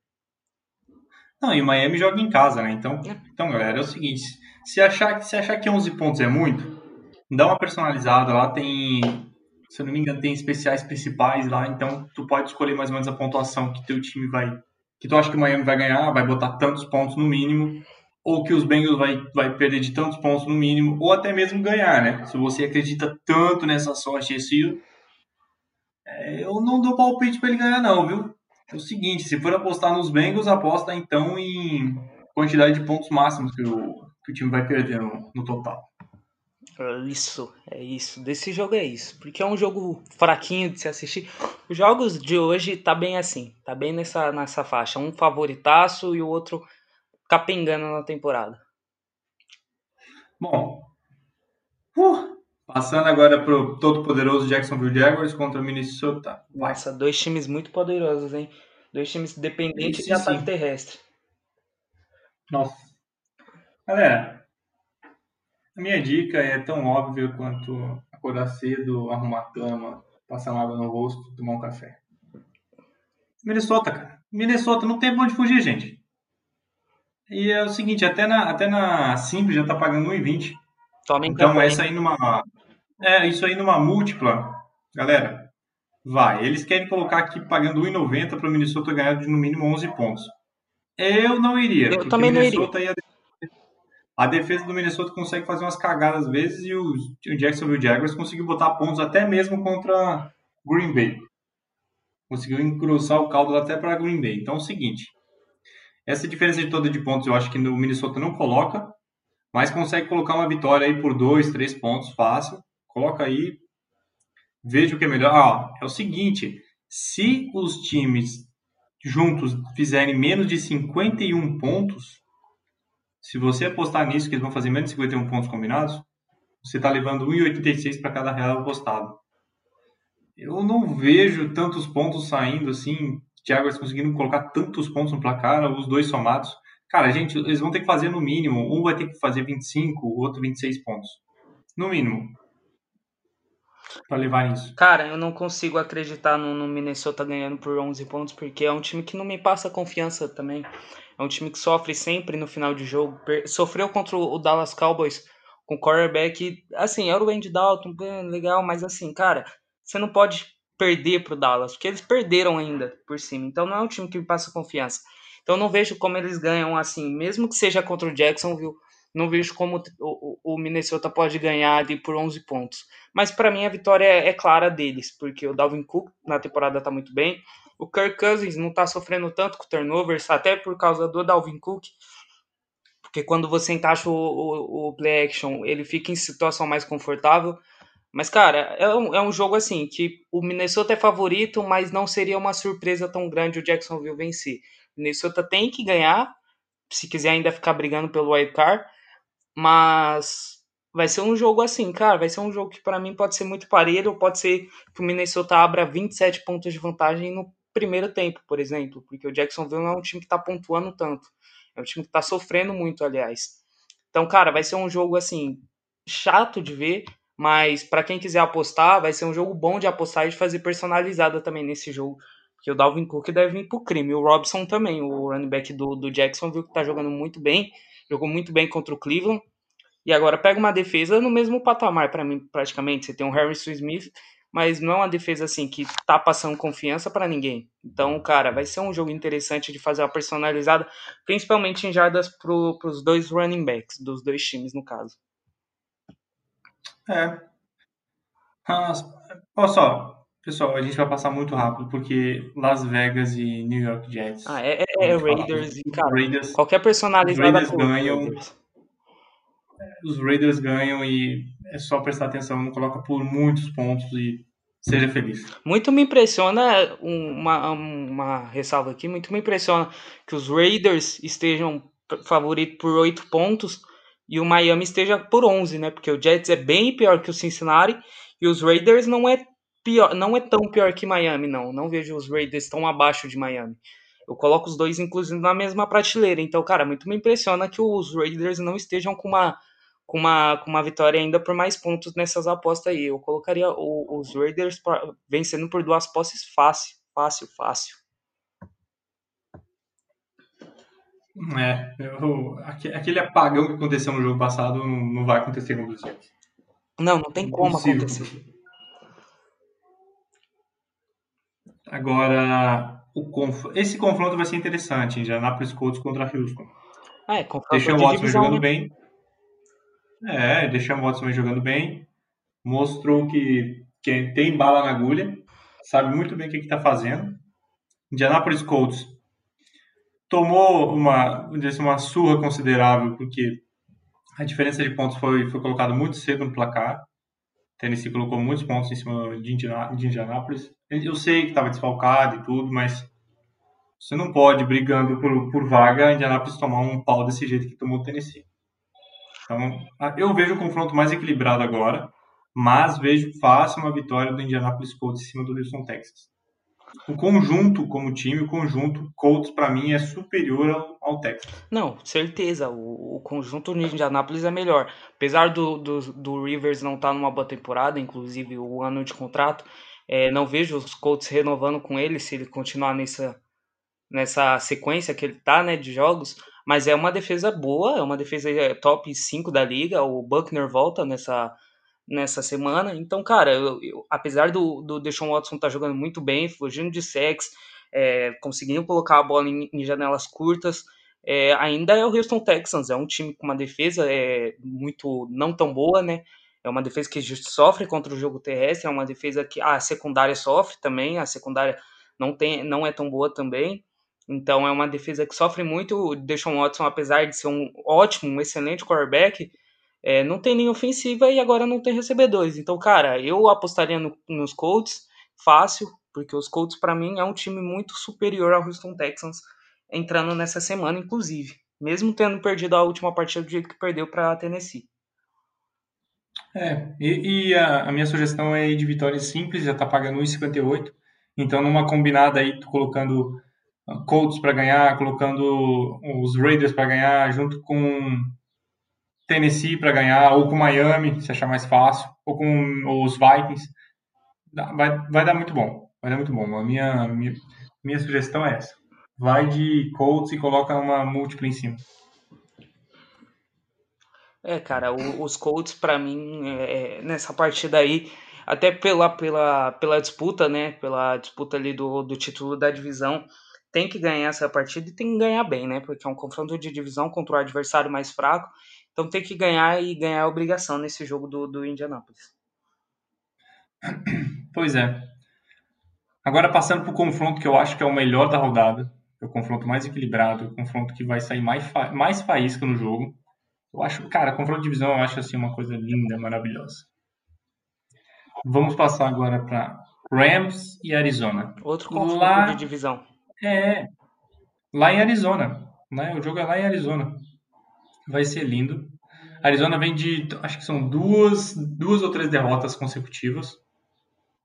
Não, e o Miami joga em casa, né? Então, é. então galera, é o seguinte: se achar, se achar que 11 pontos é muito, dá uma personalizada lá. Tem, se eu não me engano, tem especiais principais lá. Então, tu pode escolher mais ou menos a pontuação que teu time vai. Que tu acha que o Miami vai ganhar, vai botar tantos pontos no mínimo, ou que os Bengals vai, vai perder de tantos pontos no mínimo, ou até mesmo ganhar, né? Se você acredita tanto nessa sorte esse é, eu não dou palpite para ele ganhar, não, viu? É o seguinte, se for apostar nos Bengals, aposta então em quantidade de pontos máximos que o, que o time vai perder no, no total. É isso, é isso. Desse jogo é isso. Porque é um jogo fraquinho de se assistir. Os jogos de hoje tá bem assim. Tá bem nessa, nessa faixa. Um favoritaço e o outro capengando na temporada. Bom. Uh, passando agora pro todo poderoso Jacksonville Jaguars contra o Minnesota. Vai. Nossa, dois times muito poderosos, hein? Dois times dependentes de ataque terrestre. Nossa. Galera, a minha dica é tão óbvia quanto acordar cedo, arrumar a cama, passar uma água no rosto, tomar um café. Minnesota, cara. Minnesota não tem pra onde fugir, gente. E é o seguinte, até na, até na Simples já tá pagando 1,20. Então essa aí numa. É, isso aí numa múltipla, galera, vai. Eles querem colocar aqui pagando 1,90 para o Minnesota ganhar de no mínimo 11 pontos. Eu não iria. Eu também não iria. A defesa do Minnesota consegue fazer umas cagadas às vezes e o, Jacksonville Jaguars conseguiu botar pontos até mesmo contra Green Bay. Conseguiu engrossar o caldo até para Green Bay. Então é o seguinte: essa diferença de toda de pontos eu acho que o Minnesota não coloca, mas consegue colocar uma vitória aí por dois, três pontos fácil. Coloca aí, veja o que é melhor. Ah, é o seguinte: se os times juntos fizerem menos de 51 pontos, se você apostar nisso, que eles vão fazer menos de 51 pontos combinados, você está levando 1,86 para cada real apostado. Eu não vejo tantos pontos saindo assim, Jaguars conseguindo colocar tantos pontos no placar, os dois somados. Cara, gente, eles vão ter que fazer no mínimo, um vai ter que fazer 25, o outro 26 pontos. No mínimo. Para levar isso. Cara, eu não consigo acreditar no, no Minnesota ganhando por 11 pontos, porque é um time que não me passa confiança também. É um time que sofre sempre no final de jogo. Sofreu contra o Dallas Cowboys com quarterback. Assim, era o Andy Dalton, legal, mas assim, cara, você não pode perder pro Dallas, porque eles perderam ainda por cima. Então não é um time que me passa confiança. Então não vejo como eles ganham assim, mesmo que seja contra o Jacksonville, não vejo como o, o Minnesota pode ganhar ali por 11 pontos. Mas para mim a vitória é, é, clara deles, porque o Dalvin Cook na temporada tá muito bem, o Kirk Cousins não está sofrendo tanto com turnovers, até por causa do Dalvin Cook. Porque quando você encaixa o, o, o play action, ele fica em situação mais confortável. Mas, cara, é um, é um jogo assim, que o Minnesota é favorito, mas não seria uma surpresa tão grande o Jacksonville vencer. O Minnesota tem que ganhar, se quiser ainda ficar brigando pelo wild card, mas Vai ser um jogo assim, cara, vai ser um jogo que para mim pode ser muito parelho, pode ser que o Minnesota abra 27 pontos de vantagem no primeiro tempo, por exemplo, porque o Jacksonville não é um time que tá pontuando tanto. É um time que tá sofrendo muito, aliás. Então, cara, vai ser um jogo assim chato de ver, mas para quem quiser apostar, vai ser um jogo bom de apostar e de fazer personalizada também nesse jogo. Porque o Dalvin Cook deve vir pro crime. O Robson também, o running back do, do Jacksonville, que tá jogando muito bem. Jogou muito bem contra o Cleveland. E agora pega uma defesa no mesmo patamar para mim, praticamente. Você tem um Harrison Smith, mas não é uma defesa assim que tá passando confiança para ninguém. Então, cara, vai ser um jogo interessante de fazer uma personalizada, principalmente em jardas pro, pros dois running backs, dos dois times, no caso. É. olha só, pessoal, a gente vai passar muito rápido porque Las Vegas e New York Jets. Ah, é, é, é Raiders e, cara, Raiders, qualquer personalizada Raiders ganham. Raiders. Os Raiders ganham e é só prestar atenção, não coloca por muitos pontos e seja feliz. Muito me impressiona, uma, uma ressalva aqui, muito me impressiona que os Raiders estejam favoritos por oito pontos e o Miami esteja por 11, né? Porque o Jets é bem pior que o Cincinnati e os Raiders não é pior, não é tão pior que Miami, não. Não vejo os Raiders tão abaixo de Miami. Eu coloco os dois, inclusive, na mesma prateleira. Então, cara, muito me impressiona que os Raiders não estejam com uma, com uma, com uma vitória ainda por mais pontos nessas apostas aí. Eu colocaria o, os Raiders vencendo por duas posses fácil, fácil, fácil. É, eu, aquele apagão que aconteceu no jogo passado não, não vai acontecer com os Jets. Não, não tem como acontecer. Agora, o conf... esse confronto vai ser interessante, Indianapolis Colts contra Houston. Ah, é, confronto deixa o Watson jogando bem. É, o Watson jogando bem. Mostrou que, que tem bala na agulha, sabe muito bem o que está fazendo. Indianapolis Colts tomou uma, assim, uma surra considerável, porque a diferença de pontos foi, foi colocada muito cedo no placar. Tennessee colocou muitos pontos em cima de, Indianápolis. Eu sei que estava desfalcado e tudo, mas você não pode, brigando por, por vaga, Indianápolis tomar um pau desse jeito que tomou o Tennessee. Então, eu vejo o confronto mais equilibrado agora, mas vejo fácil uma vitória do Indianapolis Colts em cima do Houston Texas o conjunto como time, o conjunto Colts para mim é superior ao, ao Texas. Não, certeza. O, o conjunto de Indianapolis é melhor. Apesar do, do, do Rivers não estar tá numa boa temporada, inclusive o ano de contrato, é, não vejo os Colts renovando com ele se ele continuar nessa, nessa sequência que ele tá, né, de jogos. Mas é uma defesa boa, é uma defesa é, top 5 da liga. O Buckner volta nessa nessa semana. Então, cara, eu, eu, apesar do, do Deshaun Watson estar tá jogando muito bem, fugindo de sex, é, conseguindo colocar a bola em, em janelas curtas, é, ainda é o Houston Texans, é um time com uma defesa é, muito não tão boa, né? É uma defesa que sofre contra o jogo terrestre, é uma defesa que a secundária sofre também, a secundária não, tem, não é tão boa também. Então é uma defesa que sofre muito. O Deshaun Watson, apesar de ser um ótimo, um excelente quarterback, é, não tem nem ofensiva e agora não tem recebedores. Então, cara, eu apostaria no, nos Colts fácil, porque os Colts para mim é um time muito superior ao Houston Texans entrando nessa semana, inclusive, mesmo tendo perdido a última partida do jeito que perdeu para Tennessee. É, e, e a, a, minha sugestão é ir de vitória simples, já tá pagando 1,58. Então, numa combinada aí, colocando Colts para ganhar, colocando os Raiders para ganhar, junto com Tennessee para ganhar, ou com Miami, se achar mais fácil, ou com os Vikings. Vai, vai dar muito bom. Vai dar muito bom. A minha, minha, minha sugestão é essa. Vai de Colts e coloca uma múltipla em cima. É, cara, o, os Colts, para mim, é, é, nessa partida aí, até pela, pela, pela disputa, né? Pela disputa ali do, do título da divisão, tem que ganhar essa partida e tem que ganhar bem, né? Porque é um confronto de divisão contra o adversário mais fraco. Então tem que ganhar e ganhar a obrigação nesse jogo do, do Indianapolis. Pois é. Agora passando para o confronto que eu acho que é o melhor da rodada, é o confronto mais equilibrado, o confronto que vai sair mais, fa mais faísca no jogo. Eu acho, cara, confronto de divisão eu acho assim uma coisa linda, maravilhosa. Vamos passar agora para Rams e Arizona. Outro confronto lá, de divisão. É, lá em Arizona. Né? O jogo é lá em Arizona vai ser lindo. Arizona vem de, acho que são duas, duas ou três derrotas consecutivas.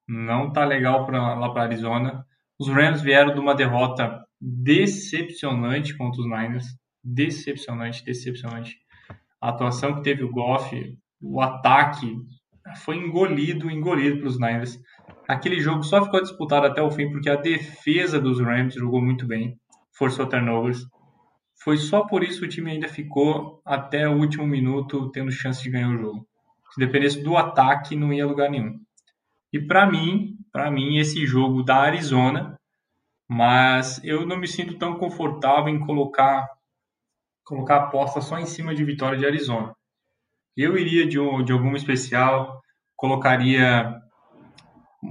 Não tá legal pra, lá para Arizona. Os Rams vieram de uma derrota decepcionante contra os Niners. Decepcionante, decepcionante. A atuação que teve o Goff, o ataque, foi engolido, engolido pelos Niners. Aquele jogo só ficou disputado até o fim porque a defesa dos Rams jogou muito bem, forçou turnovers. Foi só por isso que o time ainda ficou até o último minuto tendo chance de ganhar o jogo. Se dependesse do ataque, não ia lugar nenhum. E para mim, para mim esse jogo da Arizona, mas eu não me sinto tão confortável em colocar colocar a aposta só em cima de vitória de Arizona. Eu iria de, de alguma especial, colocaria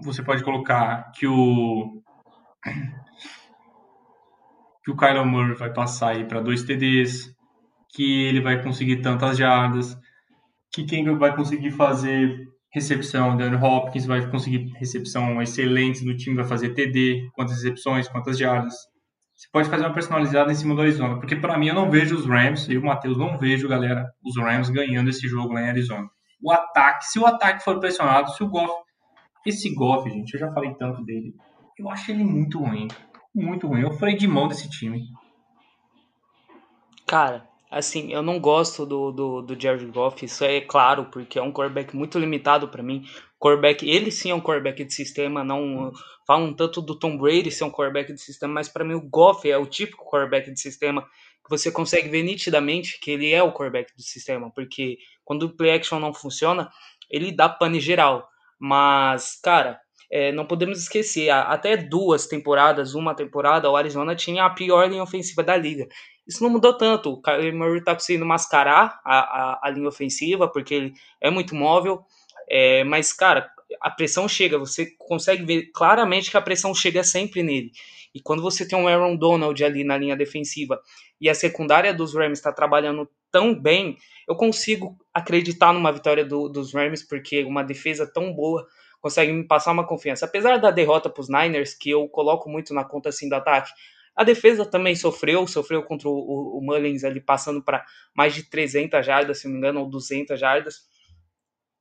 você pode colocar que o que o Kyler Murray vai passar aí para dois TDs, que ele vai conseguir tantas jardas, que quem vai conseguir fazer recepção, Dan Hopkins vai conseguir recepção excelente no time, vai fazer TD, quantas recepções, quantas jardas. Você pode fazer uma personalizada em cima do Arizona, porque para mim eu não vejo os Rams, e o Matheus não vejo, galera, os Rams ganhando esse jogo lá em Arizona. O ataque, se o ataque for pressionado, se o Goff, esse Goff, gente, eu já falei tanto dele, eu acho ele muito ruim muito ruim. Eu falei de mão desse time. Cara, assim, eu não gosto do, do, do Jared Goff, isso é claro, porque é um quarterback muito limitado para mim. Quarterback, ele sim é um quarterback de sistema, não falam tanto do Tom Brady ser um quarterback de sistema, mas para mim o Goff é o típico quarterback de sistema que você consegue ver nitidamente que ele é o quarterback do sistema, porque quando o play action não funciona, ele dá pane geral. Mas, cara, é, não podemos esquecer, até duas temporadas, uma temporada, o Arizona tinha a pior linha ofensiva da liga. Isso não mudou tanto. O Kyler Murray está conseguindo mascarar a, a, a, linha ofensiva, porque ele é muito móvel. É, mas, cara, a pressão chega. Você consegue ver claramente que a pressão chega sempre nele. E quando você tem um Aaron Donald ali na linha defensiva e a secundária dos Rams está trabalhando tão bem, eu consigo acreditar numa vitória do, dos Rams, porque uma defesa tão boa consegue me passar uma confiança. Apesar da derrota para os Niners, que eu coloco muito na conta assim do ataque, a defesa também sofreu, sofreu contra o, o, o Mullins ali passando para mais de 300 jardas, se não me engano, ou 200 jardas.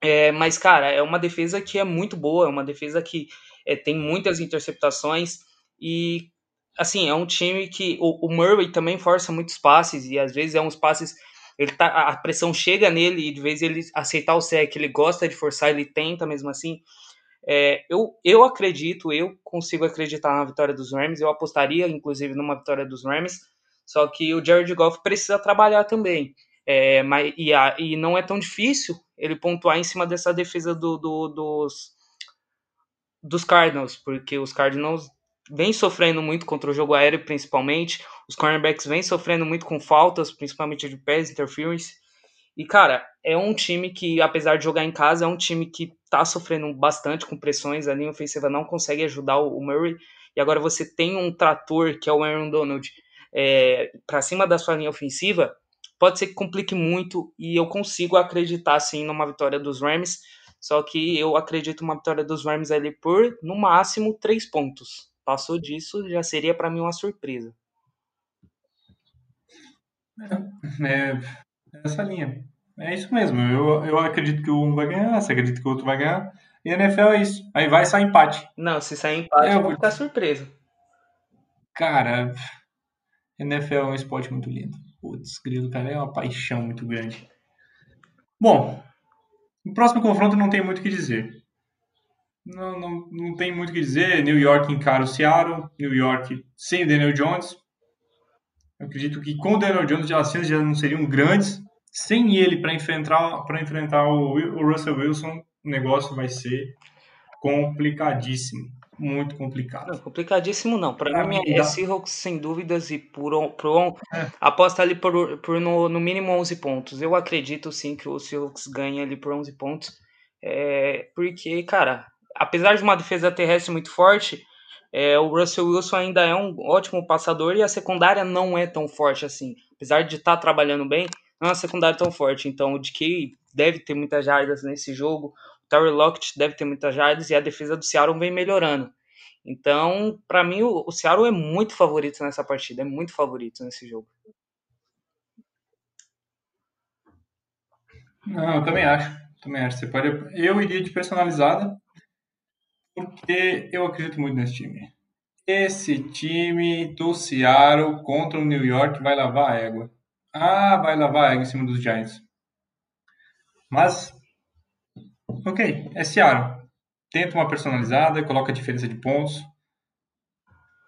É, mas, cara, é uma defesa que é muito boa, é uma defesa que é, tem muitas interceptações e, assim, é um time que o, o, Murray também força muitos passes e às vezes é uns passes ele tá, a pressão chega nele e de vez ele aceitar o sec, ele gosta de forçar, ele tenta mesmo assim. É, eu, eu acredito, eu consigo acreditar na vitória dos Rams, eu apostaria inclusive numa vitória dos Rams, só que o Jared Goff precisa trabalhar também. É, mas, e, a, e não é tão difícil ele pontuar em cima dessa defesa do, do, dos, dos Cardinals, porque os Cardinals vêm sofrendo muito contra o jogo aéreo, principalmente. Os cornerbacks vêm sofrendo muito com faltas, principalmente de pés, interference. E, cara, é um time que, apesar de jogar em casa, é um time que tá sofrendo bastante com pressões. A linha ofensiva não consegue ajudar o Murray. E agora você tem um trator, que é o Aaron Donald, é, para cima da sua linha ofensiva. Pode ser que complique muito e eu consigo acreditar, sim, numa vitória dos Rams. Só que eu acredito uma vitória dos Rams ali por, no máximo, três pontos. Passou disso, já seria para mim uma surpresa. É, essa linha. É isso mesmo. Eu, eu acredito que um vai ganhar, você acredita que o outro vai ganhar. E a NFL é isso. Aí vai sair empate. Não, se sair empate, é, eu vou ficar surpreso. Cara, NFL é um esporte muito lindo. Putz, grilo, cara, é uma paixão muito grande. Bom, no próximo confronto não tem muito o que dizer. Não, não, não tem muito o que dizer. New York encara o Seattle. New York sem o Daniel Jones. Eu acredito que com o Daniel Jones as chances já não seriam grandes. Sem ele para enfrentar, para enfrentar o, o Russell Wilson, o negócio vai ser complicadíssimo. Muito complicado. Não, complicadíssimo não. Para mim é Seahawks sem dúvidas e por, por é. aposta ali por, por no, no mínimo 11 pontos. Eu acredito sim que o Seahawks ganha ali por 11 pontos. É, porque, cara, apesar de uma defesa terrestre muito forte, é, o Russell Wilson ainda é um ótimo passador e a secundária não é tão forte assim. Apesar de estar tá trabalhando bem, não é uma secundária tão forte. Então, o DK deve ter muitas jardas nesse jogo, o Terry Lockett deve ter muitas jardas e a defesa do Seattle vem melhorando. Então, para mim, o, Seattle é muito favorito nessa partida, é muito favorito nesse jogo. Não, eu também acho. Também acho. Você pode... Eu iria de personalizada, porque eu acredito muito nesse time. Esse time do Seattle contra o New York vai lavar a égua. Ah, vai lavar a égua em cima dos Giants. Mas, ok, é Seattle. Tenta uma personalizada, coloca a diferença de pontos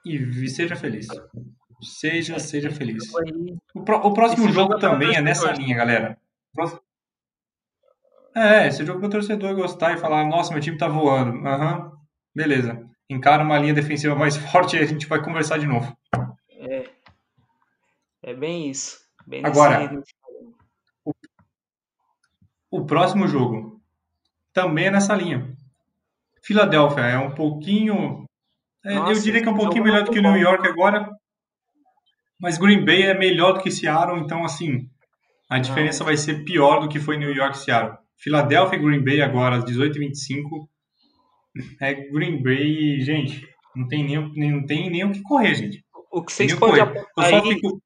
e seja feliz. Seja, seja feliz. O, o próximo jogo também é nessa linha, galera. É, esse jogo pro torcedor gostar e falar, nossa, meu time tá voando. Aham, uhum, beleza. Encara uma linha defensiva mais forte e a gente vai conversar de novo. É. É bem isso. Bem Agora, o, o próximo jogo também é nessa linha. Filadélfia é um pouquinho. É, Nossa, eu diria que é um pouquinho melhor do que o New York agora. Mas Green Bay é melhor do que Seattle, então assim, a diferença vai ser pior do que foi New York e Seattle. Filadélfia e Green Bay agora, às 18h25. É Green Bay, gente, não tem nem, não tem nem o que correr, gente. O que vocês podem apostar aí, fico...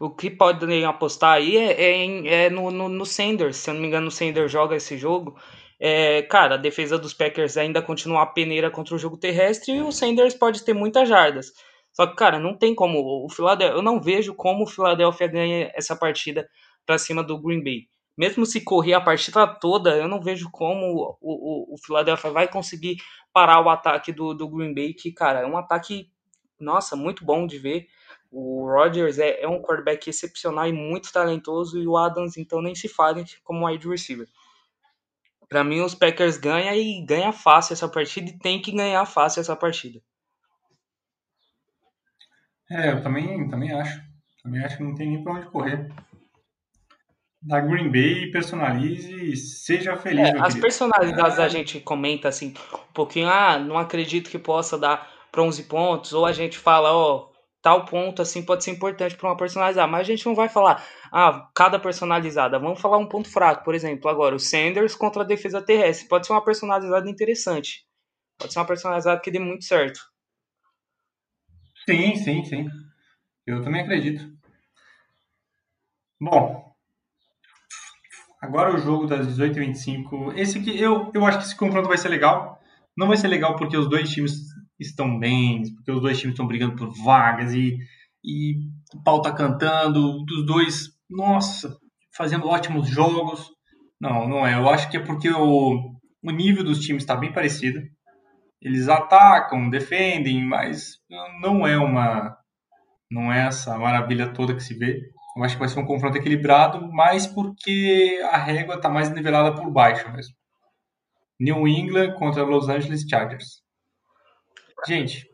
o que podem apostar aí é, é, em, é no, no, no, Sanders. Se eu não me engano, o Sanders joga esse jogo. É, cara, a defesa dos Packers ainda continua a peneira contra o jogo terrestre e o Sanders pode ter muitas jardas. Só que, cara, não tem como. O Philadelphia, eu não vejo como o Philadelphia ganha essa partida para cima do Green Bay mesmo se correr a partida toda, eu não vejo como o, o, o Philadelphia vai conseguir parar o ataque do, do Green Bay, que, cara, é um ataque, nossa, muito bom de ver. O Rodgers é, é um quarterback excepcional e muito talentoso, e o Adams, então, nem se fale como wide receiver. Para mim, os Packers ganham e ganha fácil essa partida e tem que ganhar fácil essa partida. É, eu também, também acho. Também acho que não tem nem pra onde correr da Green Bay personalize e seja feliz. É, as personalidades a gente comenta assim um pouquinho, ah, não acredito que possa dar para 11 pontos, ou a gente fala, ó, oh, tal ponto assim pode ser importante para uma personalizada, mas a gente não vai falar, ah, cada personalizada, vamos falar um ponto fraco, por exemplo, agora o Sanders contra a defesa terrestre, pode ser uma personalizada interessante. Pode ser uma personalizada que dê muito certo. Sim, sim, sim. Eu também acredito. Bom, Agora o jogo das 18h25. Esse aqui, eu, eu acho que esse confronto vai ser legal. Não vai ser legal porque os dois times estão bem, porque os dois times estão brigando por vagas e, e o pau tá cantando, dos dois, nossa, fazendo ótimos jogos. Não, não é. Eu acho que é porque o, o nível dos times está bem parecido. Eles atacam, defendem, mas não é uma. Não é essa maravilha toda que se vê. Eu acho que vai ser um confronto equilibrado, mas porque a régua está mais nivelada por baixo mesmo. New England contra Los Angeles Chargers. Gente,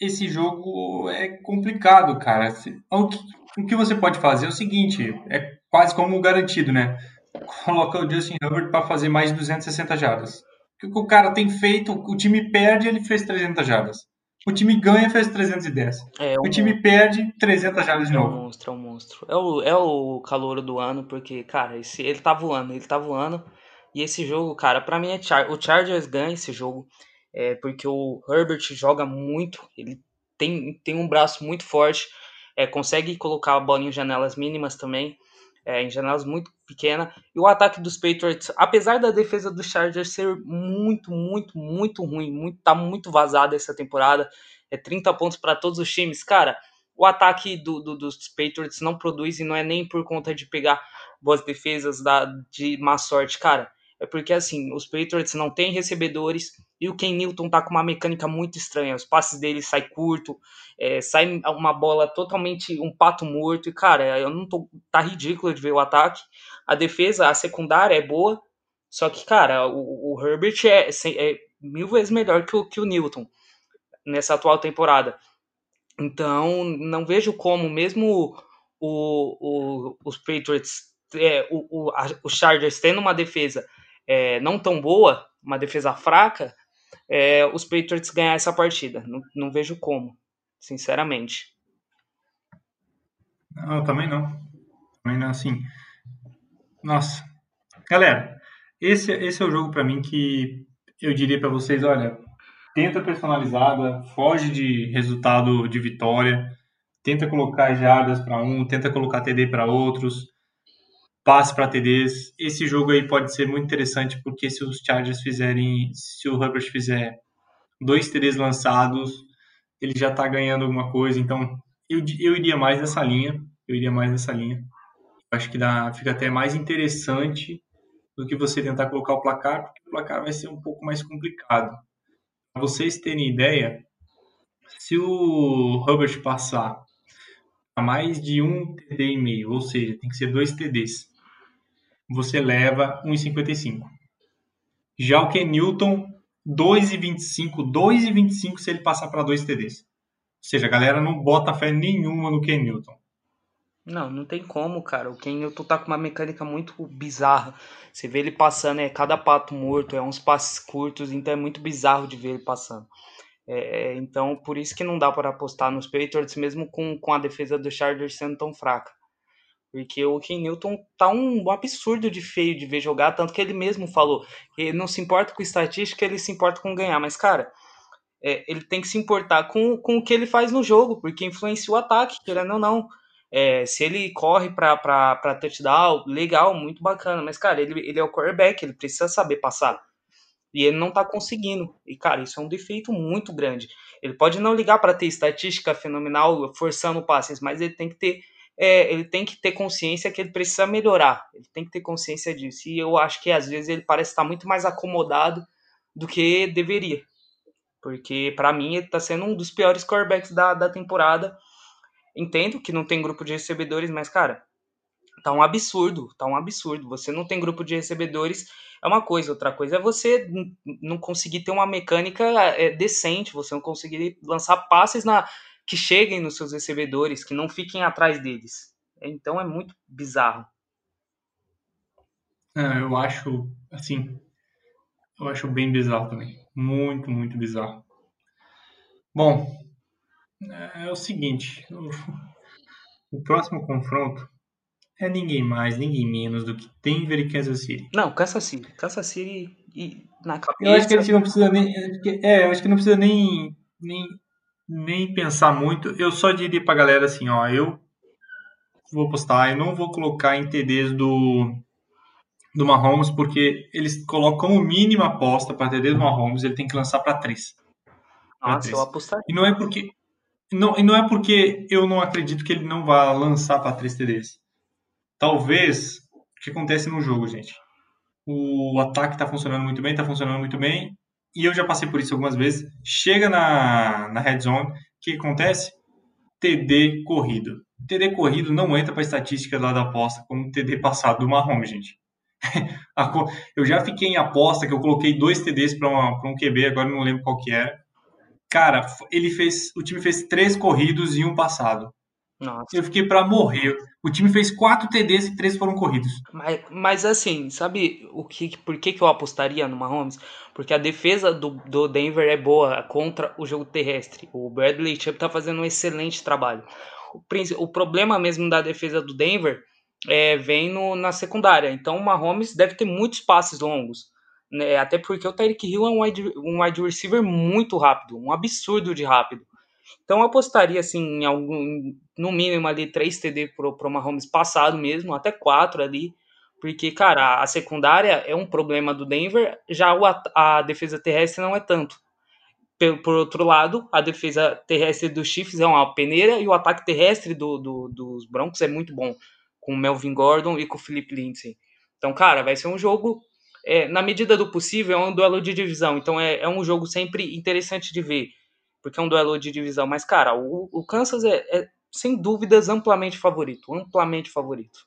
esse jogo é complicado, cara. O que, o que você pode fazer é o seguinte: é quase como garantido, né? Coloca o Justin Herbert para fazer mais de 260 jardas. O que o cara tem feito, o time perde, ele fez 300 jardas. O time ganha faz 310. É, o time perde 300 jardas de novo. É um monstro, é um monstro. É o, é o calor do ano, porque, cara, esse, ele tá voando, ele tá voando. E esse jogo, cara, para mim é Char o Chargers ganha esse jogo. É, porque o Herbert joga muito, ele tem, tem um braço muito forte, é, consegue colocar a bola em janelas mínimas também é, em janelas muito pequena. E o ataque dos Patriots, apesar da defesa dos Chargers ser muito, muito, muito ruim, muito, tá muito vazada essa temporada, é 30 pontos para todos os times, cara. O ataque do, do, dos Patriots não produz e não é nem por conta de pegar boas defesas da, de má sorte, cara. É porque assim, os Patriots não têm recebedores e o Ken Newton tá com uma mecânica muito estranha. Os passes dele saem curto, é, sai uma bola totalmente um pato morto. E, cara, eu não tô. Tá ridículo de ver o ataque. A defesa, a secundária é boa. Só que, cara, o, o Herbert é, é, mil vezes melhor que o, que o Newton nessa atual temporada. Então, não vejo como, mesmo o, o, os Patriots, é, o, o, a, Chargers tendo uma defesa é, não tão boa, uma defesa fraca, é, os Patriots ganhar essa partida. Não, não vejo como, sinceramente. Não, também não. Também não, assim. Nossa. Galera, esse, esse é o jogo para mim que eu diria para vocês, olha, tenta personalizada, foge de resultado de vitória, tenta colocar jardas para um, tenta colocar TD para outros, passe para TDs. Esse jogo aí pode ser muito interessante porque se os Chargers fizerem, se o Herbert fizer dois TDs lançados, ele já está ganhando alguma coisa. Então, eu, eu iria mais nessa linha. Eu iria mais nessa linha. Acho que dá, fica até mais interessante do que você tentar colocar o placar, porque o placar vai ser um pouco mais complicado. Para vocês terem ideia, se o Herbert passar a mais de um TD e meio, ou seja, tem que ser dois TDs, você leva 1,55. Já o Ken Newton, 2,25, 2,25 se ele passar para dois TDs. Ou seja, a galera não bota fé nenhuma no Ken Newton. Não, não tem como, cara. O Ken Newton tá com uma mecânica muito bizarra. Você vê ele passando, é cada pato morto, é uns passes curtos, então é muito bizarro de ver ele passando. É, então, por isso que não dá para apostar nos Patriots, mesmo com, com a defesa do Chargers sendo tão fraca. Porque o Ken Newton tá um, um, absurdo de feio de ver jogar, tanto que ele mesmo falou que ele não se importa com estatística, ele se importa com ganhar. Mas, cara, é, ele tem que se importar com, com o que ele faz no jogo, porque influencia o ataque, querendo ou não. É, se ele corre para touchdown, legal, muito bacana. Mas, cara, ele, ele é o quarterback, ele precisa saber passar. E ele não tá conseguindo. E, cara, isso é um defeito muito grande. Ele pode não ligar para ter estatística fenomenal, forçando passes, mas ele tem que ter. É, ele tem que ter consciência que ele precisa melhorar. Ele tem que ter consciência disso. E eu acho que às vezes ele parece estar muito mais acomodado do que deveria. Porque, para mim, ele tá sendo um dos piores quarterbacks da, da temporada Entendo que não tem grupo de recebedores, mas, cara, tá um absurdo, tá um absurdo. Você não tem grupo de recebedores, é uma coisa. Outra coisa é você não conseguir ter uma mecânica é, decente, você não conseguir lançar passes na que cheguem nos seus recebedores, que não fiquem atrás deles. Então é muito bizarro. É, eu acho, assim, eu acho bem bizarro também. Muito, muito bizarro. Bom, é, é o seguinte: o, o próximo confronto é ninguém mais, ninguém menos do que Denver e Kansas City. Não, Kansas City. Kansas City e na cabeça. Eu acho que a gente não precisa nem. É, eu acho que não precisa nem, nem, nem pensar muito. Eu só diria pra galera assim, ó, eu vou postar, eu não vou colocar em TDs do do Mahomes, porque eles colocam como mínima aposta para TD do Mahomes, ele tem que lançar para 3. Nossa, eu apostaria. E não é porque não, e não é porque eu não acredito que ele não vá lançar para 3 TDs. Talvez o que acontece no jogo, gente. O ataque está funcionando muito bem, está funcionando muito bem. E eu já passei por isso algumas vezes. Chega na, na red zone, o que acontece? TD corrido. TD corrido não entra para estatística lá da aposta como TD passado do Mahomes, gente. eu já fiquei em aposta que eu coloquei dois TDs para um QB, agora não lembro qual que era. Cara, ele fez. O time fez três corridos e um passado. Nossa. Eu fiquei para morrer. O time fez quatro TDs e três foram corridos. Mas, mas assim, sabe o que, por que, que eu apostaria no Mahomes? Porque a defesa do, do Denver é boa contra o jogo terrestre. O Bradley Chubb tá fazendo um excelente trabalho. O, o problema mesmo da defesa do Denver é, vem no, na secundária. Então o Mahomes deve ter muitos passes longos. Né? Até porque o Tyreek Hill é um wide, um wide receiver muito rápido, um absurdo de rápido. Então eu apostaria assim em algum, no mínimo ali 3 TD pro, pro Mahomes passado mesmo, até 4 ali, porque cara, a secundária é um problema do Denver, já o, a defesa terrestre não é tanto. Por, por outro lado, a defesa terrestre dos Chiefs é uma peneira e o ataque terrestre do, do, dos Broncos é muito bom, com o Melvin Gordon e com o Philip Lindsay. Então, cara, vai ser um jogo é, na medida do possível, é um duelo de divisão. Então é, é, um jogo sempre interessante de ver, porque é um duelo de divisão. Mas, cara, o, o Kansas é, é, sem dúvidas amplamente favorito. Amplamente favorito.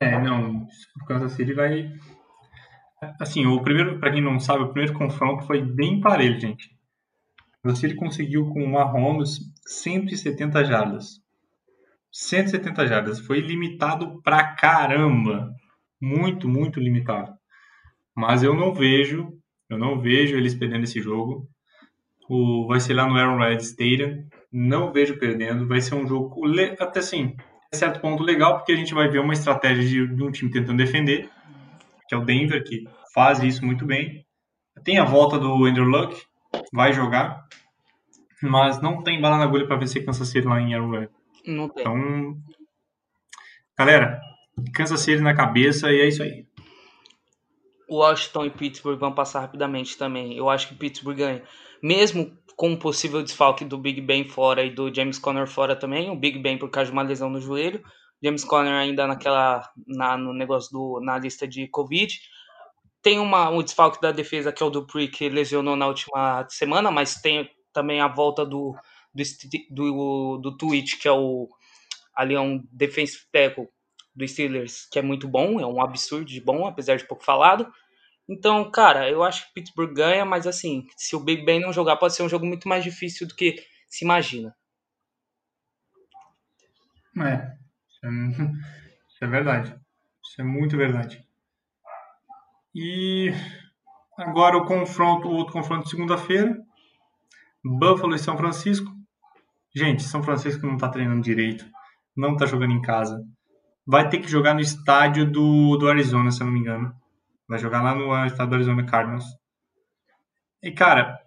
É, não. O Kansas City vai. Assim, o primeiro, para quem não sabe, o primeiro confronto foi bem parelho, gente. O Kansas City conseguiu com o Mahomes 170 jardas. 170 jardas. Foi limitado pra caramba. Muito, muito limitado. Mas eu não vejo, eu não vejo eles perdendo esse jogo. O, vai ser lá no Arrowhead Stadium. Não vejo perdendo. Vai ser um jogo, até assim, a certo ponto legal, porque a gente vai ver uma estratégia de, de um time tentando defender, que é o Denver, que faz isso muito bem. Tem a volta do Andrew Luck, vai jogar, mas não tem bala na agulha para vencer Kansas City lá em Arrowhead. Não tem. Então, Galera, Kansas City na cabeça e é isso aí. Washington e Pittsburgh vão passar rapidamente também. Eu acho que Pittsburgh ganha. Mesmo com o possível desfalque do Big Ben fora e do James Conner fora também, o Big Ben por causa de uma lesão no joelho, James Conner ainda naquela na, no negócio do na lista de Covid. Tem uma, um desfalque da defesa que é o Dupree que lesionou na última semana, mas tem também a volta do do, do, do Twitch, que é o ali é um defensive tackle do Steelers, que é muito bom, é um absurdo de bom, apesar de pouco falado. Então, cara, eu acho que Pittsburgh ganha, mas assim, se o Big Ben não jogar, pode ser um jogo muito mais difícil do que se imagina. É, isso é verdade. Isso é muito verdade. E agora o confronto, o outro confronto de segunda-feira. Buffalo e São Francisco. Gente, São Francisco não tá treinando direito. Não tá jogando em casa. Vai ter que jogar no estádio do, do Arizona, se eu não me engano. Vai jogar lá no estado do Arizona Cardinals. E, cara,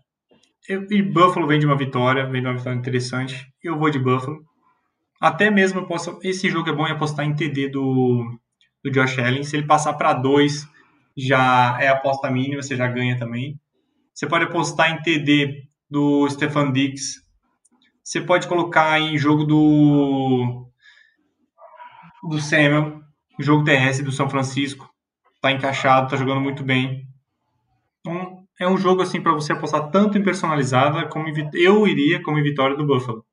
eu, e Buffalo vem de uma vitória, vem de uma vitória interessante. Eu vou de Buffalo. Até mesmo eu posso. Esse jogo é bom em apostar em TD do, do Josh Allen. Se ele passar para dois, já é aposta mínima, você já ganha também. Você pode apostar em TD do Stefan Dix. Você pode colocar em jogo do do Samuel, jogo terrestre do São Francisco tá encaixado, tá jogando muito bem. Então, é um jogo assim para você apostar tanto em personalizada como em, eu iria como em vitória do Buffalo.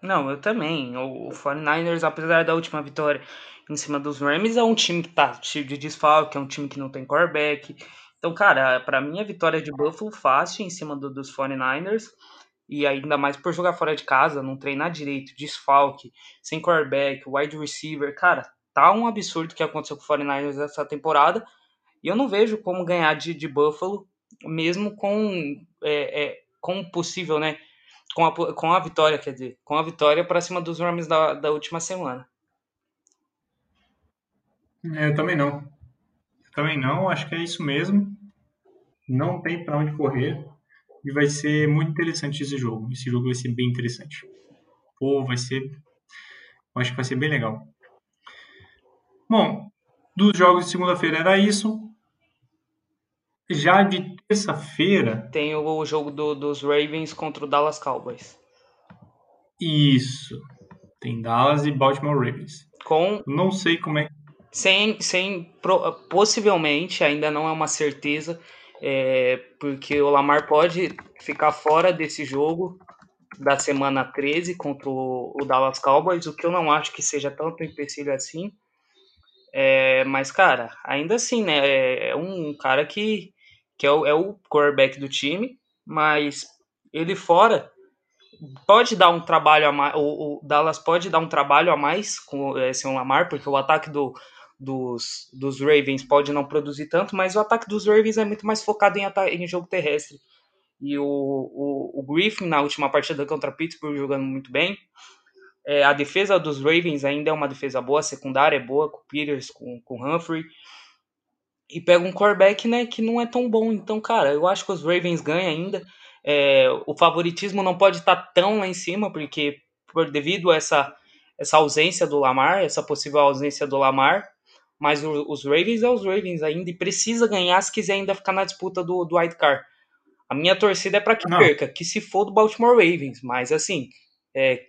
Não, eu também. O 49ers, apesar da última vitória em cima dos Rams, é um time que tá cheio de desfalque, é um time que não tem quarterback. Então, cara, para mim a vitória de Buffalo fácil em cima do, dos 49ers. E ainda mais por jogar fora de casa, não treinar direito, desfalque, sem quarterback, wide receiver. Cara, tá um absurdo que aconteceu com o 49ers essa temporada. E eu não vejo como ganhar de, de Buffalo, mesmo com, é, é, com possível, né? Com a, com a vitória, quer dizer, com a vitória para cima dos Rams da, da última semana. É, eu também não. Eu também não, acho que é isso mesmo. Não tem para onde correr. E vai ser muito interessante esse jogo. Esse jogo vai ser bem interessante. Pô, vai ser. Eu acho que vai ser bem legal. Bom, dos jogos de segunda-feira era isso. Já de terça-feira. Tem o jogo do, dos Ravens contra o Dallas Cowboys. Isso. Tem Dallas e Baltimore Ravens. Com. Não sei como é. Sem, sem possivelmente, ainda não é uma certeza, é, porque o Lamar pode ficar fora desse jogo da semana 13 contra o, Dallas Cowboys, o que eu não acho que seja tanto empecilho assim. É, mas, cara, ainda assim, né? É, é um cara que, que é, o, é o quarterback do time, mas ele fora pode dar um trabalho a mais. O, o Dallas pode dar um trabalho a mais com esse Lamar, porque o ataque do, dos, dos Ravens pode não produzir tanto, mas o ataque dos Ravens é muito mais focado em, em jogo terrestre. E o, o, o Griffin, na última partida contra Pittsburgh, jogando muito bem. É, a defesa dos Ravens ainda é uma defesa boa, a secundária é boa, com o Peters, com, com o Humphrey. E pega um quarterback né, que não é tão bom. Então, cara, eu acho que os Ravens ganham ainda. É, o favoritismo não pode estar tá tão lá em cima, porque por devido a essa, essa ausência do Lamar, essa possível ausência do Lamar, mas o, os Ravens é os Ravens ainda e precisa ganhar se quiser ainda ficar na disputa do, do White Card. A minha torcida é para que não. perca, que se for do Baltimore Ravens, mas assim, é,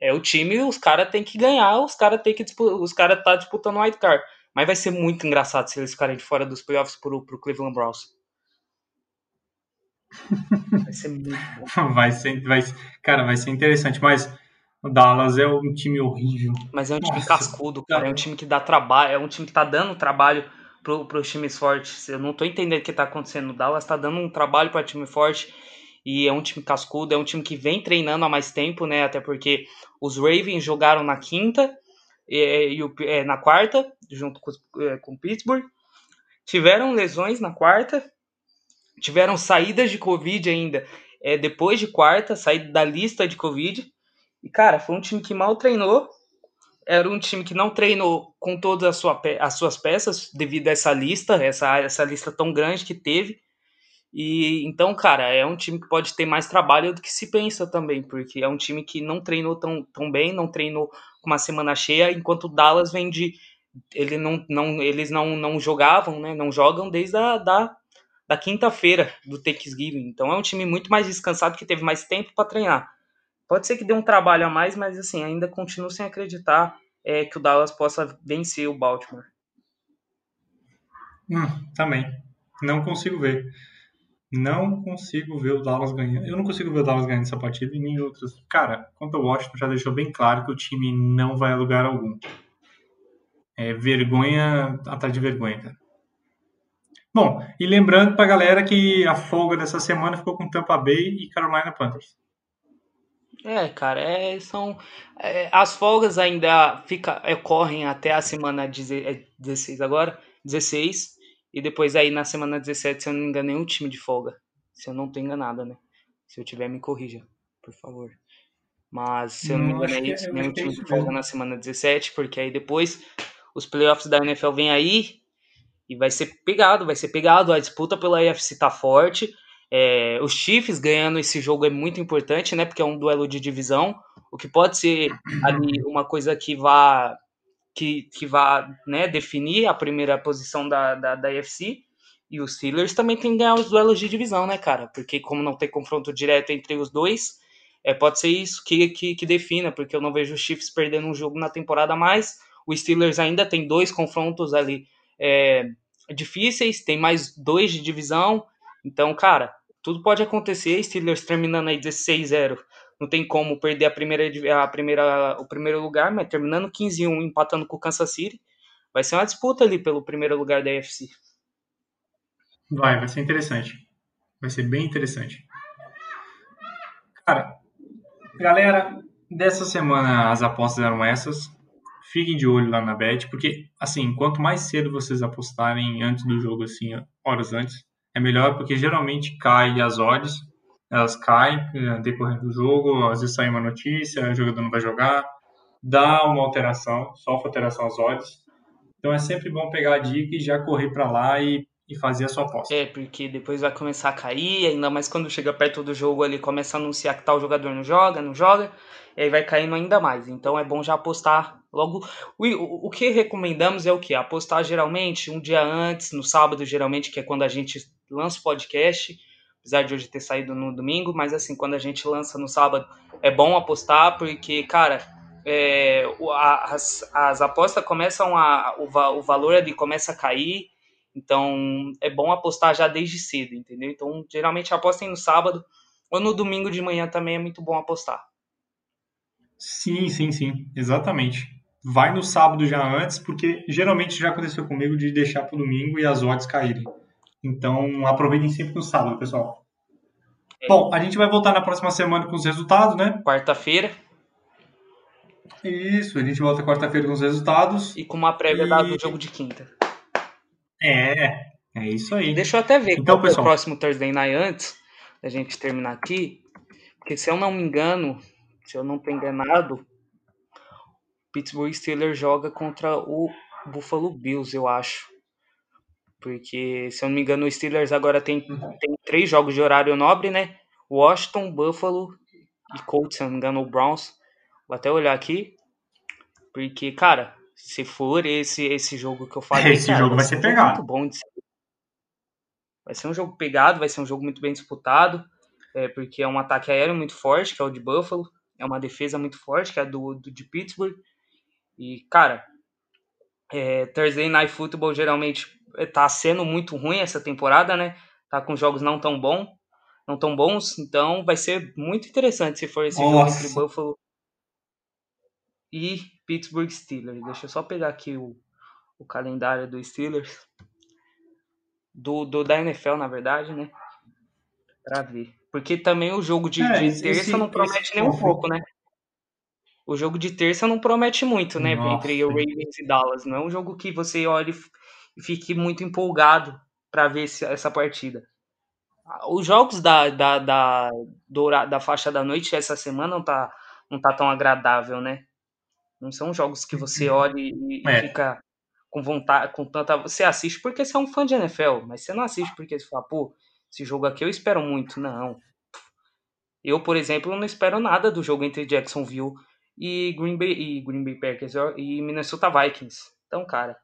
é o time, os caras têm que ganhar, os caras têm que os caras tá disputando o wild card. Mas vai ser muito engraçado se eles ficarem de fora dos playoffs pro, pro Cleveland Browns. Vai ser muito bom. Vai ser, vai, cara, vai ser interessante, mas o Dallas é um time horrível. Mas é um time Nossa, cascudo, cara. É um time que dá trabalho, é um time que tá dando trabalho pro, pros times fortes. Eu não tô entendendo o que tá acontecendo. O Dallas tá dando um trabalho para time forte e é um time cascudo, é um time que vem treinando há mais tempo, né? Até porque os Ravens jogaram na quinta e, e é, na quarta, junto com, é, com o Pittsburgh. Tiveram lesões na quarta, tiveram saídas de Covid ainda é, depois de quarta, saída da lista de Covid. E, cara, foi um time que mal treinou. Era um time que não treinou com todas as, sua, as suas peças devido a essa lista, essa, essa lista tão grande que teve. E então, cara, é um time que pode ter mais trabalho do que se pensa também, porque é um time que não treinou tão, tão bem, não treinou com uma semana cheia, enquanto o Dallas vem de. Ele não, não, eles não, não jogavam, né? Não jogam desde a da, da quinta-feira do Thanksgiving. Então é um time muito mais descansado que teve mais tempo para treinar. Pode ser que dê um trabalho a mais, mas assim, ainda continuo sem acreditar é, que o Dallas possa vencer o Baltimore. Hum, também. Não consigo ver. Não consigo ver o Dallas ganhando. Eu não consigo ver o Dallas ganhando essa partida e nem outras. Cara, quanto ao Washington, já deixou bem claro que o time não vai a lugar algum. É vergonha atrás de vergonha, cara. Bom, e lembrando pra galera que a folga dessa semana ficou com Tampa Bay e Carolina Panthers. É, cara, é, são. É, as folgas ainda fica, ocorrem até a semana 16 é, agora, 16. E depois aí na semana 17, se eu não me engano, nenhum time de folga. Se eu não tô enganada, né? Se eu tiver, me corrija, por favor. Mas se eu não, não me engano, é isso, nenhum time de folga na semana 17, porque aí depois os playoffs da NFL vêm aí e vai ser pegado, vai ser pegado. A disputa pela AFC tá forte. É, os Chiefs ganhando esse jogo é muito importante, né? Porque é um duelo de divisão, o que pode ser ali uma coisa que vá que, que vá né, definir a primeira posição da, da, da UFC. E os Steelers também tem que ganhar os duelos de divisão, né, cara? Porque como não tem confronto direto entre os dois, é, pode ser isso que, que, que defina, porque eu não vejo os Chiefs perdendo um jogo na temporada mais. O Steelers ainda tem dois confrontos ali é, difíceis, tem mais dois de divisão. Então, cara, tudo pode acontecer. Steelers terminando aí 16-0 não tem como perder a primeira, a primeira, o primeiro lugar, mas terminando 15-1, empatando com o Kansas City, vai ser uma disputa ali pelo primeiro lugar da AFC. Vai, vai ser interessante. Vai ser bem interessante. Cara, galera, dessa semana as apostas eram essas. Fiquem de olho lá na bet, porque assim, quanto mais cedo vocês apostarem antes do jogo, assim, horas antes, é melhor, porque geralmente cai as odds elas caem no decorrer do jogo, às vezes sai uma notícia, o jogador não vai jogar, dá uma alteração, sofre alteração às odds. Então é sempre bom pegar a dica e já correr para lá e, e fazer a sua aposta. É, porque depois vai começar a cair, ainda mais quando chega perto do jogo ali, começa a anunciar que tal jogador não joga, não joga, e aí vai caindo ainda mais. Então é bom já apostar logo. O, o que recomendamos é o que? Apostar geralmente um dia antes, no sábado, geralmente, que é quando a gente lança o podcast apesar de hoje ter saído no domingo, mas assim, quando a gente lança no sábado, é bom apostar, porque, cara, é, as, as apostas começam a. O, o valor ali começa a cair, então é bom apostar já desde cedo, entendeu? Então, geralmente apostem no sábado ou no domingo de manhã também é muito bom apostar. Sim, sim, sim, exatamente. Vai no sábado já antes, porque geralmente já aconteceu comigo de deixar para o domingo e as odds caírem. Então, aproveitem sempre no sábado, pessoal. É. Bom, a gente vai voltar na próxima semana com os resultados, né? Quarta-feira. Isso, a gente volta quarta-feira com os resultados. E com uma prévia e... do jogo de quinta. É, é isso aí. Deixa eu até ver então, qual pessoal... é o próximo Thursday Night antes da gente terminar aqui. Porque se eu não me engano, se eu não estou enganado, Pittsburgh Steelers joga contra o Buffalo Bills, eu acho. Porque, se eu não me engano, o Steelers agora tem, uhum. tem três jogos de horário nobre, né? Washington, Buffalo e Colts, se eu não me engano, o Browns. Vou até olhar aqui. Porque, cara, se for esse, esse jogo que eu falei. Esse cara, jogo vai ser, ser pegado. Muito bom de ser. Vai ser um jogo pegado, vai ser um jogo muito bem disputado. É, porque é um ataque aéreo muito forte, que é o de Buffalo. É uma defesa muito forte, que é a do, do de Pittsburgh. E, cara, é, Thursday Night Football geralmente tá sendo muito ruim essa temporada, né? Tá com jogos não tão bom, não tão bons, então vai ser muito interessante se for esse Nossa. jogo entre Buffalo e Pittsburgh Steelers. Deixa eu só pegar aqui o, o calendário do Steelers. Do, do da NFL, na verdade, né? Pra ver. Porque também o jogo de, é, de terça esse, não promete nem um pouco, né? O jogo de terça não promete muito, né? Nossa. Entre o Ravens e Dallas. Não é um jogo que você olha e fique muito empolgado para ver essa partida. Os jogos da, da, da, da faixa da noite essa semana não tá, não tá tão agradável, né? Não são jogos que você uhum. olha e, é. fica com vontade, com tanta. Você assiste porque você é um fã de NFL, mas você não assiste porque você fala, pô, esse jogo aqui eu espero muito. Não. Eu, por exemplo, não espero nada do jogo entre Jacksonville e Green Bay, e Green Bay Packers e Minnesota Vikings. Então, cara,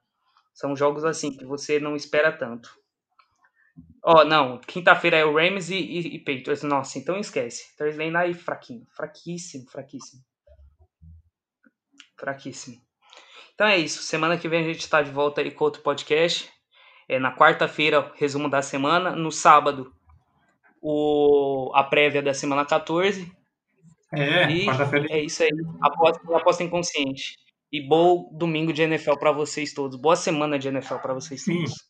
são jogos assim que você não espera tanto. Ó, oh, não, quinta-feira é o Rams e, e, e Patriots. Nossa, então esquece. Thursday Night fraquinho, fraquíssimo, fraquíssimo. Fraquíssimo. Então é isso. Semana que vem a gente está de volta aí com outro podcast. É, na quarta-feira, resumo da semana. No sábado, o, a prévia da semana 14. É, e é isso aí. Aposta, aposta inconsciente. E bom domingo de NFL para vocês todos. Boa semana de NFL para vocês Sim. todos.